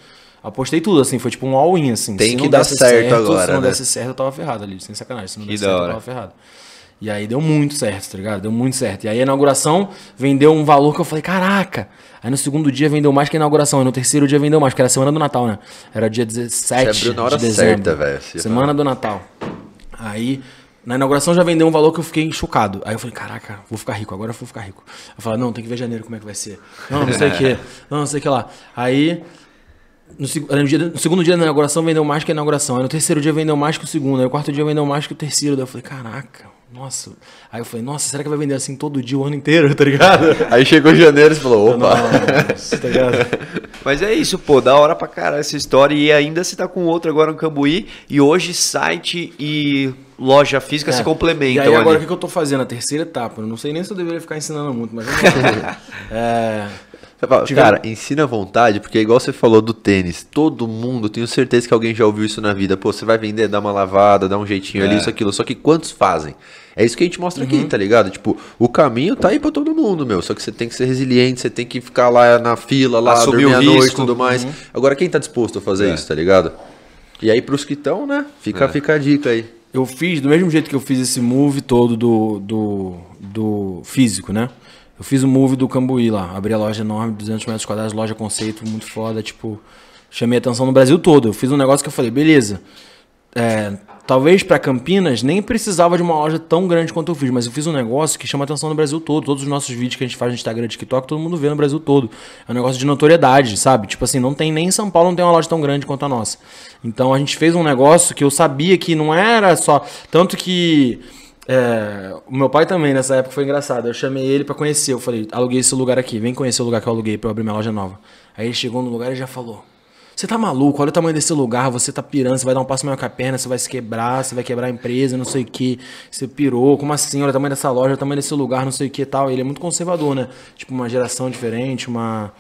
Apostei tudo, assim, foi tipo um all-in, assim. Tem Se que dar desse certo agora, Se não né? desse certo, eu tava ferrado ali, sem sacanagem. Se não Que desse da certo, eu hora. tava ferrado. E aí deu muito certo, tá ligado? Deu muito certo. E aí a inauguração vendeu um valor que eu falei, caraca! Aí no segundo dia vendeu mais que a inauguração. Aí no terceiro dia vendeu mais, porque era semana do Natal, né? Era dia 17 Você abriu na hora de dezembro. certa. Você Semana do Natal. Aí, na inauguração já vendeu um valor que eu fiquei chocado. Aí eu falei, caraca, vou ficar rico, agora eu vou ficar rico. Eu falei, não, tem que ver janeiro como é que vai ser. Não, não sei o que. Não, não sei o que lá. Aí, no, dia- no segundo dia da inauguração vendeu mais que a inauguração. Aí no terceiro dia vendeu mais que o segundo. Aí no quarto dia vendeu mais que o terceiro. Daí eu falei, caraca, nossa. Aí eu falei, nossa, será que vai vender assim todo dia, o ano inteiro, tá ligado? Aí chegou janeiro e você falou, opa. Nossa, tá ligado? Mas é isso, pô, da hora pra caralho essa história. E ainda você tá com outro agora no Cambuí. E hoje site e loja física se É. complementam E aí agora o que eu tô fazendo? A terceira etapa. Eu não sei nem se eu deveria ficar ensinando muito, mas é, fala, Cara, ensina à vontade, porque igual você falou do tênis, todo mundo, tenho certeza que alguém já ouviu isso na vida. Pô, você vai vender, dá uma lavada, dá um jeitinho ali, É. isso, aquilo. Só que quantos fazem? É isso que a gente mostra Uhum. aqui, tá ligado? Tipo, o caminho tá aí pra todo mundo, meu. Só que você tem que ser resiliente, você tem que ficar lá na fila, lá, Assumir dormir à noite e tudo mais. Uhum. Agora, quem tá disposto a fazer É. isso, tá ligado? E aí pros que estão, né? Fica, fica a dica aí. Eu fiz, do mesmo jeito que eu fiz esse move todo do, do, do físico, né? Eu fiz o move do Cambuí lá. Abri a loja enorme, 200 metros quadrados, loja conceito, muito foda. Tipo, chamei atenção no Brasil todo. Eu fiz um negócio que eu falei, beleza. É, talvez para Campinas nem precisava de uma loja tão grande quanto eu fiz, mas eu fiz um negócio que chama atenção no Brasil todo. Todos os nossos vídeos que a gente faz no Instagram, TikTok, todo mundo vê no Brasil todo. É um negócio de notoriedade, sabe? Tipo assim, não tem nem em São Paulo não tem uma loja tão grande quanto a nossa. Então a gente fez um negócio que eu sabia que não era só tanto que é, o meu pai também nessa época foi engraçado. Eu chamei ele para conhecer. Eu falei, aluguei esse lugar aqui, vem conhecer o lugar que eu aluguei para eu abrir minha loja nova. Aí ele chegou no lugar e já falou: você tá maluco? Olha o tamanho desse lugar, você tá pirando, você vai dar um passo maior com a perna, você vai se quebrar, você vai quebrar a empresa, não sei o que. Você pirou, como assim? Olha o tamanho dessa loja, o tamanho desse lugar, não sei o que e tal. Ele é muito conservador, né? Tipo, uma geração diferente, uma.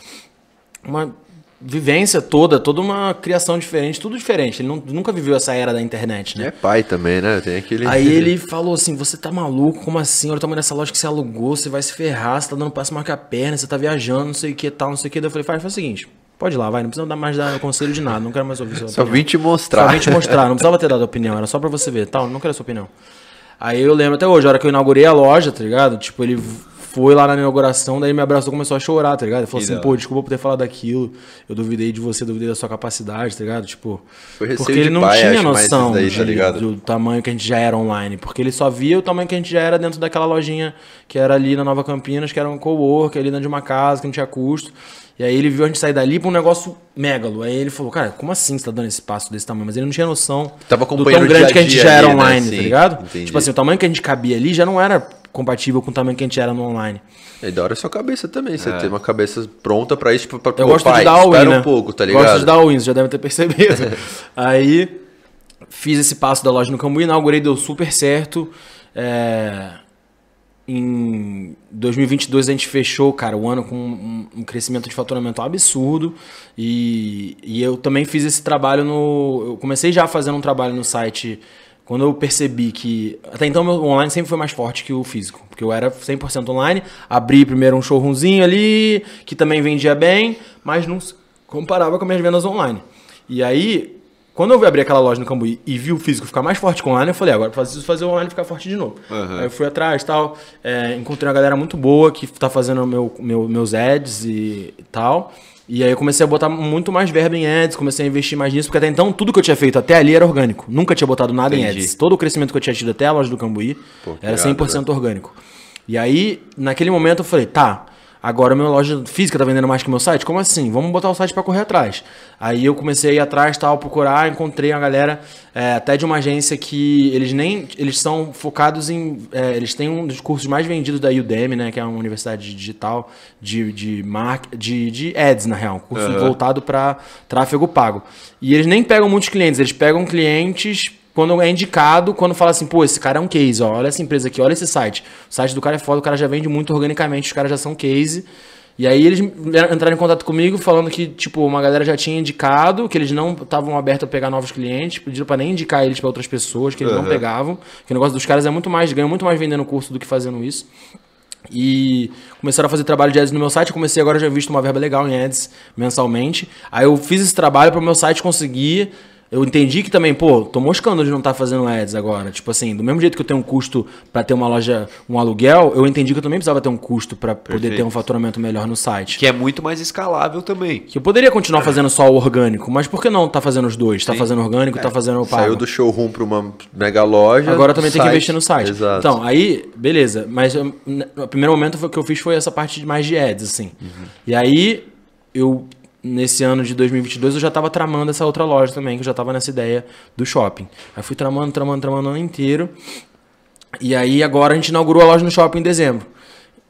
Uma vivência toda, toda uma criação diferente, tudo diferente. Ele não, nunca viveu essa era da internet, né? É pai também, né? Tem aquele. Aí ele falou assim: Você tá maluco? Como assim? Olha o tamanho dessa loja que você alugou, você vai se ferrar, você tá dando passo maior com a perna, você tá viajando, não sei o que tal, não sei o que. Daí eu falei: Faz, faz o seguinte. Pode ir lá, vai. Não precisa dar mais dar conselho de nada. Não quero mais ouvir sua Só opinião. vim te mostrar. Só vim te mostrar. Não precisava ter dado opinião. Era só pra você ver. Tal, não quero a sua opinião. Aí eu lembro até hoje, a hora que eu inaugurei a loja, tá ligado? Tipo, ele foi lá na inauguração, daí me abraçou começou a chorar, tá ligado? Ele falou Que assim, pô, desculpa por ter falado daquilo. Eu duvidei de você, duvidei da sua capacidade, tá ligado? Tipo, porque ele não pai, tinha noção daí, tá de- ligado? do tamanho que a gente já era online. Porque ele só via o tamanho que a gente já era dentro daquela lojinha que era ali na Nova Campinas, que era um co-work, ali dentro de uma casa, que não tinha custo. E aí ele viu a gente sair dali pra um negócio megalo. Aí ele falou, cara, como assim você tá dando esse passo desse tamanho? Mas ele não tinha noção Tava do tão grande dia que a gente dia já era ali, né? online, Sim, tá ligado? entendi. Tipo assim, o tamanho que a gente cabia ali já não era compatível com o tamanho que a gente era no online. E da hora a sua cabeça também. Você tem uma cabeça pronta pra isso. É. Eu gosto pai, de dar né? um pouco, tá ligado? Gosto de dar all-in, você já deve ter percebido. Aí, fiz esse passo da loja no Cambuí, inaugurei, deu super certo. É, Em 2022 a gente fechou, cara, o ano com um, um crescimento de faturamento absurdo. E, e eu também fiz esse trabalho no... Eu comecei já fazendo um trabalho no site... Quando eu percebi que. Até então, meu online sempre foi mais forte que o físico. Porque eu era 100% online. Abri primeiro um showroomzinho ali, que também vendia bem, mas não comparava com as minhas vendas online. E aí, quando eu fui abrir aquela loja no Cambuí e vi o físico ficar mais forte que o online, eu falei, agora preciso fazer o online ficar forte de novo. Uhum. Aí eu fui atrás e tal. é, encontrei uma galera muito boa que tá fazendo meu, meu, meus ads e tal. E aí eu comecei a botar muito mais verba em ads, comecei a investir mais nisso, porque até então tudo que eu tinha feito até ali era orgânico. Nunca tinha botado nada em Entendi. ads. Todo o crescimento que eu tinha tido até a loja do Cambuí Pô, era irado, 100% orgânico. E aí, naquele momento eu falei, tá, agora minha loja física tá vendendo mais que meu site? Como assim? Vamos botar o site para correr atrás. Aí eu comecei a ir atrás, tal, procurar, encontrei uma galera é, até de uma agência que eles nem, eles são focados em, é, eles têm um dos cursos mais vendidos da Udemy, né, que é uma universidade digital de, de, mark, de, de ads, na real, um curso Aham. voltado para tráfego pago. E eles nem pegam muitos clientes, eles pegam clientes quando é indicado, quando fala assim, pô, esse cara é um case, ó, olha essa empresa aqui, olha esse site. O site do cara é foda, o cara já vende muito organicamente, os caras já são case. E aí eles entraram em contato comigo falando que, tipo, uma galera já tinha indicado, que eles não estavam abertos a pegar novos clientes, pediram pra nem indicar eles pra outras pessoas, que eles não Aham. pegavam. Que o negócio dos caras é muito mais, ganham muito mais vendendo curso do que fazendo isso. E começaram a fazer trabalho de ads no meu site. Eu comecei agora, já visto uma verba legal em ads mensalmente. Aí eu fiz esse trabalho para o meu site conseguir. Eu entendi que também, pô, tô moscando de não estar fazendo ads agora. Tipo assim, do mesmo jeito que eu tenho um custo para ter uma loja, um aluguel, eu entendi que eu também precisava ter um custo para poder ter um faturamento melhor no site. Que é muito mais escalável também. Que eu poderia continuar fazendo só o orgânico, mas por que não tá fazendo os dois? Tá fazendo orgânico, tá fazendo o pago. Saiu do showroom pra uma mega loja. Agora também tem que site. investir no site. Exato. Então, aí, beleza. Mas eu- n- no primeiro momento que eu fiz foi essa parte de mais de ads, assim. E aí, eu, nesse ano de 2022, eu já tava tramando essa outra loja também, que eu já tava nessa ideia do shopping. Aí fui tramando, tramando, tramando o ano inteiro. E aí, agora a gente inaugurou a loja no shopping em dezembro.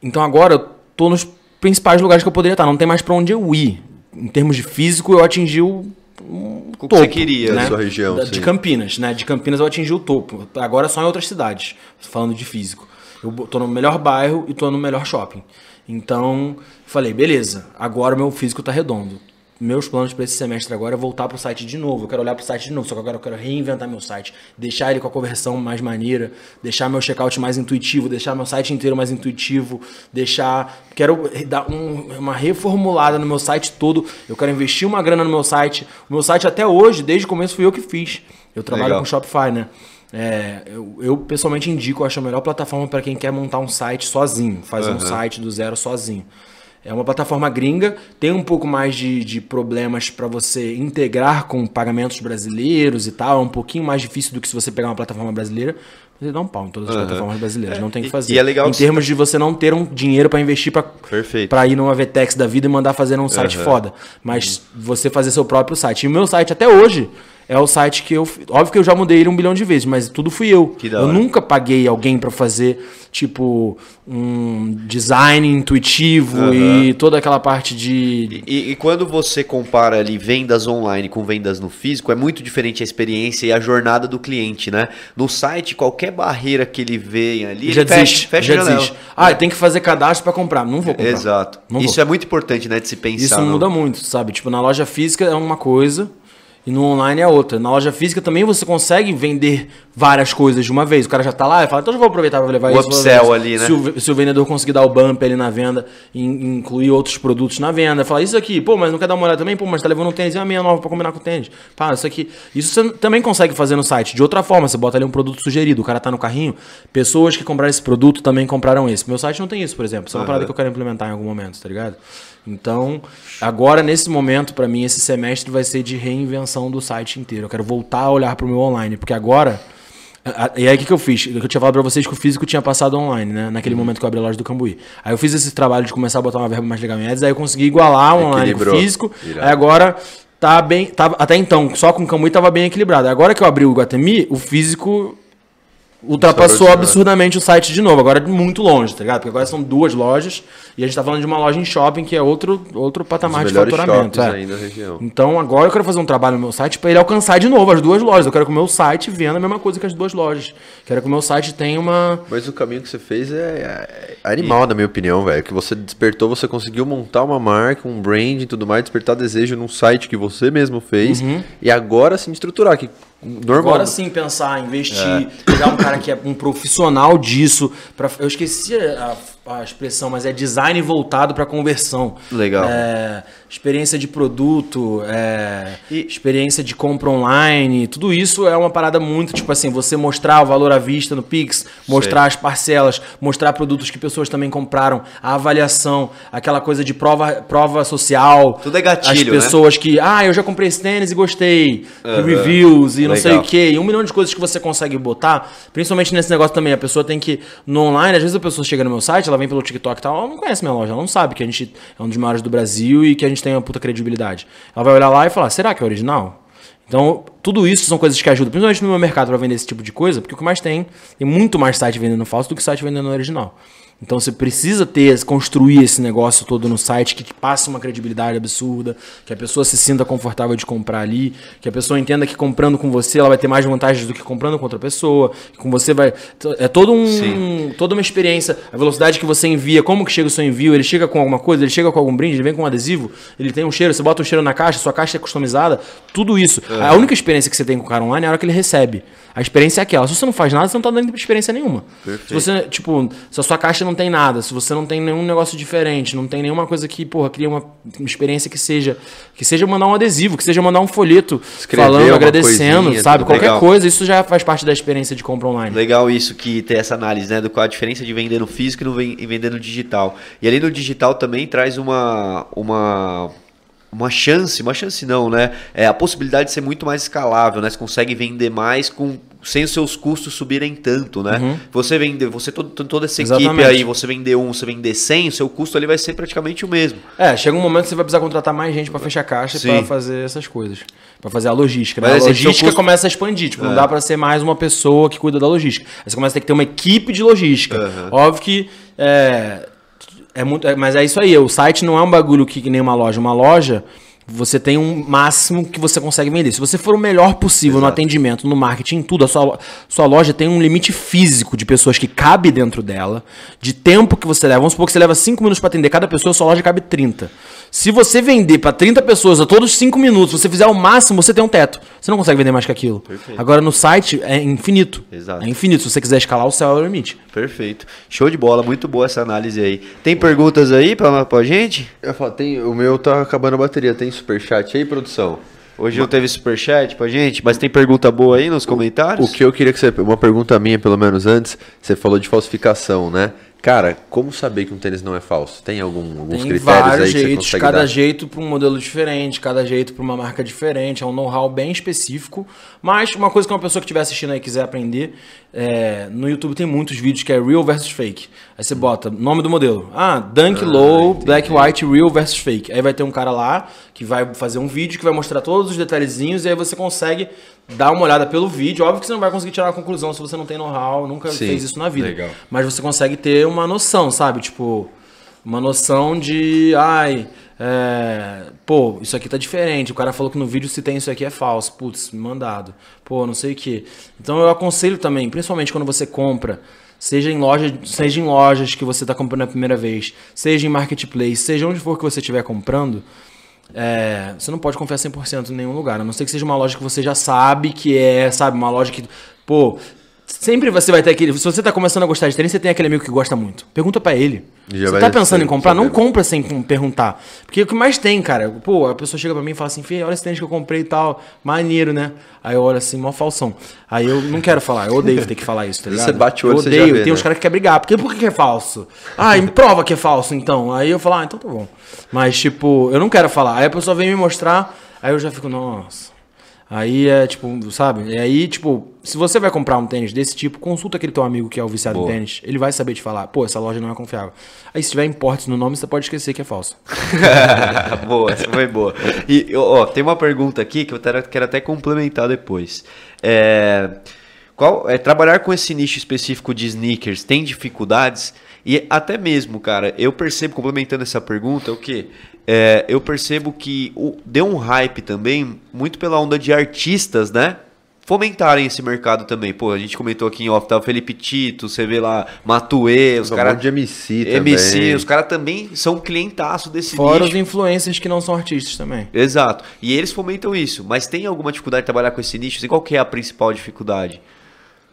Então, agora eu tô nos principais lugares que eu poderia estar. Não tem mais pra onde eu ir. Em termos de físico, eu atingi o um O que você queria, né? sua região, sim. de Campinas, né? De Campinas eu atingi o topo. Agora só em outras cidades, falando de físico. Eu tô no melhor bairro e tô no melhor shopping. Então, falei, beleza, agora o meu físico tá redondo. meus planos para esse semestre agora é voltar pro site de novo. Eu quero olhar pro site de novo, só que agora eu quero reinventar meu site, deixar ele com a conversão mais maneira, deixar meu checkout mais intuitivo, deixar meu site inteiro mais intuitivo, deixar. Quero dar um- uma reformulada no meu site todo. Eu quero investir uma grana no meu site. O meu site até hoje, desde o começo, fui eu que fiz. Eu trabalho Legal. com Shopify, né? É, eu, eu, pessoalmente indico, eu acho a melhor plataforma para quem quer montar um site sozinho, fazer um site do zero sozinho. É uma plataforma gringa, tem um pouco mais de, de problemas para você integrar com pagamentos brasileiros e tal, é um pouquinho mais difícil do que se você pegar uma plataforma brasileira. Você dá um pau em todas as plataformas brasileiras, não tem o que e- fazer. e é legal em termos de você não ter um dinheiro para investir para ir numa VTEX da vida e mandar fazer um site foda. Mas você fazer seu próprio site. E o meu site até hoje é o site que eu. Óbvio que eu já mudei ele um bilhão de vezes, mas tudo fui eu. Eu nunca paguei alguém para fazer, tipo, um design intuitivo e toda aquela parte de. E, e quando você compara ali vendas online com vendas no físico, é muito diferente a experiência e a jornada do cliente, né? No site, qualquer barreira que ele venha ali, já fecha, desiste. fecha a já desiste. Ah, tem que fazer cadastro para comprar. Não vou comprar. Exato. Não Isso vou. é muito importante, né, de se pensar. Isso no- muda muito, sabe? Tipo, na loja física é uma coisa e no online é outra. Na loja física também você consegue vender várias coisas de uma vez. O cara já tá lá e fala, então eu vou aproveitar para levar O isso. upsell ali, né? Se o, se o vendedor conseguir dar o bump ali na venda e in- incluir outros produtos na venda, falar isso aqui, pô, mas não quer dar uma olhada também? Pô, mas tá levando um tênis e uma meia nova para combinar com o tênis. Pá, isso aqui. Isso você também consegue fazer no site. De outra forma, você bota ali um produto sugerido, o cara tá no carrinho, pessoas que compraram esse produto também compraram esse. Meu site não tem isso, por exemplo. Isso é uma parada que eu quero implementar em algum momento, tá ligado? Então, agora nesse momento, pra mim, esse semestre vai ser de reinvenção do site inteiro. Eu quero voltar a olhar pro meu online, porque agora. E aí o que, que eu fiz? Eu tinha falado pra vocês que o físico tinha passado online, né? Naquele momento que eu abri a loja do Cambuí. Aí eu fiz esse trabalho de começar a botar uma verba mais legal em ads, aí eu consegui igualar o online com o físico. Irado. Aí agora tá bem. Tava, até então, só com o Cambuí tava bem equilibrado. Agora que eu abri o Guatemi, o físico ultrapassou de absurdamente o site de novo. Agora é muito longe, tá ligado? Porque agora são duas lojas e a gente tá falando de uma loja em shopping que é outro, outro patamar de faturamento. é. aí da região. Então agora eu quero fazer um trabalho no meu site para ele alcançar de novo as duas lojas. Eu quero que o meu site venda a mesma coisa que as duas lojas. Quero que o meu site tenha uma. Mas o caminho que você fez é, é animal, na minha opinião, velho. Que você despertou, você conseguiu montar uma marca, um brand e tudo mais, despertar desejo num site que você mesmo fez. E agora sim estruturar, que normal. Agora sim pensar, investir, pegar um cara que é um profissional disso. Pra, eu esqueci a, a expressão, mas é design voltado para conversão. Legal. É, experiência de produto, é, E- experiência de compra online, tudo isso é uma parada muito, tipo assim, você mostrar o valor à vista no Pix, mostrar as parcelas, mostrar produtos que pessoas também compraram, a avaliação, aquela coisa de prova, prova social. Tudo é gatilho, As né? pessoas que, ah, eu já comprei esse tênis e gostei, reviews e não sei Legal. o que, um milhão de coisas que você consegue botar, principalmente nesse negócio também, a pessoa tem que, no online, às vezes a pessoa chega no meu site, ela vem pelo TikTok e tal, ela não conhece minha loja, ela não sabe que a gente é um dos maiores do Brasil e que a gente tem uma puta credibilidade. Ela vai olhar lá e falar, será que é original? Então, tudo isso são coisas que ajudam, principalmente no meu mercado para vender esse tipo de coisa, porque o que mais tem, tem muito mais site vendendo falso do que site vendendo original. Então você precisa ter, construir esse negócio todo no site que, passe uma credibilidade absurda, que a pessoa se sinta confortável de comprar ali, que a pessoa entenda que comprando com você ela vai ter mais vantagens do que comprando com outra pessoa, que com você vai. É todo um, toda uma experiência. A velocidade que você envia, como que chega o seu envio, ele chega com alguma coisa, ele chega com algum brinde, ele vem com um adesivo, ele tem um cheiro, você bota o cheiro na caixa, sua caixa é customizada, tudo isso. A única experiência que você tem com o cara online é a hora que ele recebe. A experiência é aquela. Se você não faz nada, você não tá dando experiência nenhuma. Se você, tipo, se a sua caixa não tem nada, se você não tem nenhum negócio diferente, não tem nenhuma coisa que, porra, cria uma experiência que seja, que seja mandar um adesivo, que seja mandar um folheto Escrever falando, agradecendo, coisinha, sabe? Qualquer legal. coisa, isso já faz parte da experiência de compra online. Legal isso que tem essa análise, né? Do qual a diferença de vender no físico e, e vender no digital. E ali no digital também traz uma, uma, uma chance, uma chance não, né? É a possibilidade de ser muito mais escalável, né? Você consegue vender mais com sem os seus custos subirem tanto, né? Você vender, você todo, toda essa equipe Exatamente. aí, você vender um, você vender 100, o seu custo ali vai ser praticamente o mesmo. É, chega um momento que você vai precisar contratar mais gente pra fechar caixa e Sim. pra fazer essas coisas. Pra fazer a logística. Né? Mas, a assim, logística custo- começa a expandir. Tipo, não dá pra ser mais uma pessoa que cuida da logística. Aí você começa a ter que ter uma equipe de logística. Óbvio que. É, é muito, é- mas é isso aí. O site não é um bagulho que, que nem uma loja. Uma loja. Você tem um máximo que você consegue vender. Se você for o melhor possível no atendimento, no marketing, em tudo, a sua, sua loja tem um limite físico de pessoas que cabe dentro dela, de tempo que você leva. Vamos supor que você leva 5 minutos para atender cada pessoa, sua loja cabe 30. Se você vender para 30 pessoas a todos 5 minutos, você fizer o máximo, você tem um teto. Você não consegue vender mais que aquilo. Agora no site é infinito. Exato. É infinito. Se você quiser escalar, o céu é o limite. Perfeito. Show de bola, muito boa essa análise aí. Tem perguntas aí pra, pra gente? Eu falo, tem, o meu tá acabando a bateria. Tem superchat aí, produção? Hoje não teve superchat pra gente, mas tem pergunta boa aí nos comentários? O que eu queria que você. Uma pergunta minha, pelo menos antes, você falou de falsificação, né? Cara, como saber que um tênis não é falso? Tem algum, alguns Tem critérios vários aí que você jeitos, consegue cada dar? jeito para um modelo diferente, cada jeito para uma marca diferente, é um know-how bem específico. Mas uma coisa que uma pessoa que estiver assistindo aí quiser aprender, é, no YouTube tem muitos vídeos que é real versus fake. Aí você bota nome do modelo. Ah, Dunk Low, Black White, Real versus Fake. Aí vai ter um cara lá que vai fazer um vídeo que vai mostrar todos os detalhezinhos e aí você consegue dar uma olhada pelo vídeo. Óbvio que você não vai conseguir tirar uma conclusão se você não tem know-how, nunca Sim, fez isso na vida. legal. Mas você consegue ter uma noção, sabe? Tipo, uma noção de. Ai, é, pô, isso aqui tá diferente. O cara falou que no vídeo se tem isso aqui é falso. Putz, mandado. Pô, não sei o que. Então eu aconselho também, principalmente quando você compra. Seja em, loja, seja em lojas que você está comprando a primeira vez, seja em marketplace, seja onde for que você estiver comprando, é, você não pode confiar 100% em nenhum lugar. A não ser que seja uma loja que você já sabe que é, sabe? Uma loja que, pô, sempre você vai ter aquele. Se você tá começando a gostar de tênis, você tem aquele amigo que gosta muito. Pergunta pra ele. Já você tá pensando em comprar? Não compra sem perguntar. Porque o que mais tem, cara? Pô, a pessoa chega pra mim e fala assim: Fê, olha esse tênis que eu comprei e tal. Maneiro, né? Aí eu olho assim, mó falsão. Aí eu não quero falar, eu odeio ter que falar isso, tá ligado? Você bate o olho, eu odeio, vê, tem uns né? caras que querem brigar. Porque por que que é falso? Ah, me prova que é falso, então. Aí eu falo, ah, então tá bom. Mas, tipo, eu não quero falar. Aí a pessoa vem me mostrar, aí eu já fico, nossa. Aí é tipo, sabe? E aí, tipo, se você vai comprar um tênis desse tipo, consulta aquele teu amigo que é o viciado em tênis. Ele vai saber te falar, pô, essa loja não é confiável. Aí se tiver importes no nome, você pode esquecer que é falso. boa, essa foi boa. E, ó, tem uma pergunta aqui que eu quero, quero até complementar depois. É, qual, é, trabalhar com esse nicho específico de sneakers tem dificuldades? E até mesmo, cara, eu percebo, complementando essa pergunta, o que? Eu percebo que o, deu um hype também, muito pela onda de artistas, né? Fomentarem esse mercado também. Pô, a gente comentou aqui em off, tá o Felipe Tito, você vê lá, Matuê, os Um caras. monte de MC MC, também. os caras também são clientaço desse Fora nicho. os influencers que não são artistas também. Exato. E eles fomentam isso. Mas tem alguma dificuldade de trabalhar com esse nicho? E qual que é a principal dificuldade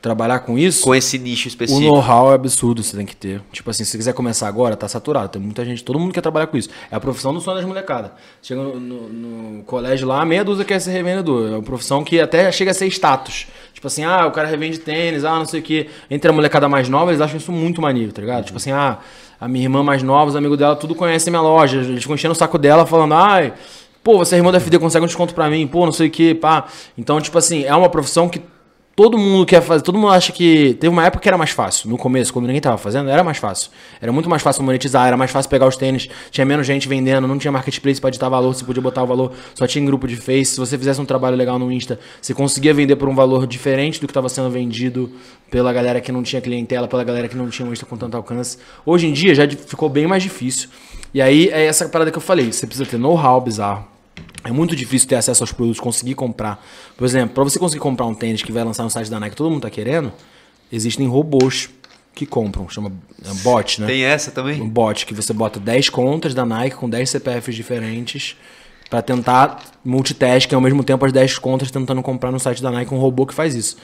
Trabalhar com isso. com esse nicho O específico? know-how é absurdo, você tem que ter. Tipo assim, se você quiser começar agora, tá saturado. Tem muita gente, todo mundo quer trabalhar com isso. É a profissão do sonho das molecadas. Chega no, no- no colégio lá, meia dúzia quer ser revendedor. É uma profissão que até chega a ser status. Tipo assim, ah, o cara revende tênis, ah, não sei o quê. Entre a molecada mais nova, eles acham isso muito maneiro, tá ligado? Tipo assim, ah, a minha irmã mais nova, os amigos dela, tudo conhecem minha loja. Eles ficam enchendo o saco dela, falando, ai, pô, você é irmão da FD, consegue um desconto pra mim, pô, não sei o quê, pá. Então, tipo assim, é uma profissão que todo mundo quer fazer, todo mundo acha que. Teve uma época que era mais fácil. No começo, quando ninguém tava fazendo, era mais fácil. Era muito mais fácil monetizar, era mais fácil pegar os tênis, tinha menos gente vendendo, não tinha marketplace pra editar valor, você podia botar o valor, só tinha em grupo de Face. Se você fizesse um trabalho legal no Insta, você conseguia vender por um valor diferente do que estava sendo vendido pela galera que não tinha clientela, pela galera que não tinha um Insta com tanto alcance. Hoje em dia já ficou bem mais difícil. E aí é essa parada que eu falei, você precisa ter know-how bizarro. É muito difícil ter acesso aos produtos, conseguir comprar. Por exemplo, para você conseguir comprar um tênis que vai lançar no site da Nike, todo mundo tá querendo, existem robôs que compram, chama é, bot, né? Tem essa Um também? bot que você bota 10 contas da Nike com 10 CPFs diferentes para tentar multitasking ao mesmo tempo as 10 contas tentando comprar no site da Nike um robô que faz isso.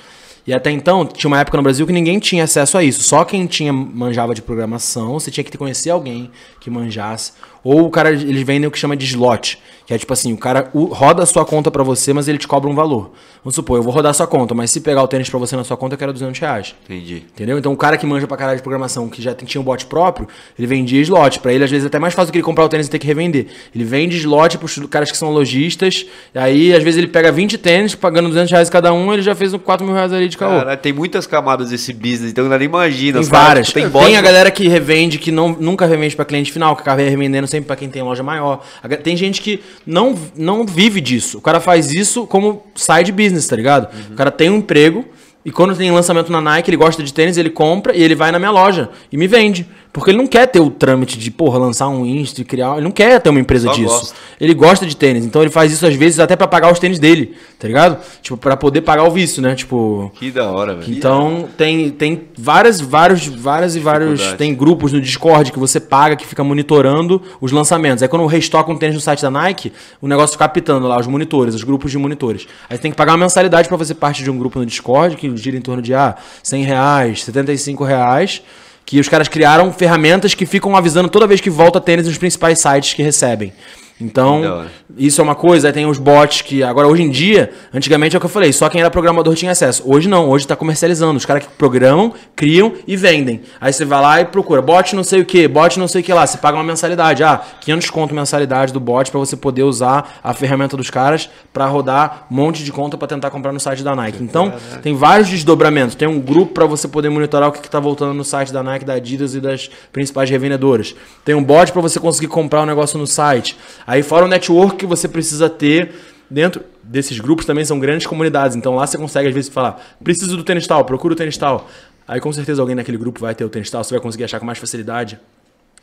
E até então, tinha uma época no Brasil que ninguém tinha acesso a isso. Só quem tinha manjava de programação, você tinha que ter- conhecer alguém que manjasse. Ou o cara, eles vendem o que chama de slot, que é tipo assim, o cara roda a sua conta pra você, mas ele te cobra um valor. Vamos supor, eu vou rodar a sua conta, mas se pegar o tênis pra você na sua conta, eu quero 200 reais. Entendi. Entendeu? Então o cara que manja pra caralho de programação, que já tinha um bot próprio, ele vendia slot. Pra ele, às vezes, é até mais fácil do que ele comprar o tênis e ter que revender. Ele vende slot pros caras que são lojistas. E aí, às vezes, ele pega 20 tênis, pagando 200 reais cada um, ele já fez uns 4 mil reais ali de caô. Cara, tem muitas camadas desse business, então nem imagina. Tem várias. tipo, Tem, bot- a galera que revende, que não, nunca revende pra cliente final, que acaba revendendo sempre pra quem tem loja maior. Tem gente que não, não vive disso. O cara faz isso como side business, tá ligado? O cara tem um emprego e quando tem lançamento na Nike, ele gosta de tênis, ele compra e ele vai na minha loja e me vende. Porque ele não quer ter o trâmite de, porra, lançar um Insta, criar. Ele não quer ter uma empresa Só disso. gosta. Ele gosta de tênis. Então ele faz isso às vezes até pra pagar os tênis dele, tá ligado? Tipo, pra poder pagar o vício, né? Tipo. Que da hora, velho. Então tem, tem várias, vários, várias e vários. Tem grupos no Discord que você paga que fica monitorando os lançamentos. Aí quando restoca um tênis no site da Nike, o negócio fica apitando lá, os monitores, os grupos de monitores. Aí você tem que pagar uma mensalidade pra fazer parte de um grupo no Discord, que gira em torno de ah, 100 reais, 75 reais. Que os caras criaram ferramentas que ficam avisando toda vez que volta tênis nos principais sites que recebem. Então, isso é uma coisa, aí tem os bots que agora hoje em dia, antigamente é o que eu falei, só quem era programador tinha acesso. Hoje não, hoje tá comercializando, os caras que programam, criam e vendem. Aí você vai lá e procura bot não sei o que, bot não sei o que lá, você paga uma mensalidade, ah, 500 conto mensalidade do bot pra você poder usar a ferramenta dos caras pra rodar um monte de conta pra tentar comprar no site da Nike. Então, tem vários desdobramentos, tem um grupo pra você poder monitorar o que, que tá voltando no site da Nike, da Adidas e das principais revendedoras. Tem um bot pra você conseguir comprar um negócio no site. Aí fora o network que você precisa ter dentro desses grupos também são grandes comunidades. Então lá você consegue às vezes falar, preciso do tênis tal, procura o tênis tal. Aí com certeza alguém naquele grupo vai ter o tênis tal, você vai conseguir achar com mais facilidade.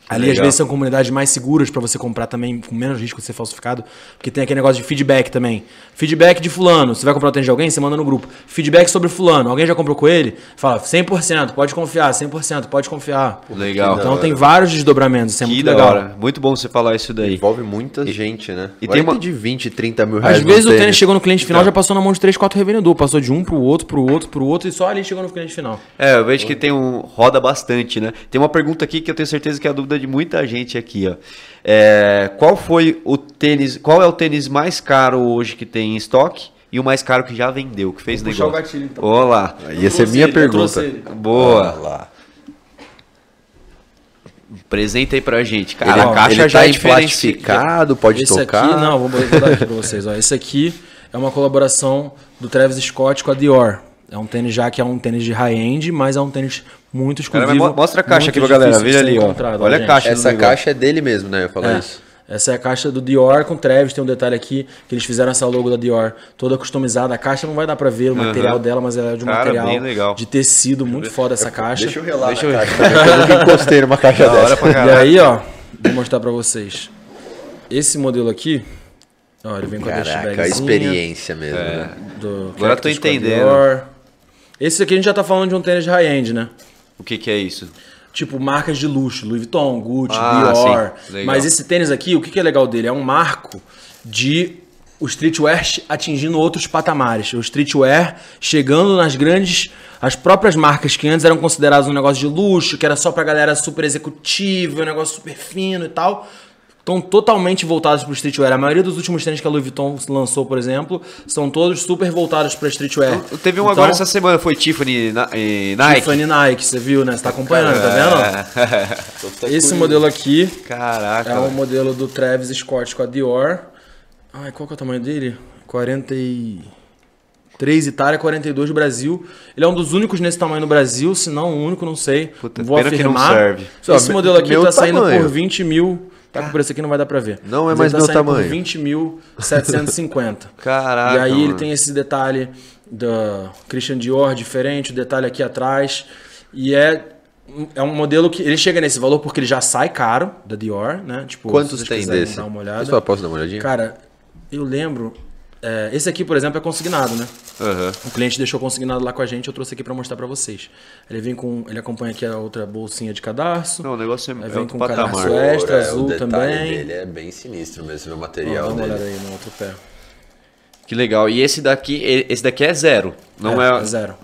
Ali às Legal. vezes são comunidades mais seguras pra você comprar também, com menos risco de ser falsificado, porque tem aquele negócio de feedback também. Feedback de fulano, você vai comprar o tênis de alguém, você manda no grupo. Feedback sobre fulano, alguém já comprou com ele? Fala, 100%, pode confiar, 100%, pode confiar. Legal. Então tem vários desdobramentos, isso é Que muito da legal. hora. Muito bom você falar isso daí. Envolve muita gente, né? e tem uma- de 20, 30 mil reais. Às vezes o tênis chegou no cliente final, já passou na mão de 3, 4 revendedores. Passou de um pro outro, pro outro, pro outro, e só ali chegou no cliente final. É, eu vejo que tem um. roda bastante, né? Tem uma pergunta aqui que eu tenho certeza que é a dúvida de muita gente aqui, ó. É, qual foi o tênis. Qual é o tênis mais caro hoje que tem em estoque? E o mais caro que já vendeu, que fez Vou puxar negócio? o gatilho, então. Olá. Ia ser minha ele, eu pergunta. ele. Boa. Olha lá. Apresenta aí pra gente. Ele, Cara, a caixa ele já tá é plastificado, pode Esse tocar. aqui, não, vou dar aqui pra vocês. Ó. Esse aqui é uma colaboração do Travis Scott com a Dior. É um tênis já que é um tênis de high-end, mas é um tênis muito Cara, exclusivo. mo- mostra a caixa aqui pra galera. Veja ali, ó. encontrado, Olha a caixa. Essa caixa é dele mesmo, né? Eu ia falar É. isso. Essa é a caixa do Dior com Travis, tem um detalhe aqui que eles fizeram essa logo da Dior toda customizada. A caixa não vai dar pra ver o material dela, mas ela é de um Cara, material bem legal. de tecido muito foda essa caixa. Deixa eu relar Deixa eu- caixa. Eu nunca encostei numa caixa Da hora dessa. pra E aí, ó, vou mostrar pra vocês. Esse modelo aqui, ó, ele vem com a Caraca, a dashbagzinha experiência mesmo, né? do Agora eu tô a entendendo. Dior. Esse aqui a gente já tá falando de um tênis de high-end, né? O que, que é isso? Tipo, marcas de luxo, Louis Vuitton, Gucci, Ah, Dior. sim. Mas esse tênis aqui, o que, que é legal dele? É um marco de o streetwear atingindo outros patamares. O streetwear chegando nas grandes. As próprias marcas que antes eram consideradas um negócio de luxo, que era só pra galera super executiva, um negócio super fino e tal. Estão totalmente voltados para o streetwear. A maioria dos últimos tênis que a Louis Vuitton lançou, por exemplo, são todos super voltados para streetwear. Teve um Então, agora essa semana, foi Tiffany na- e Nike. Tiffany Nike, você viu, né? Você tá acompanhando, tá vendo? É. Esse modelo aqui Caraca. é o velho. modelo do Travis Scott com a Dior. Ai, qual que é o tamanho dele? 43 Itália, 42 Brasil. Ele é um dos únicos nesse tamanho no Brasil, se não o único, não sei. Puta, Vou pena que não afirmar. serve. Esse me- modelo aqui meu tá saindo tamanho. por 20 mil. Tá com preço aqui, não vai dar pra ver. Não é Mas mais ele tá meu tamanho. Por 20.750. Caraca. E aí ele mano. tem esse detalhe da Christian Dior diferente, o detalhe aqui atrás. E é, é um modelo que. Ele chega nesse valor porque ele já sai caro da Dior, né? Tipo, Quantos tem desse? Dar uma olhada. Eu só posso dar uma olhadinha? Cara, eu lembro. É, esse aqui, por exemplo, é consignado, né? Aham. O cliente deixou consignado lá com a gente, eu trouxe aqui pra mostrar pra vocês. Ele vem com. Ele acompanha aqui a outra bolsinha de cadarço. Não, o negócio é, é vem outro com patamar. cadastro extra, É, azul o também. dele é bem sinistro mesmo, o material dá uma olhada aí no outro pé. Que legal. E esse daqui, esse daqui é zero. Não é. é zero.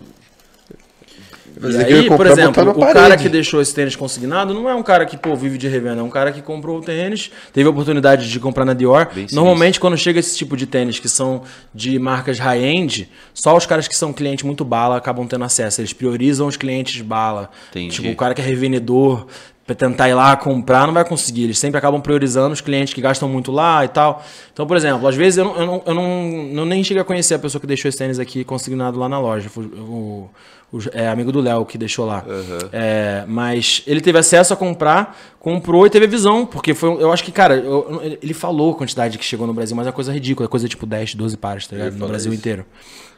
Mas E é aí, por exemplo, o cara que deixou esse tênis consignado não é um cara que, pô, vive de revenda, é um cara que comprou o tênis, teve a oportunidade de comprar na Dior. Bem. Normalmente, quando chega esse tipo de tênis que são de marcas high-end, só os caras que são cliente muito bala acabam tendo acesso. Eles priorizam os clientes bala. Entendi. Tipo, o cara que é revendedor, pra tentar ir lá comprar, não vai conseguir. Eles sempre acabam priorizando os clientes que gastam muito lá e tal. Então, por exemplo, às vezes eu, não, eu, não, eu não, nem cheguei a conhecer a pessoa que deixou esse tênis aqui consignado lá na loja. O, o- é amigo do Léo que deixou lá. É, mas ele teve acesso a comprar, comprou e teve visão, porque foi. Eu acho que, cara, ele falou a quantidade que chegou no Brasil, mas é coisa ridícula, é coisa tipo 10, 12 pares, tá ligado? No Brasil isso. inteiro.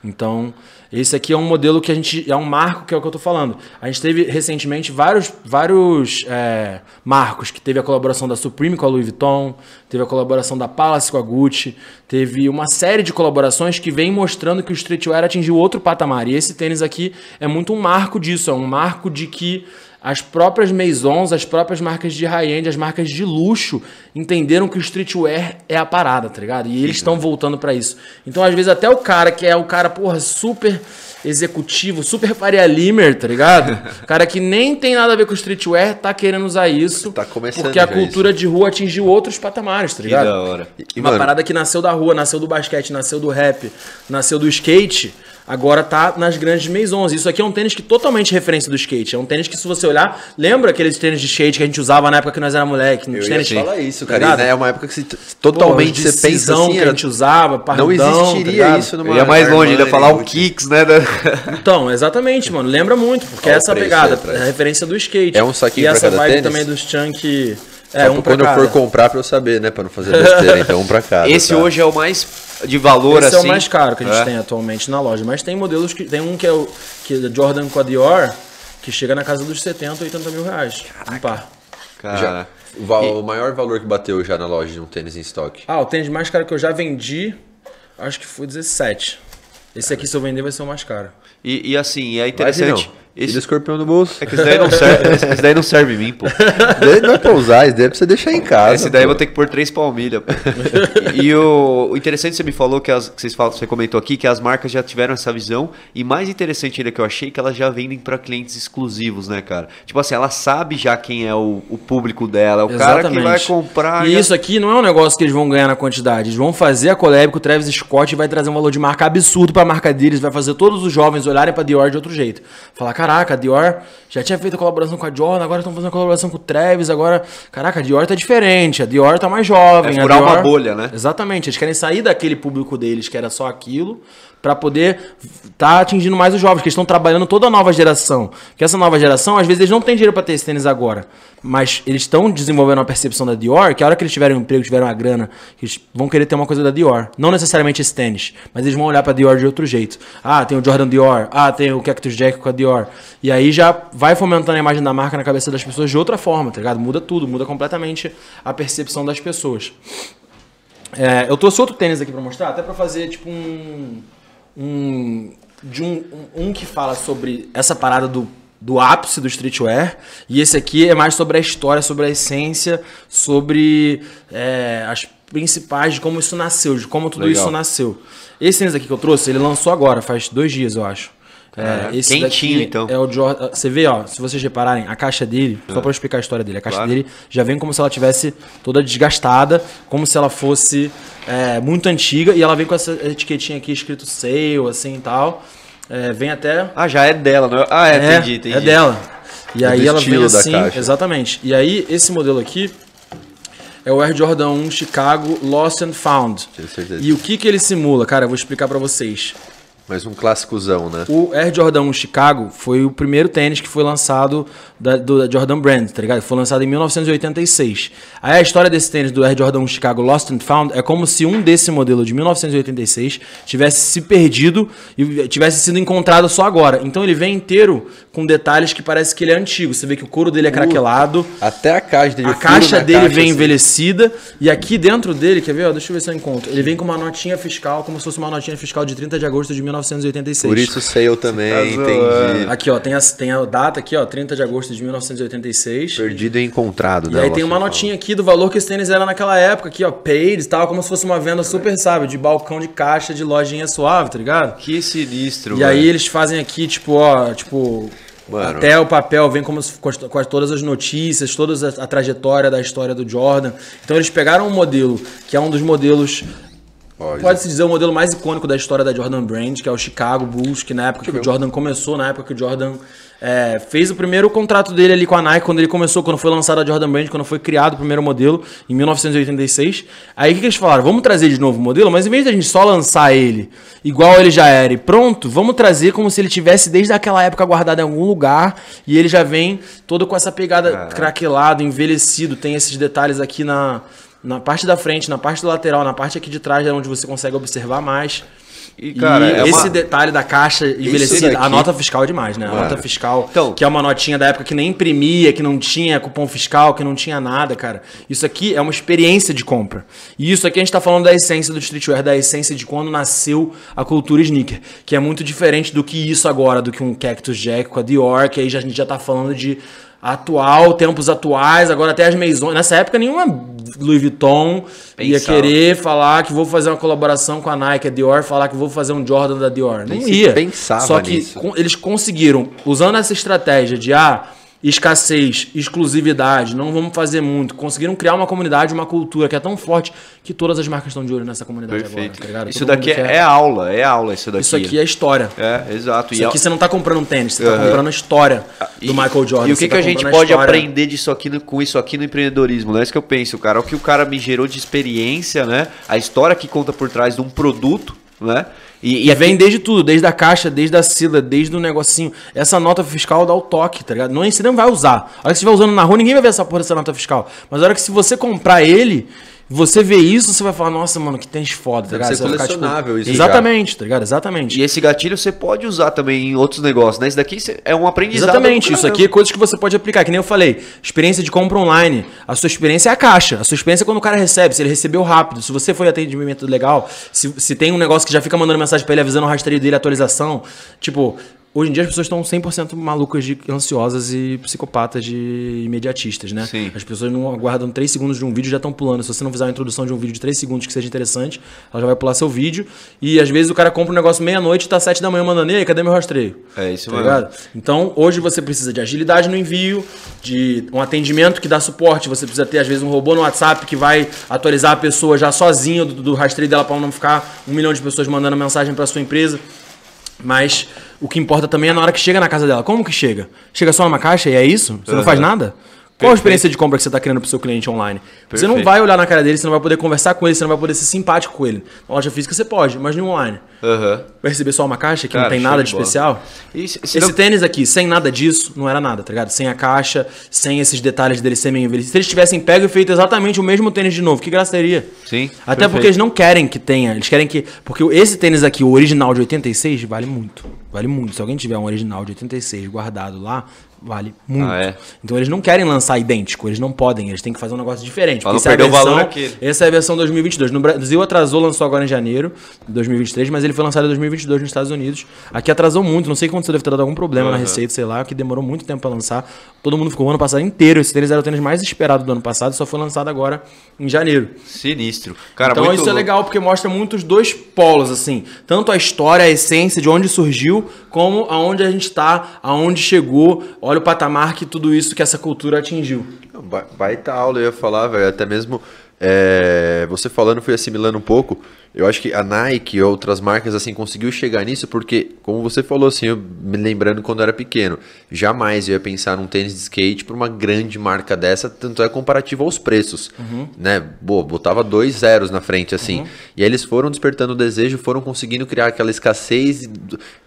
Então, esse aqui é um modelo que a gente. É um marco que é o que eu tô falando. A gente teve recentemente vários, vários é, marcos, que teve a colaboração da Supreme com a Louis Vuitton, teve a colaboração da Palace com a Gucci, teve uma série de colaborações que vem mostrando que o streetwear atingiu outro patamar. E esse tênis aqui é muito um marco disso, é um marco de que as próprias maisons, as próprias marcas de high-end, as marcas de luxo entenderam que o streetwear é a parada, tá ligado? E eles estão voltando para isso. Então, às vezes, até o cara que é o cara, porra, super executivo, super Faria Limer, tá ligado? cara que nem tem nada a ver com streetwear, tá querendo usar isso. Tá começando Porque a cultura de rua atingiu outros patamares, tá Que ligado? da hora. E, Uma mano, parada que nasceu da rua, nasceu do basquete, nasceu do rap, nasceu do skate, agora tá nas grandes maisons. Isso aqui é um tênis que totalmente referência do skate. É um tênis que, se você olhar, lembra aqueles tênis de skate que a gente usava na época que nós era moleque? eu Nos ia tênis, falar isso, tá cara. né? É uma época que se, Pô, totalmente de você pensa assim, que a era- gente usava, parrudão, não tá existiria ligado? isso numa Eu ia mais longe, ia falar o. Kicks, né? Então, exatamente, mano. Lembra muito, porque Olha é essa pegada, é a referência do skate. É um saquinho E pra essa cada vibe tênis? também dos chunk. Só É, um pra quando eu for comprar pra eu saber, né? Pra não fazer besteira. Então, um pra cada. Esse tá? hoje é o mais de valor, Esse assim. é o mais caro que a gente É. tem atualmente na loja. Mas tem modelos que. Tem um que é o que é da Jordan com a Dior, que chega na casa dos 70, 80 mil reais. Um par. Cara, Já, o, val- o maior valor que bateu já na loja de um tênis em estoque. Ah, o tênis mais caro que eu já vendi, acho que foi 17. Esse aqui, se eu vender, vai ser o mais caro. E, e assim, é Vai, interessante. Esse, o escorpião do bolso. é que esse daí não serve, esse, esse daí não serve em mim, pô. Esse não é pra usar, esse daí é pra você deixar em casa. Esse daí eu pô. vou ter que pôr três palmilhas. pô. E o, o interessante você me falou que, as, que vocês falam, você comentou aqui que as marcas já tiveram essa visão. E mais interessante ainda que eu achei que elas já vendem pra clientes exclusivos, né, cara? Tipo assim, ela sabe já quem é o, o público dela, é o cara que vai comprar. E já- isso aqui não é um negócio que eles vão ganhar na quantidade. Eles vão fazer a collab com o Travis Scott e vai trazer um valor de marca absurdo pra marca deles. Vai fazer todos os jovens olharem pra Dior de outro jeito. Falar, caraca, a Dior já tinha feito a colaboração com a Jordan, agora estão fazendo a colaboração com o Travis, agora... Caraca, a Dior tá diferente, a Dior tá mais jovem. É furar Dior- uma bolha, né? Exatamente, eles querem sair daquele público deles que era só aquilo pra poder tá atingindo mais os jovens, que estão trabalhando toda a nova geração. Que essa nova geração, às vezes eles não têm dinheiro pra ter esse tênis agora, mas eles estão desenvolvendo uma percepção da Dior, que a hora que eles tiverem um emprego, tiverem uma grana, eles vão querer ter uma coisa da Dior, não necessariamente esse tênis, mas eles vão olhar pra Dior de outro jeito. Ah, tem o Jordan Dior, ah, tem o Cactus Jack com a Dior. E aí já vai fomentando a imagem da marca na cabeça das pessoas de outra forma, tá ligado? Muda tudo, muda completamente a percepção das pessoas. É, eu trouxe outro tênis aqui pra mostrar, até pra fazer tipo um. Um, de um, um, um que fala sobre essa parada do, do ápice do streetwear. E esse aqui é mais sobre a história, sobre a essência, sobre é, as principais de como isso nasceu, de como tudo Legal. isso nasceu. Esse tênis aqui que eu trouxe, ele lançou agora, faz dois dias, eu acho. É, esse quentinho, daqui então. É o Jordan. Você vê, ó, se vocês repararem, a caixa dele, só pra eu explicar a história dele, a caixa Claro. dele já vem como se ela tivesse toda desgastada, como se ela fosse é, muito antiga, e ela vem com essa etiquetinha aqui escrito sale, assim e tal. É, vem até. Ah, já é dela, não é? Ah, é, entendi, entendi. É dela. E É aí ela vem assim, exatamente. E aí esse modelo aqui é o Air Jordan 1 Chicago Lost and Found. E o que que ele simula, cara? Eu vou explicar pra vocês. Mas um clássicozão, né? O Air Jordan 1 Chicago foi o primeiro tênis que foi lançado da, do, da Jordan Brand, tá ligado? Foi lançado em 1986. Aí a história desse tênis do Air Jordan 1 Chicago Lost and Found é como se um desse modelo de 1986 tivesse se perdido e tivesse sido encontrado só agora. Então ele vem inteiro com detalhes que parece que ele é antigo. Você vê que o couro dele é craquelado. Até a caixa dele. A caixa dele caixa, vem assim. envelhecida e aqui dentro dele, quer ver? Ó, deixa eu ver se eu encontro. Ele vem com uma notinha fiscal, como se fosse uma notinha fiscal de 30 de agosto de 1986. Por isso sale também, Tá entendi. zoando. Aqui, ó, tem a, tem a data aqui, ó, 30 de agosto de 1986. Perdido e encontrado, E né? aí o tem uma notinha aqui do valor que esse tênis era naquela época, aqui, ó, paid e tal, como se fosse uma venda super, sabe, de balcão de caixa de lojinha suave, tá ligado? Que sinistro, E aí eles fazem aqui, tipo, ó, tipo, Mano. até o papel vem como se, com, as, com as- todas as notícias, toda a, a trajetória da história do Jordan. Então eles pegaram um modelo que é um dos modelos Ó, Pode-se dizer o modelo mais icônico da história da Jordan Brand, que é o Chicago Bulls, que na época que o Jordan começou, na época que o Jordan é, fez o primeiro contrato dele ali com a Nike, quando ele começou, quando foi lançada a Jordan Brand, quando foi criado o primeiro modelo, em 1986. Aí o que, que eles falaram? Vamos trazer de novo o modelo, mas em vez de a gente só lançar ele igual ele já era e pronto, vamos trazer como se ele tivesse desde aquela época guardado em algum lugar e ele já vem todo com essa pegada craquelado, envelhecido, tem esses detalhes aqui na, na parte da frente, na parte do lateral, na parte aqui de trás é onde você consegue observar mais. E, cara, e é esse uma- detalhe da caixa envelhecida, daqui- a nota fiscal é demais, né? A nota fiscal, Então- que é uma notinha da época que nem imprimia, que não tinha cupom fiscal, que não tinha nada, cara. Isso aqui é uma experiência de compra. E isso aqui a gente tá falando da essência do streetwear, da essência de quando nasceu a cultura sneaker, que é muito diferente do que isso agora, do que um Cactus Jack com a Dior, que aí já, a gente já tá falando de atual, tempos atuais, agora até as Maisons. Nessa época nenhuma Louis Vuitton ia Pensava. querer falar que vou fazer uma colaboração com a Nike, a Dior, falar que vou fazer um Jordan da Dior. Não Nem ia. pensava Só que nisso. eles conseguiram, usando essa estratégia de ah, escassez, exclusividade, não vamos fazer muito, conseguiram criar uma comunidade, uma cultura que é tão forte que todas as marcas estão de olho nessa comunidade Perfeito. agora, tá ligado? isso Todo daqui é, é aula, é aula isso daqui. Isso aqui é história. É, exato. Isso E aqui a- você não tá comprando um tênis, você tá Aham. comprando a história E- do Michael Jordan. E o que, tá que a gente comprando pode aprender disso aqui no- com isso aqui no empreendedorismo? Não é isso que eu penso, cara. O que o cara me gerou de experiência, né? A história que conta por trás de um produto, né? E, E vem desde tudo, desde a caixa, desde a sila, desde o negocinho. Essa nota fiscal dá o toque, tá ligado? Não, você não vai usar. A hora que você estiver usando na rua, ninguém vai ver essa porra dessa nota fiscal. Mas a hora que se você comprar ele, você vê isso, você vai falar, nossa, mano, que tênis foda, tá ligado? ser Você vai ficar, colecionável isso já. Exatamente, tá ligado? Exatamente. E esse gatilho você pode usar também em outros negócios, né? Isso daqui é um aprendizado. Exatamente, isso aqui é coisas que você pode aplicar, que nem eu falei. Experiência de compra online. A sua experiência é a caixa. A sua experiência é quando o cara recebe, se ele recebeu rápido, se você foi atendimento legal, se, se tem um negócio que já fica mandando mensagem pra ele avisando o rastreio dele, atualização. Tipo, hoje em dia as pessoas estão 100% malucas, de ansiosas e psicopatas de imediatistas, né? Sim. As pessoas não aguardam 3 segundos de um vídeo e já estão pulando. Se você não fizer uma introdução de um vídeo de 3 segundos que seja interessante, ela já vai pular seu vídeo. E às vezes o cara compra um negócio meia-noite e tá 7 da manhã mandando, e aí, cadê meu rastreio? É isso tá mesmo. ligado? Então, hoje você precisa de agilidade no envio, de um atendimento que dá suporte. Você precisa ter, às vezes, um robô no WhatsApp que vai atualizar a pessoa já sozinho do, do rastreio dela para não ficar um milhão de pessoas mandando mensagem para sua empresa. Mas o que importa também é na hora que chega na casa dela. Como que chega? Chega só numa caixa e é isso? Você não faz nada? Qual a experiência de compra que você está criando para o seu cliente online? Você não Perfeito. vai olhar na cara dele, você não vai poder conversar com ele, você não vai poder ser simpático com ele. Na loja física você pode, mas no online. Aham. Vai receber só uma caixa que Cara, não tem nada de de especial? E se- se Esse não- tênis aqui, sem nada disso, não era nada, tá ligado? Sem a caixa, sem esses detalhes dele ser meio envelhecido. Se eles tivessem pego e feito exatamente o mesmo tênis de novo, que graça teria? Sim, Até perfeito. porque eles não querem que tenha. Eles querem que. Porque esse tênis aqui, o original de 86, vale muito. Vale muito. Se alguém tiver um original de 86 guardado lá, vale muito. Ah, é? Então eles não querem lançar idêntico, eles não podem, eles têm que fazer um negócio diferente. Essa é valor versão- essa é a versão 2022. No Brasil atrasou, lançou agora em janeiro de 2023, mas ele foi lançado em 2022 nos Estados Unidos. Aqui atrasou muito, não sei quando você deve ter dado algum problema na Aham. receita, sei lá, que demorou muito tempo pra lançar. Todo mundo ficou o ano passado inteiro. Esse tênis era o tênis mais esperado do ano passado, só foi lançado agora em janeiro. Sinistro. Cara, então isso é louco. legal porque mostra muito os dois polos, assim. Tanto a história, a essência de onde surgiu, como aonde a gente tá, aonde chegou. Olha o patamar que tudo isso, que essa cultura atingiu. Baita aula, eu ia falar, velho. Até mesmo é, você falando, fui assimilando um pouco. Eu acho que a Nike e outras marcas assim conseguiu chegar nisso porque, como você falou assim, eu me lembrando quando eu era pequeno, jamais eu ia pensar num tênis de skate para uma grande marca dessa, tanto é comparativo aos preços, né? Boa, botava dois zeros na frente assim. E aí eles foram despertando o desejo, foram conseguindo criar aquela escassez,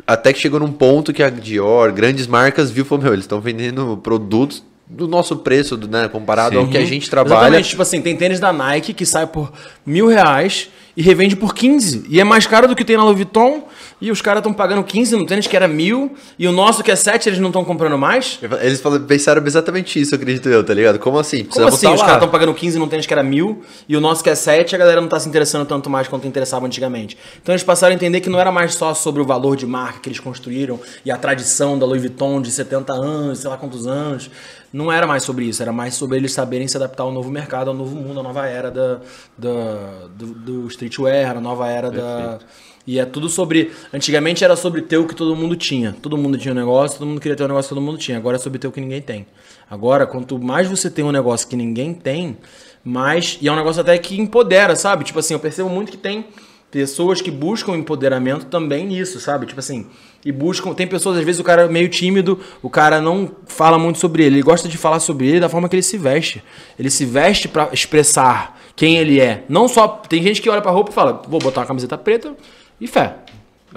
até que chegou num ponto que a Dior, grandes marcas, viu, falou, meu, eles estão vendendo produtos do nosso preço, né, comparado ao que a gente trabalha. Exatamente, tipo assim, tem tênis da Nike que sai por mil reais e revende por 15. E é mais caro do que tem na Louis Vuitton. E os caras estão pagando 15 no tênis que era mil. E o nosso que é 7, eles não estão comprando mais. Eles pensaram exatamente isso, acredito eu, tá ligado? Como assim? Como Precisamos assim? Os caras estão pagando 15 num tênis que era mil e o nosso que é 7, a galera não tá se interessando tanto mais quanto interessava antigamente. Então eles passaram a entender que não era mais só sobre o valor de marca que eles construíram e a tradição da Louis Vuitton de 70 anos, sei lá quantos anos. Não era mais sobre isso, era mais sobre eles saberem se adaptar ao novo mercado, ao novo mundo, à nova era da, da- do, do streetwear, a nova era da. E é tudo sobre. Antigamente era sobre ter o que todo mundo tinha. Todo mundo tinha um negócio, todo mundo queria ter um negócio que todo mundo tinha. Agora é sobre ter o que ninguém tem. Agora, quanto mais você tem um negócio que ninguém tem, mais. E é um negócio até que empodera, sabe? Tipo assim, eu percebo muito que tem pessoas que buscam empoderamento também nisso, sabe? Tipo assim, e buscam. Tem pessoas, às vezes, o cara é meio tímido, o cara não fala muito sobre ele, ele gosta de falar sobre ele da forma que ele se veste. Ele se veste pra expressar quem ele é. Não só. Tem gente que olha pra roupa e fala, vou botar uma camiseta preta e fé.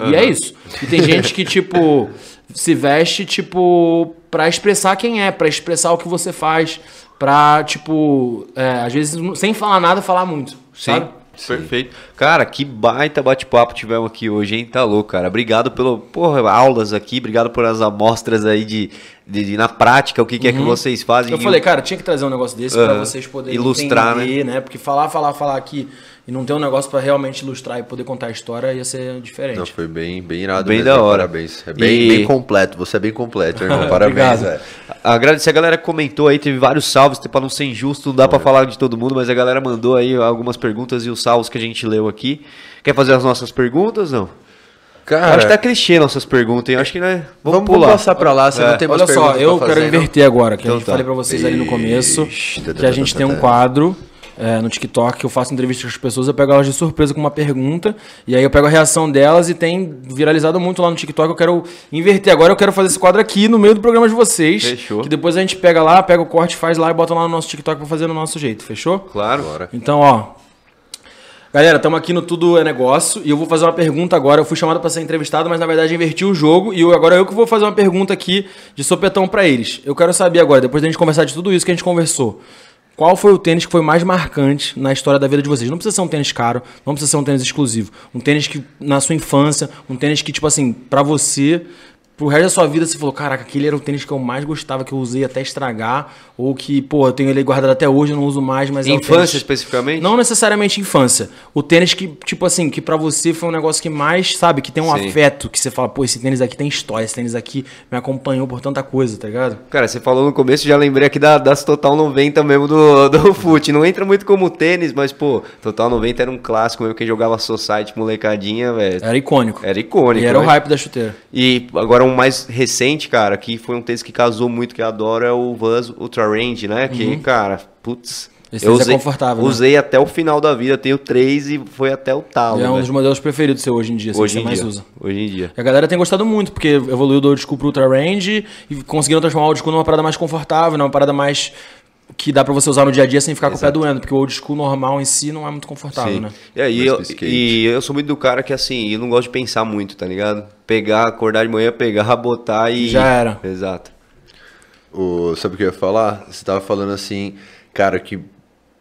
E é isso. E tem gente que, tipo, se veste, tipo, pra expressar quem é, pra expressar o que você faz, pra, tipo, é, às vezes, sem falar nada, falar muito, sabe? Perfeito. Cara, que baita bate-papo tivemos aqui hoje, hein? Tá louco, cara. Obrigado pelo, porra, aulas aqui, obrigado por as amostras aí de, de, de na prática, o que, que é que vocês fazem. Eu falei, cara, tinha que trazer um negócio desse Aham. pra vocês poderem Ilustrar, entender, né? Porque falar, falar, falar aqui e não ter um negócio pra realmente ilustrar e poder contar a história ia ser diferente. Não, foi bem, bem irado Bem mesmo, da hora. Parabéns. É bem, E- bem completo. Você é bem completo, irmão. Parabéns, Obrigado. velho. Agradecer a galera que comentou aí, teve vários salvos, pra não ser injusto, não dá pra falar de todo mundo, mas a galera mandou aí algumas perguntas e os salvos que a gente leu aqui. Quer fazer as nossas perguntas, não? Cara, acho que tá clichê nossas perguntas, hein? Acho que, né? Vamos, vamos, pular. vamos passar pra lá. Você É. não tem mais Olha só, eu quero inverter agora, que Então a gente tá. falei pra vocês ali no começo, Ixi, tá, que tá, a gente tá, tem tá, um tá. quadro é, no TikTok que eu faço entrevista com as pessoas, eu pego elas de surpresa com uma pergunta, e aí eu pego a reação delas e tem viralizado muito lá no TikTok. Eu quero inverter agora, eu quero fazer esse quadro aqui no meio do programa de vocês. Fechou. Que depois a gente pega lá, pega o corte, faz lá e bota lá no nosso TikTok pra fazer no nosso jeito, fechou? Claro. Bora. Então, ó. Galera, estamos aqui no Tudo é Negócio e eu vou fazer uma pergunta agora. Eu fui chamado para ser entrevistado, mas na verdade inverti o jogo e eu, agora eu que vou fazer uma pergunta aqui de sopetão para eles. Eu quero saber agora, depois da gente conversar de tudo isso que a gente conversou, qual foi o tênis que foi mais marcante na história da vida de vocês? Não precisa ser um tênis caro, não precisa ser um tênis exclusivo. Um tênis que na sua infância, um tênis que, tipo assim, para você, pro resto da sua vida, você falou: caraca, aquele era o tênis que eu mais gostava, que eu usei até estragar, ou que, pô, eu tenho ele guardado até hoje, eu não uso mais, mas é Infância tênis- especificamente? não necessariamente infância. O tênis que, tipo assim, que pra você foi um negócio que mais, sabe, que tem um Sim. afeto, que você fala, pô, esse tênis aqui tem história, esse tênis aqui me acompanhou por tanta coisa, tá ligado? Cara, você falou no começo, já lembrei aqui da, das Total 90 mesmo do, do FUT. Não entra muito como tênis, mas, pô, Total 90 era um clássico mesmo. Quem jogava Society, molecadinha, velho. Era icônico. Era icônico. E era o né? hype da chuteira. E agora um mais recente, cara, que foi um tênis que casou muito, que eu adoro, é o Vans Ultra Range, né? Que, cara, putz. Uhum. Esse eu é usei, confortável, né? Usei até o final da vida, tenho três e foi até o talo. E é um dos modelos preferidos seu hoje em dia, assim, Hoje que em você mais dia. usa. Hoje em dia. E a galera tem gostado muito, porque evoluiu do old school pro ultra range e conseguiram transformar o old school numa parada mais confortável, numa parada mais que dá pra você usar no dia a dia sem ficar com o pé doendo, porque o old school normal em si não é muito confortável, Sim. né? E, aí, Mais eu, e eu sou muito do cara que, assim, eu não gosto de pensar muito, tá ligado? Pegar, acordar de manhã, pegar, botar e... Já era. Exato. O, sabe o que eu ia falar? Você tava falando assim, cara, que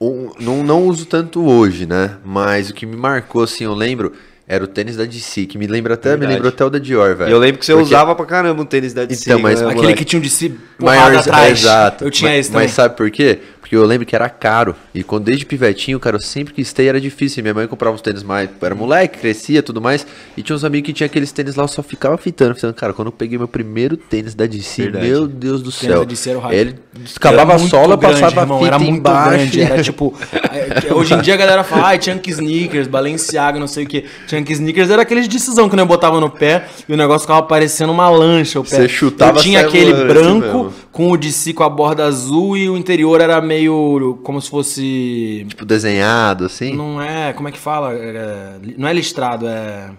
um, não, não uso tanto hoje, né? Mas o que me marcou, assim, eu lembro, era o tênis da DC, que me lembra até, Verdade. me lembrou até o da Dior, velho. Eu lembro que você Porque- usava pra caramba o tênis da DC. Então, mas né, Aquele moleque? que tinha um porrada Maiores, atrás. exato. Eu tinha mas, esse também. Mas sabe por quê? Porque eu lembro que era caro. E quando desde pivetinho, cara, eu sempre quis ter era difícil. Minha mãe comprava uns tênis mais. Era moleque, crescia tudo mais. E tinha uns amigos que tinha aqueles tênis lá, eu só ficava fitando. Pensando, cara, quando eu peguei meu primeiro tênis da DC, Verdade. meu Deus do céu. Ele descabava a sola, grande, passava irmão, a fita era muito embaixo. grande, era tipo é, hoje em dia a galera fala ai chunk sneakers Balenciaga não sei o que chunk sneakers era aqueles decisão que não botava no pé e o negócio ficava parecendo uma lancha o pé Você chutava, eu tinha aquele branco mesmo. com o DC com a borda azul e o interior era meio como se fosse Tipo, desenhado, assim. não é como é que fala É, não é listrado é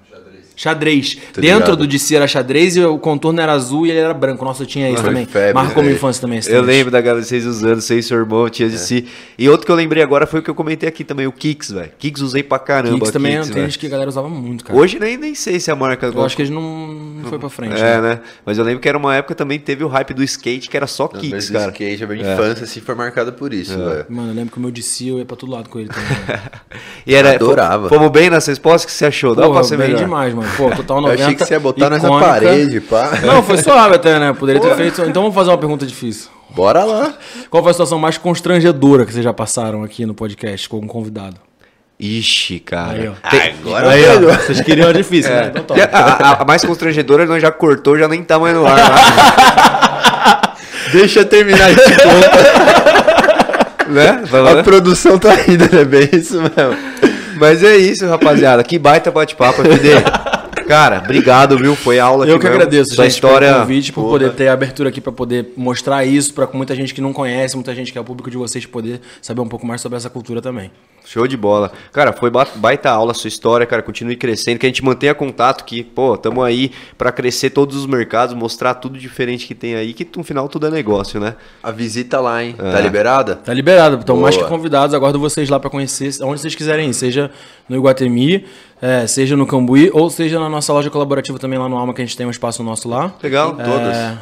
Xadrez. Tô Dentro ligado. do DC era xadrez e o contorno era azul e ele era branco. Nossa, eu tinha isso também. febre, Marcou minha né? infância também. Eu lembro da galera, vocês usando, vocês, seu irmão, tinha de si. E outro que eu lembrei agora foi o que eu comentei aqui também, o Kicks, velho. Kicks usei pra caramba. Kicks também é um Kicks, tênis que a galera usava muito, cara. Hoje nem, nem sei se a marca... Eu acho que eles não, não foi pra frente. É, né? né? Mas eu lembro que era uma época também teve o hype do skate, que era só Mas Kicks, o cara. skate, a minha infância, assim, foi marcada por isso, velho. Mano, eu lembro que o meu DC eu ia pra todo lado com ele também. E era, Adorava. Fomos bem nas respostas? O que você achou? Dá ser bem melhor? demais, mano. Pô, total 90. Eu achei que você ia botar nessa icônica. parede, pá. Não, foi suave até, né? Poderia ter feito. Então vamos fazer uma pergunta difícil. Bora lá. Qual foi a situação mais constrangedora que vocês já passaram aqui no podcast com algum convidado? Ixi, cara. Aí, ó. Tem- Agora Aí, ó. Vocês queriam a difícil, né? Então toma. a, a- a mais constrangedora nós já cortou, já nem tá mais no ar. lá. Deixa eu terminar esse conto. né? A né? produção tá indo, é bem isso mesmo. Mas é isso, rapaziada. Que baita bate-papo, FD. Cara, obrigado, viu? Foi aula Eu que tivemos. agradeço, gente, história. pelo convite, por poder ter a abertura aqui para poder mostrar isso para muita gente que não conhece, muita gente que é o público de vocês poder saber um pouco mais sobre essa cultura também. Show de bola. Cara, foi ba- baita aula a sua história, cara. Continue crescendo, que a gente mantenha contato, que, pô, tamo aí pra crescer todos os mercados, mostrar tudo diferente que tem aí, que no final tudo é negócio, né? A visita lá, hein? É. Tá liberada? Tá liberado, estão mais que convidados. Aguardo vocês lá para conhecer, onde vocês quiserem ir, seja no Iguatemi, é, seja no Cambuí, ou seja na nossa loja colaborativa também lá no Alma, que a gente tem um espaço nosso lá. Legal. É,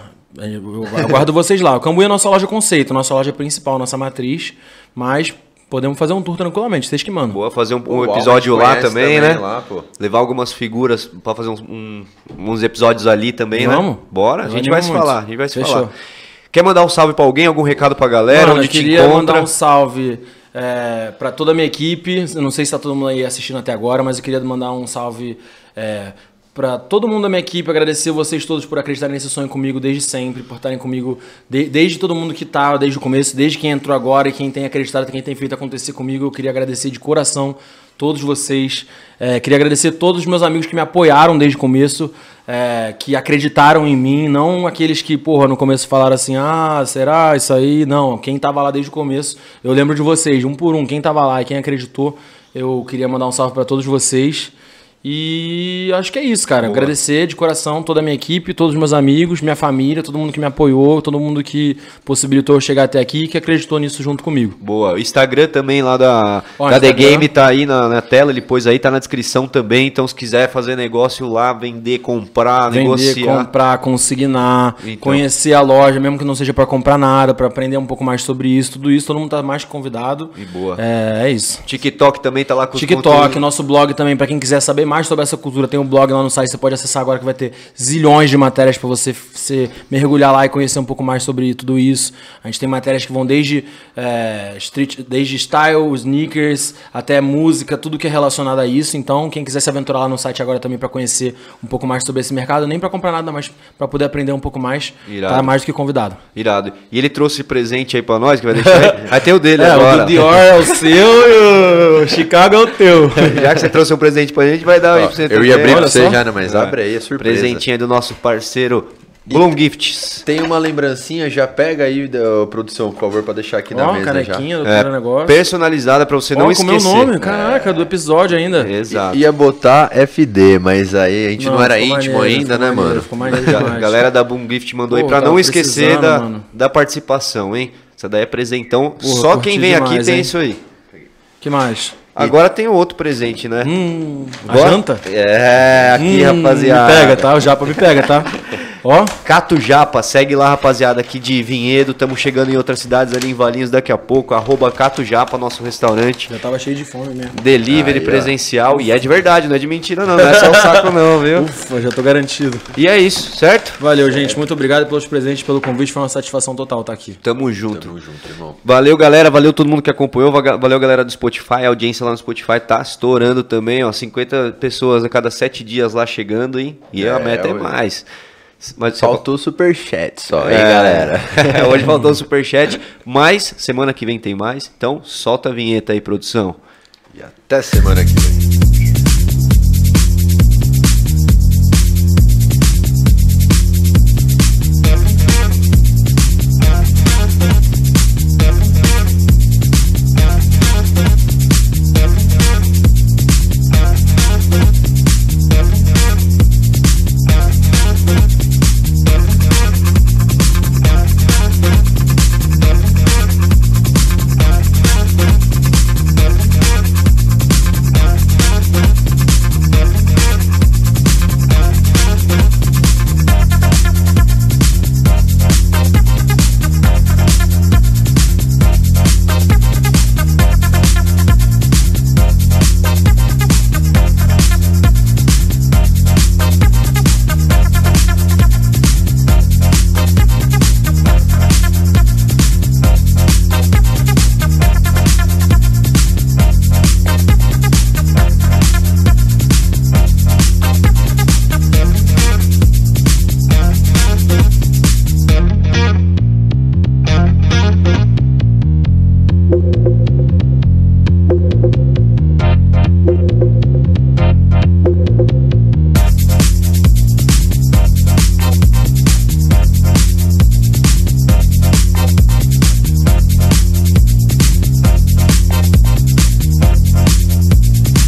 eu aguardo vocês lá. O Cambuí é a nossa loja conceito, nossa loja principal, nossa matriz, mas podemos fazer um tour tranquilamente, vocês que mandam. Boa, fazer um, um o episódio lá conhece também, né? Lá, pô. Levar algumas figuras pra fazer uns, um- uns episódios ali também, Vamos. né? Bora, a gente vai se muito. falar, a gente vai se Fechou. falar. Quer mandar um salve pra alguém, algum recado pra galera, Mano, onde eu te queria encontra? mandar um salve é, para toda a minha equipe. Eu não sei se tá todo mundo aí assistindo até agora, mas eu queria mandar um salve é, para todo mundo da minha equipe. Agradecer vocês todos por acreditarem nesse sonho comigo desde sempre, por estarem comigo de- desde todo mundo que tá, desde o começo, desde quem entrou agora e quem tem acreditado, quem tem feito acontecer comigo. Eu queria agradecer de coração todos vocês. É, queria agradecer todos os meus amigos que me apoiaram desde o começo, é, que acreditaram em mim, não aqueles que, porra, no começo falaram assim, ah, será isso aí? Não, quem tava lá desde o começo, eu lembro de vocês, um por um, quem tava lá e quem acreditou, eu queria mandar um salve para todos vocês. E acho que é isso, cara. Agradecer de coração toda a minha equipe, todos os meus amigos, minha família, todo mundo que me apoiou, todo mundo que possibilitou eu chegar até aqui e que acreditou nisso junto comigo. Boa. O Instagram também lá da, Ó, da The. Game tá aí na, na tela, ele pôs aí, tá na descrição também. Então, se quiser fazer negócio lá, vender, comprar, Vender, negociar. comprar, consignar, Então. conhecer a loja, mesmo que não seja para comprar nada, para aprender um pouco mais sobre isso, tudo isso, todo mundo tá mais que convidado. E boa. É, é isso. TikTok também tá lá com TikTok, nosso blog também, para quem quiser saber mais sobre essa cultura, tem um blog lá no site, você pode acessar agora que vai ter zilhões de matérias para você, você mergulhar lá e conhecer um pouco mais sobre tudo isso. A gente tem matérias que vão desde é, street, desde style, sneakers, até música, tudo que é relacionado a isso. Então, quem quiser se aventurar lá no site agora também para conhecer um pouco mais sobre esse mercado, nem para comprar nada, mas para poder aprender um pouco mais, Irado. tá mais do que convidado. Irado. E ele trouxe presente aí pra nós, que vai deixar aí. Vai ter o dele É, agora. o Dior é o seu e o Chicago é o teu. Já que você trouxe um presente pra gente, vai dar aí pra você eu ia abrir pra você já, né, mas abre aí, é surpresa. Presentinho do nosso parceiro Bloom Gifts. Tem uma lembrancinha, já pega aí, da produção, por favor, pra deixar aqui na Ó, mesa canequinha do É, negócio. personalizada pra você não Ó, com o meu esquecer. nome, caraca, do episódio ainda. Exato. já. Ia botar FD, mas aí a gente não, era ficou íntimo maneiro, ainda, né, maneiro, mano? Ficou maneiro A galera da Boom Gift mandou aí Pô, pra tava não esquecer da, mano. da participação, hein? Essa daí é presentão. Porra, Só quem vem aqui demais, tem hein? isso aí. que mais? Agora tem outro presente, né? Hum, a janta? É, aqui, Hum, rapaziada. Me pega, tá? O japa me pega, tá? Ó, Cato Japa, segue lá, rapaziada, aqui de Vinhedo. Estamos chegando em outras cidades ali em Valinhos daqui a pouco. Arroba Cato Japa, nosso restaurante. já tava cheio de fome mesmo. Delivery Aí, ó. presencial. E é de verdade, não é de mentira, não. Não é só o saco, não, viu? Ufa, já tô garantido. E é isso, certo? Valeu, gente. Muito obrigado pelos presentes, pelo convite. Foi uma satisfação total estar aqui. Tamo junto. Tamo junto, irmão. Valeu, galera. Valeu todo mundo que acompanhou. Valeu, galera do Spotify. A audiência lá no Spotify tá estourando também, ó. 50 pessoas a cada 7 dias lá chegando, hein? E a É, meta é ué. mais. Mas Faltou superchat só, hein, É, galera? Hoje faltou o superchat, mas semana que vem tem mais. Então, solta a vinheta aí, produção. E até semana que vem.